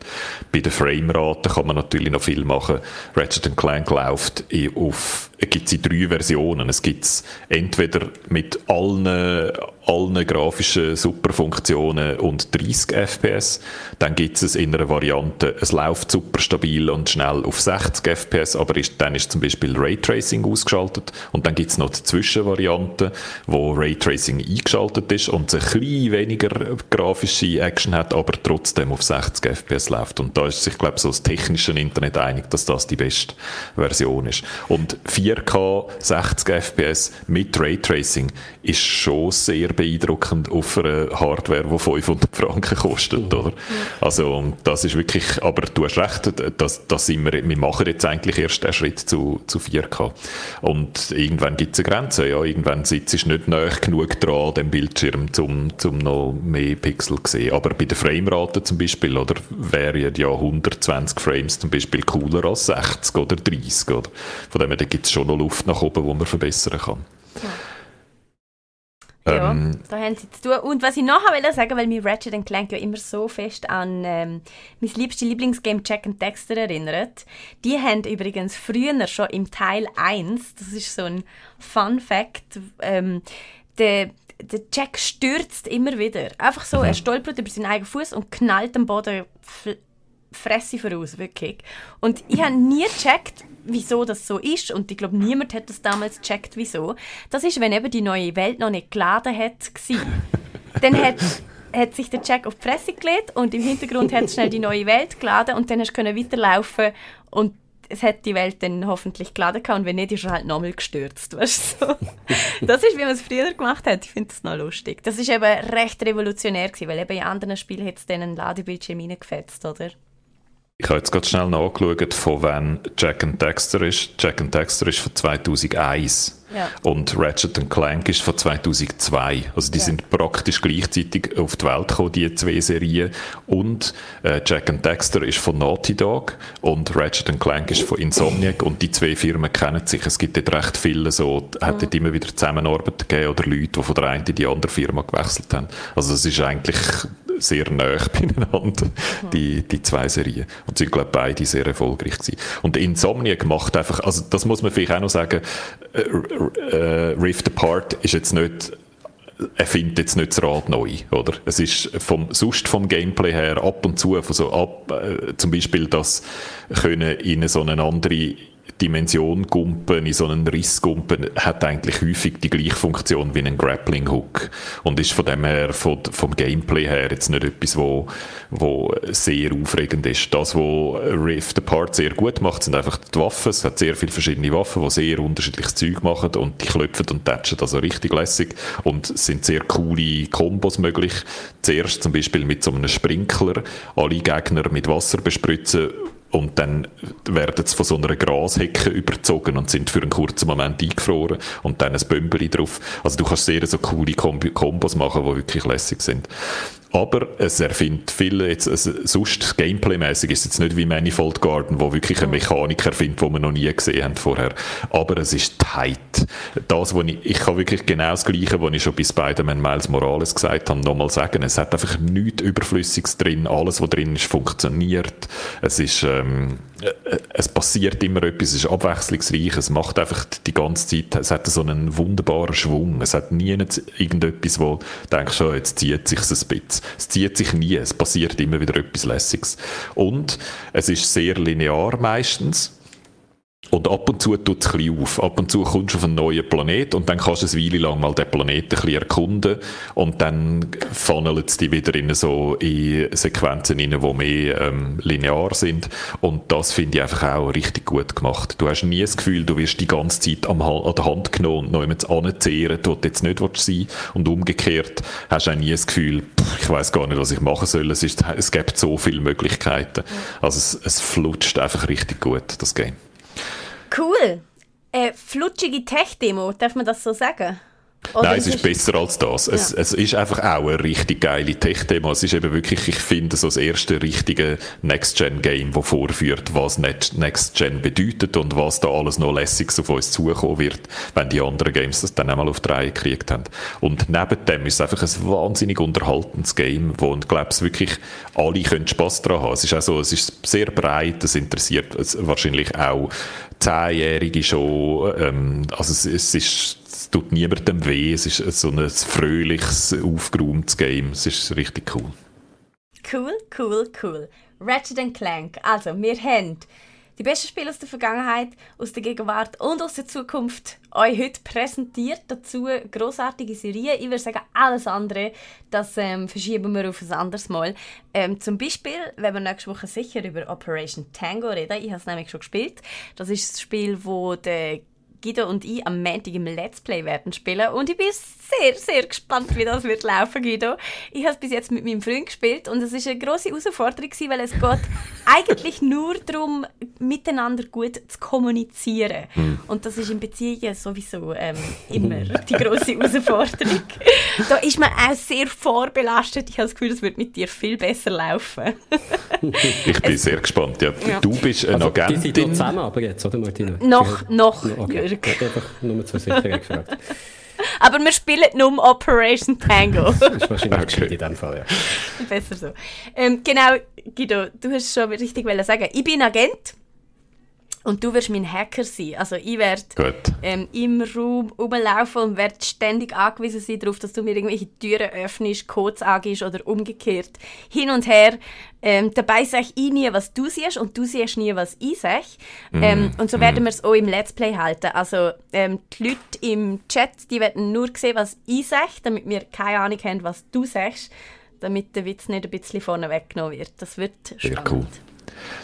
Bei den Frameraten kann man natürlich noch viel machen. Ratchet Clank läuft auf gibt es in drei Versionen. Es gibt es entweder mit allen, allen grafischen Superfunktionen und 30 FPS. Dann gibt es in einer Variante, es läuft super stabil und schnell auf 60 FPS, aber ist, dann ist zum Beispiel Raytracing ausgeschaltet. Und dann gibt es noch die Zwischenvariante, wo Raytracing eingeschaltet ist und ein bisschen weniger grafische Action hat, aber trotzdem auf 60 FPS läuft. Und da ist sich, glaube ich, so das technische Internet einig, dass das die beste Version ist. Und 4K 60 FPS mit Raytracing ist schon sehr beeindruckend auf einer Hardware, die 500 Franken kostet, oder? Also, das ist wirklich, aber du hast recht, das, das sind wir, wir machen jetzt eigentlich erst den Schritt zu, zu 4K. Und irgendwann gibt es eine Grenze, ja, irgendwann sitzt du nicht nah genug dran an dem Bildschirm, um, um noch mehr Pixel zu sehen. Aber bei der Framerate zum Beispiel, oder, wären ja 120 Frames zum Beispiel cooler als 60 oder 30, oder? Von dem her, da gibt es schon noch Luft nach oben, wo man verbessern kann. Ja. Ähm, ja, da haben sie zu tun. Und was ich noch will sagen, weil mir Ratchet Clank ja immer so fest an ähm, mein liebstes Lieblingsgame Jack and Dexter erinnert. Die haben übrigens früher schon im Teil 1, das ist so ein Fun Fact, ähm, der der Jack stürzt immer wieder. Einfach so, mhm. er stolpert über seinen eigenen Fuß und knallt am Boden Fresse voraus, wirklich. Und ich habe nie gecheckt, wieso das so ist. Und ich glaube, niemand hat das damals gecheckt, wieso. Das ist, wenn eben die neue Welt noch nicht geladen hat. dann hat, hat sich der Jack auf die Fresse gelegt und im Hintergrund hat schnell die neue Welt geladen und dann hast du weiterlaufen und es hat die Welt dann hoffentlich geladen gehabt und wenn nicht, ist er halt nochmal gestürzt. Weißt du? Das ist, wie man es früher gemacht hat. Ich finde das noch lustig. Das ist eben recht revolutionär gewesen, weil eben in anderen Spielen hat es dann einen Ladebildschirm reingefetzt, oder? Ich habe jetzt gerade schnell nachgeschaut, von wann Jack and Dexter ist. Jack and Dexter ist von 2001. Ja. Und Ratchet Clank ist von 2002. Also die ja. sind praktisch gleichzeitig auf die Welt gekommen, die zwei Serien. Und äh, Jack and Dexter ist von Naughty Dog und Ratchet Clank ist von Insomniac und die zwei Firmen kennen sich. Es gibt dort recht viele so, mhm. hat dort immer wieder Zusammenarbeit gegeben oder Leute, die von der einen in die andere Firma gewechselt haben. Also es ist eigentlich sehr nah beieinander, die, die zwei Serien. Und sind, glaube ich, beide sehr erfolgreich gewesen. Und Insomniac macht einfach, also das muss man vielleicht auch noch sagen, äh, äh, Rift Apart ist jetzt nicht er findet jetzt nicht das Rad neu, oder? Es ist vom, sonst vom Gameplay her ab und zu, von so ab, äh, zum Beispiel das können in so eine andere Dimension gumpen, in so einen Riss gumpen, hat eigentlich häufig die gleiche Funktion wie ein Grappling Hook und ist von dem her, von, vom Gameplay her jetzt nicht etwas, wo, wo sehr aufregend ist. Das, was Rift Apart sehr gut macht, sind einfach die Waffen. Es hat sehr viele verschiedene Waffen, die sehr unterschiedliches Zeug machen und die klopfen und tätschen also richtig lässig und sind sehr coole Kombos möglich. Zuerst zum Beispiel mit so einem Sprinkler alle Gegner mit Wasser bespritzen und dann werden sie von so einer Grashecke überzogen und sind für einen kurzen Moment eingefroren und dann ein Bömbeli drauf. Also du kannst sehr so coole Kombos machen, die wirklich lässig sind. Aber es erfindet viele, jetzt, also, sonst Gameplay-mäßig ist es jetzt nicht wie Manifold Garden, wo wirklich ein Mechaniker erfindet, wo wir noch nie gesehen haben vorher. Aber es ist tight. Das, wo ich, ich kann wirklich genau das Gleiche, was ich schon bei Spider-Man Miles Morales gesagt habe, nochmal sagen. Es hat einfach nichts Überflüssiges drin. Alles, was drin ist, funktioniert. Es ist, ähm, äh, es passiert immer etwas, es ist abwechslungsreich, es macht einfach die ganze Zeit, es hat so einen wunderbaren Schwung. Es hat nie irgendetwas, wo du denkst, oh, jetzt zieht sich ein bisschen. Es zieht sich nie, es passiert immer wieder etwas Lässiges. Und es ist sehr linear meistens. Und ab und zu tut es ein auf. Ab und zu kommst du auf einen neuen Planet und dann kannst du eine Weile lang mal den Planeten ein bisschen erkunden und dann funnelt es dich wieder in so in Sequenzen rein, die mehr ähm, linear sind. Und das finde ich einfach auch richtig gut gemacht. Du hast nie das Gefühl, du wirst die ganze Zeit am, an der Hand genommen und noch jemand anzehren, du jetzt nicht sein Und umgekehrt hast du auch nie das Gefühl, pff, ich weiß gar nicht, was ich machen soll. Es, ist, es gibt so viele Möglichkeiten. Also es, es flutscht einfach richtig gut, das Game. Cool. Äh, flutschige Tech-Demo, darf man das so sagen? Oder Nein, es ist, ist besser als das. Ja. Es, es, ist einfach auch eine richtig geile Tech-Demo. Es ist eben wirklich, ich finde, so das erste richtige Next-Gen-Game, das vorführt, was Next-Gen bedeutet und was da alles noch lässig auf uns zukommen wird, wenn die anderen Games das dann einmal auf die Reihe gekriegt haben. Und neben dem ist es einfach ein wahnsinnig unterhaltendes Game, wo, ich glaube, wirklich alle können Spass daran haben. Es ist auch so, es ist sehr breit, es interessiert wahrscheinlich auch Zehnjährige schon, ähm, also es, es ist tut niemandem weh, es ist so ein fröhliches, aufgeräumtes Game, es ist richtig cool. Cool, cool, cool. Ratchet Clank, also wir haben die besten Spiele aus der Vergangenheit, aus der Gegenwart und aus der Zukunft euch heute präsentiert. Dazu großartige Serien. Ich würde sagen, alles andere, das ähm, verschieben wir auf ein anderes Mal. Ähm, zum Beispiel, wenn wir nächste Woche sicher über Operation Tango reden. Ich habe es nämlich schon gespielt. Das ist das Spiel, wo der Guido und ich am Montag im Let's Play werden spielen und ich bin sehr, sehr gespannt, wie das wird laufen, Guido. Ich habe es bis jetzt mit meinem Freund gespielt und es ist eine große Herausforderung gewesen, weil es geht eigentlich nur darum, miteinander gut zu kommunizieren. Mhm. Und das ist in Beziehungen sowieso ähm, immer die große Herausforderung. da ist man auch sehr vorbelastet. Ich habe das Gefühl, es wird mit dir viel besser laufen. ich bin es, sehr gespannt. Ja. ja. Du bist eine also, Agentin. Die sind zusammen aber jetzt, oder Martina? Noch, noch. Okay. Ich habe einfach nur zur Sicherheit gefragt. Aber wir spielen nur Operation Tango. das ist wahrscheinlich okay. in dem Fall, ja. Besser so. Ähm, genau, Guido, du hast schon richtig sagen. Ich bin Agent. Und du wirst mein Hacker sein. Also ich werde ähm, im Raum rumlaufen und werde ständig angewiesen sein darauf, dass du mir irgendwelche Türen öffnest, Codes angibst oder umgekehrt. Hin und her. Ähm, dabei sage ich nie, was du siehst und du siehst nie, was ich sage. Mm. Ähm, und so werden mm. wir es auch im Let's Play halten. Also ähm, die Leute im Chat, die werden nur sehen, was ich sage, damit wir keine Ahnung haben, was du sagst, damit der Witz nicht ein bisschen vorne weggenommen wird. Das wird spannend. Sehr cool.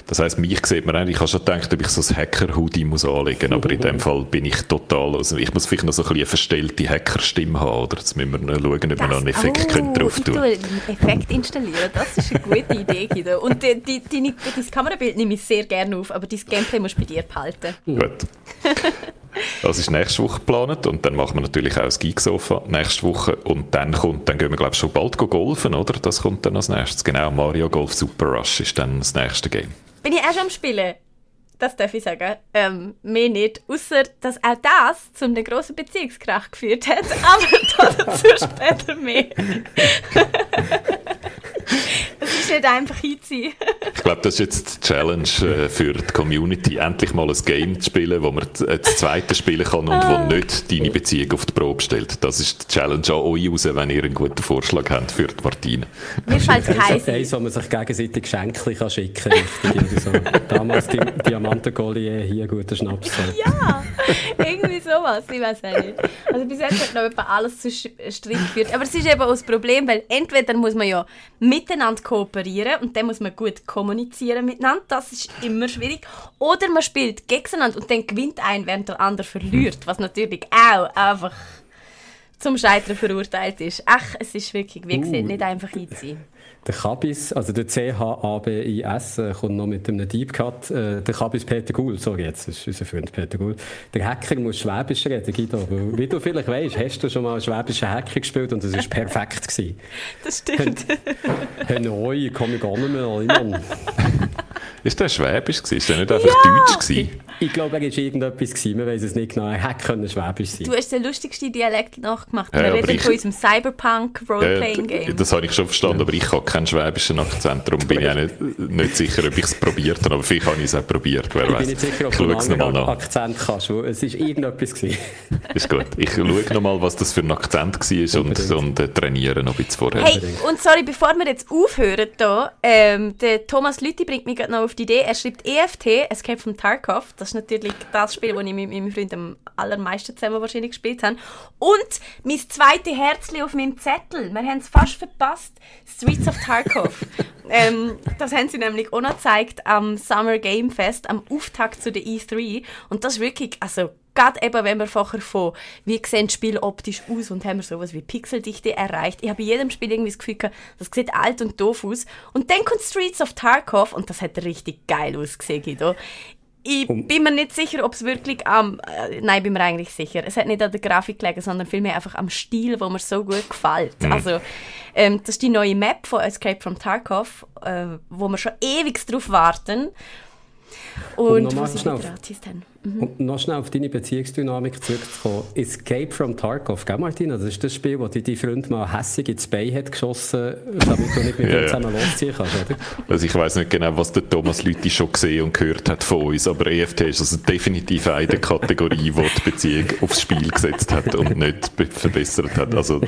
Das heisst, mich sieht man eigentlich, ich habe schon gedacht, ob ich so ein Hacker-Hoodie muss anlegen aber in dem Fall bin ich total, also ich muss vielleicht noch so ein bisschen eine verstellte Hacker-Stimme haben, oder? Jetzt müssen wir noch schauen, ob das, wir noch einen Effekt oh, können drauf tun können. Effekt installieren, das ist eine gute Idee, Guido. Und die, die, die, das Kamerabild nehme ich sehr gerne auf, aber dein Gameplay musst du bei dir behalten. Gut. Das ist nächste Woche geplant und dann machen wir natürlich auch das Geeksofa nächste Woche und dann kommt, dann gehen wir glaube ich schon bald golfen, oder? Das kommt dann als nächstes. Genau, Mario Golf Super Rush ist dann das nächste Game. Bin ich auch schon am Spielen? Das darf ich sagen. Ähm, mehr nicht. Außer, dass auch das zu einem grossen Beziehungskrach geführt hat. Aber dazu später mehr. ist nicht einfach hinziehen. ich glaube, das ist jetzt die Challenge äh, für die Community, endlich mal ein Game zu spielen, wo man äh, das zweite spielen kann und wo ah. nicht deine Beziehung auf die Probe stellt. Das ist die Challenge an euch raus, wenn ihr einen guten Vorschlag habt für die Martine. Mir fällt kein Eins, wo man sich gegenseitig Geschenke kann schicken kann. so. Damals die Diamantengollier, hier guter Schnaps. ja, irgendwie sowas, ich weiß nicht. Also bis jetzt hat noch etwa alles zu Streit geführt. Aber es ist eben auch das Problem, weil entweder muss man ja miteinander kooperieren und dann muss man gut kommunizieren miteinander. Das ist immer schwierig. Oder man spielt gegeneinander und dann gewinnt ein, während der andere verliert, was natürlich auch einfach zum Scheitern verurteilt ist. Ach, es ist wirklich, wie gesagt, uh. nicht einfach einziehen. Der Kabis, also der C-H-A-B-I-S, äh, kommt noch mit einem Deep Cut. Äh, der Kabis Peter Guhl, sorry, jetzt ist unser Freund Peter Guhl. Der Hacker muss Schwäbisch reden, Guido. Weil, wie du vielleicht weißt, hast du schon mal einen schwäbischen Hacker gespielt und das war perfekt. Gewesen. Das stimmt. Hey, neu, ich kann gar nicht mehr erinnern. ist der Schwäbisch gewesen? Ist der nicht einfach ja. Deutsch gewesen? Ich glaube, er war irgendetwas gewesen, man weiß es nicht genau. Er hätte Schwäbisch sein Du hast den lustigsten Dialekt nachgemacht. Ja, wir reden ich, von unserem Cyberpunk-Roleplaying-Game. Ja, das habe ich schon verstanden, aber ich habe keinen schwäbischen Akzent, darum bin ich auch nicht, nicht sicher, ob ich es probiert habe, aber vielleicht habe ich es auch probiert, wer ich weiß. bin nicht sicher, ob du einen anderen Akzent kannst, es war irgendetwas gewesen. Ist gut. Ich schaue nochmal, was das für ein Akzent war und, und äh, trainiere noch ein bisschen vorher. Hey, und sorry, bevor wir jetzt aufhören hier, ähm, der Thomas Lütti bringt mich gerade noch auf die Idee, er schreibt EFT, Escape from Tarkov. Das ist natürlich das Spiel, das ich mit meinem Freund am allermeisten zusammen wahrscheinlich gespielt habe. Und mein zweites Herzchen auf meinem Zettel. Wir haben es fast verpasst. Streets of Tarkov. ähm, das haben sie nämlich auch noch gezeigt am Summer Game Fest, am Auftakt zu der E3. Und das ist wirklich, also gerade eben, wenn wir vorher von, wie sehen das Spiel optisch aus und haben wir sowas wie Pixeldichte erreicht. Ich habe in jedem Spiel irgendwie das Gefühl das sieht alt und doof aus. Und dann kommt Streets of Tarkov und das hat richtig geil ausgesehen, Guido. Ich bin mir nicht sicher, ob es wirklich am. Äh, nein, bin mir eigentlich sicher. Es hat nicht an der Grafik gelegen, sondern vielmehr einfach am Stil, wo mir so gut gefällt. Mhm. Also, ähm, das ist die neue Map von Escape from Tarkov, äh, wo wir schon ewig drauf warten. Und, und wo sie gratis haben. Mhm. Und noch schnell auf deine Beziehungsdynamik zurückzukommen. Escape from Tarkov, gell Martina? Das ist das Spiel, wo dein Freund mal hässig ins Bein hat geschossen, damit du nicht mit ja, ihm zusammen ja. losziehen kannst, oder? Also ich weiss nicht genau, was der Thomas Lüthi schon gesehen und gehört hat von uns, aber EFT ist also definitiv eine Kategorie, die die Beziehung aufs Spiel gesetzt hat und nicht verbessert hat. Also äh,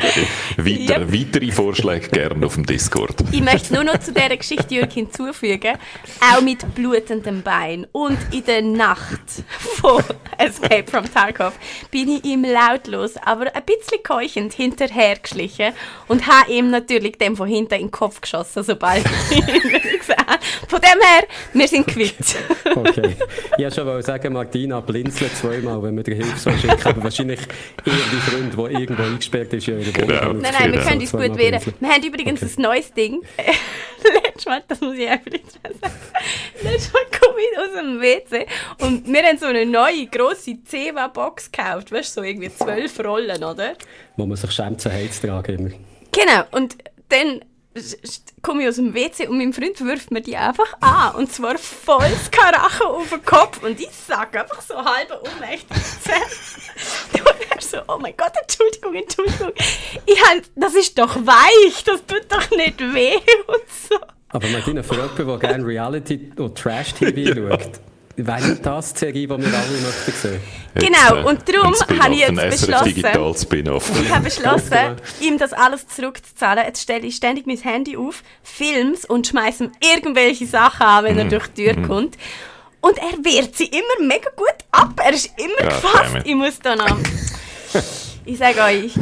weiter, yep. weitere Vorschläge gerne auf dem Discord. Ich möchte nur noch zu dieser Geschichte Jörg hinzufügen, auch mit blutendem Bein und in der Nacht von Escape from Tarkov bin ich ihm lautlos, aber ein bisschen keuchend hinterhergeschlichen und habe ihm natürlich dem von hinten in den Kopf geschossen, sobald ich ihn gesehen Von dem her, wir sind quitt. okay. Ich wollte schon sagen, Martina blinzelt zweimal, wenn wir dir Hilfe so schicken, aber wahrscheinlich eher die Freund, der irgendwo eingesperrt ist in ihrer Wohnung. Genau. Nein, nein, wir können uns gut wehren. Wir haben übrigens okay. ein neues Ding. Letztes Mal, das muss ich einfach sagen. Letztes Mal komme ich aus dem WC und wir haben so eine neue, grosse Ceva-Box gekauft. Weißt du, so irgendwie zwölf Rollen, oder? Wo man sich schämt, zu Heiz tragen immer. Genau, und dann komme ich aus dem WC und mein Freund wirft mir die einfach an. Und zwar volles Karacho auf den Kopf. Und ich sage einfach so halb ohnmächtig. und er so, oh mein Gott, Entschuldigung, Entschuldigung. Ich hab, das ist doch weich, das tut doch nicht weh und so. Aber Martina, für jemanden, der gerne Reality- oder Trash-TV schaut, Die Serie, die wir alle möchten sehen? Genau, äh, und darum habe ich jetzt beschlossen, Digital Spin-off. ich habe beschlossen, ihm das alles zurückzuzahlen. Jetzt stelle ich ständig mein Handy auf, Films und schmeiße ihm irgendwelche Sachen an, wenn er mm. durch die Tür mm. kommt. Und er wehrt sie immer mega gut ab. Er ist immer ja, gefasst. Ich muss da noch... ich sage euch,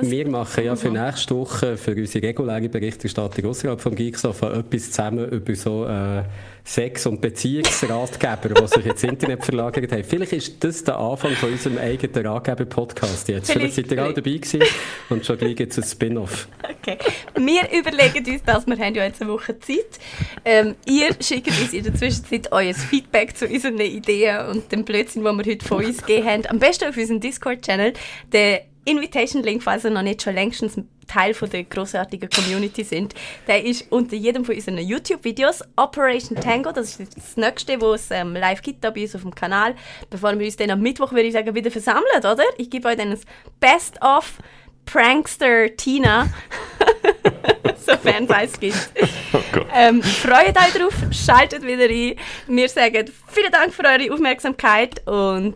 wir machen ja für nächste Woche, für unsere reguläre Berichterstattung außerhalb vom Geeksofa, etwas zusammen über so äh, Sex- und Beziehungsratgeber, die sich ins Internet verlagert haben. Vielleicht ist das der Anfang von unserem eigenen Ratgeber-Podcast jetzt. Vielleicht, Vielleicht seid ihr auch dabei gewesen und schon gleich jetzt ein Spin-off. Okay. Wir überlegen uns das, wir haben ja jetzt eine Woche Zeit. Ähm, ihr schickt uns in der Zwischenzeit euer Feedback zu unseren Ideen und dem Blödsinn, den wir heute von uns gegeben haben. Am besten auf unserem Discord-Channel. Der Invitation-Link, falls ihr noch nicht schon längstens Teil von der großartigen Community sind, der ist unter jedem von unseren YouTube-Videos. Operation Tango, das ist das nächste, wo es ähm, live gibt da bei uns auf dem Kanal. Bevor wir uns dann am Mittwoch, würde ich sagen, wieder versammeln, oder? Ich gebe euch dann ein Best-of Prankster Tina. Sofern es eins gibt. Oh ähm, freut euch drauf, schaltet wieder ein. Wir sagen vielen Dank für eure Aufmerksamkeit und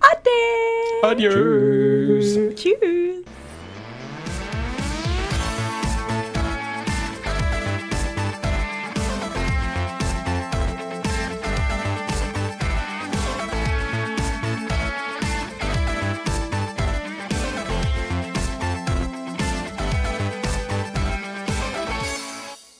Ade! Adios! Tschüss!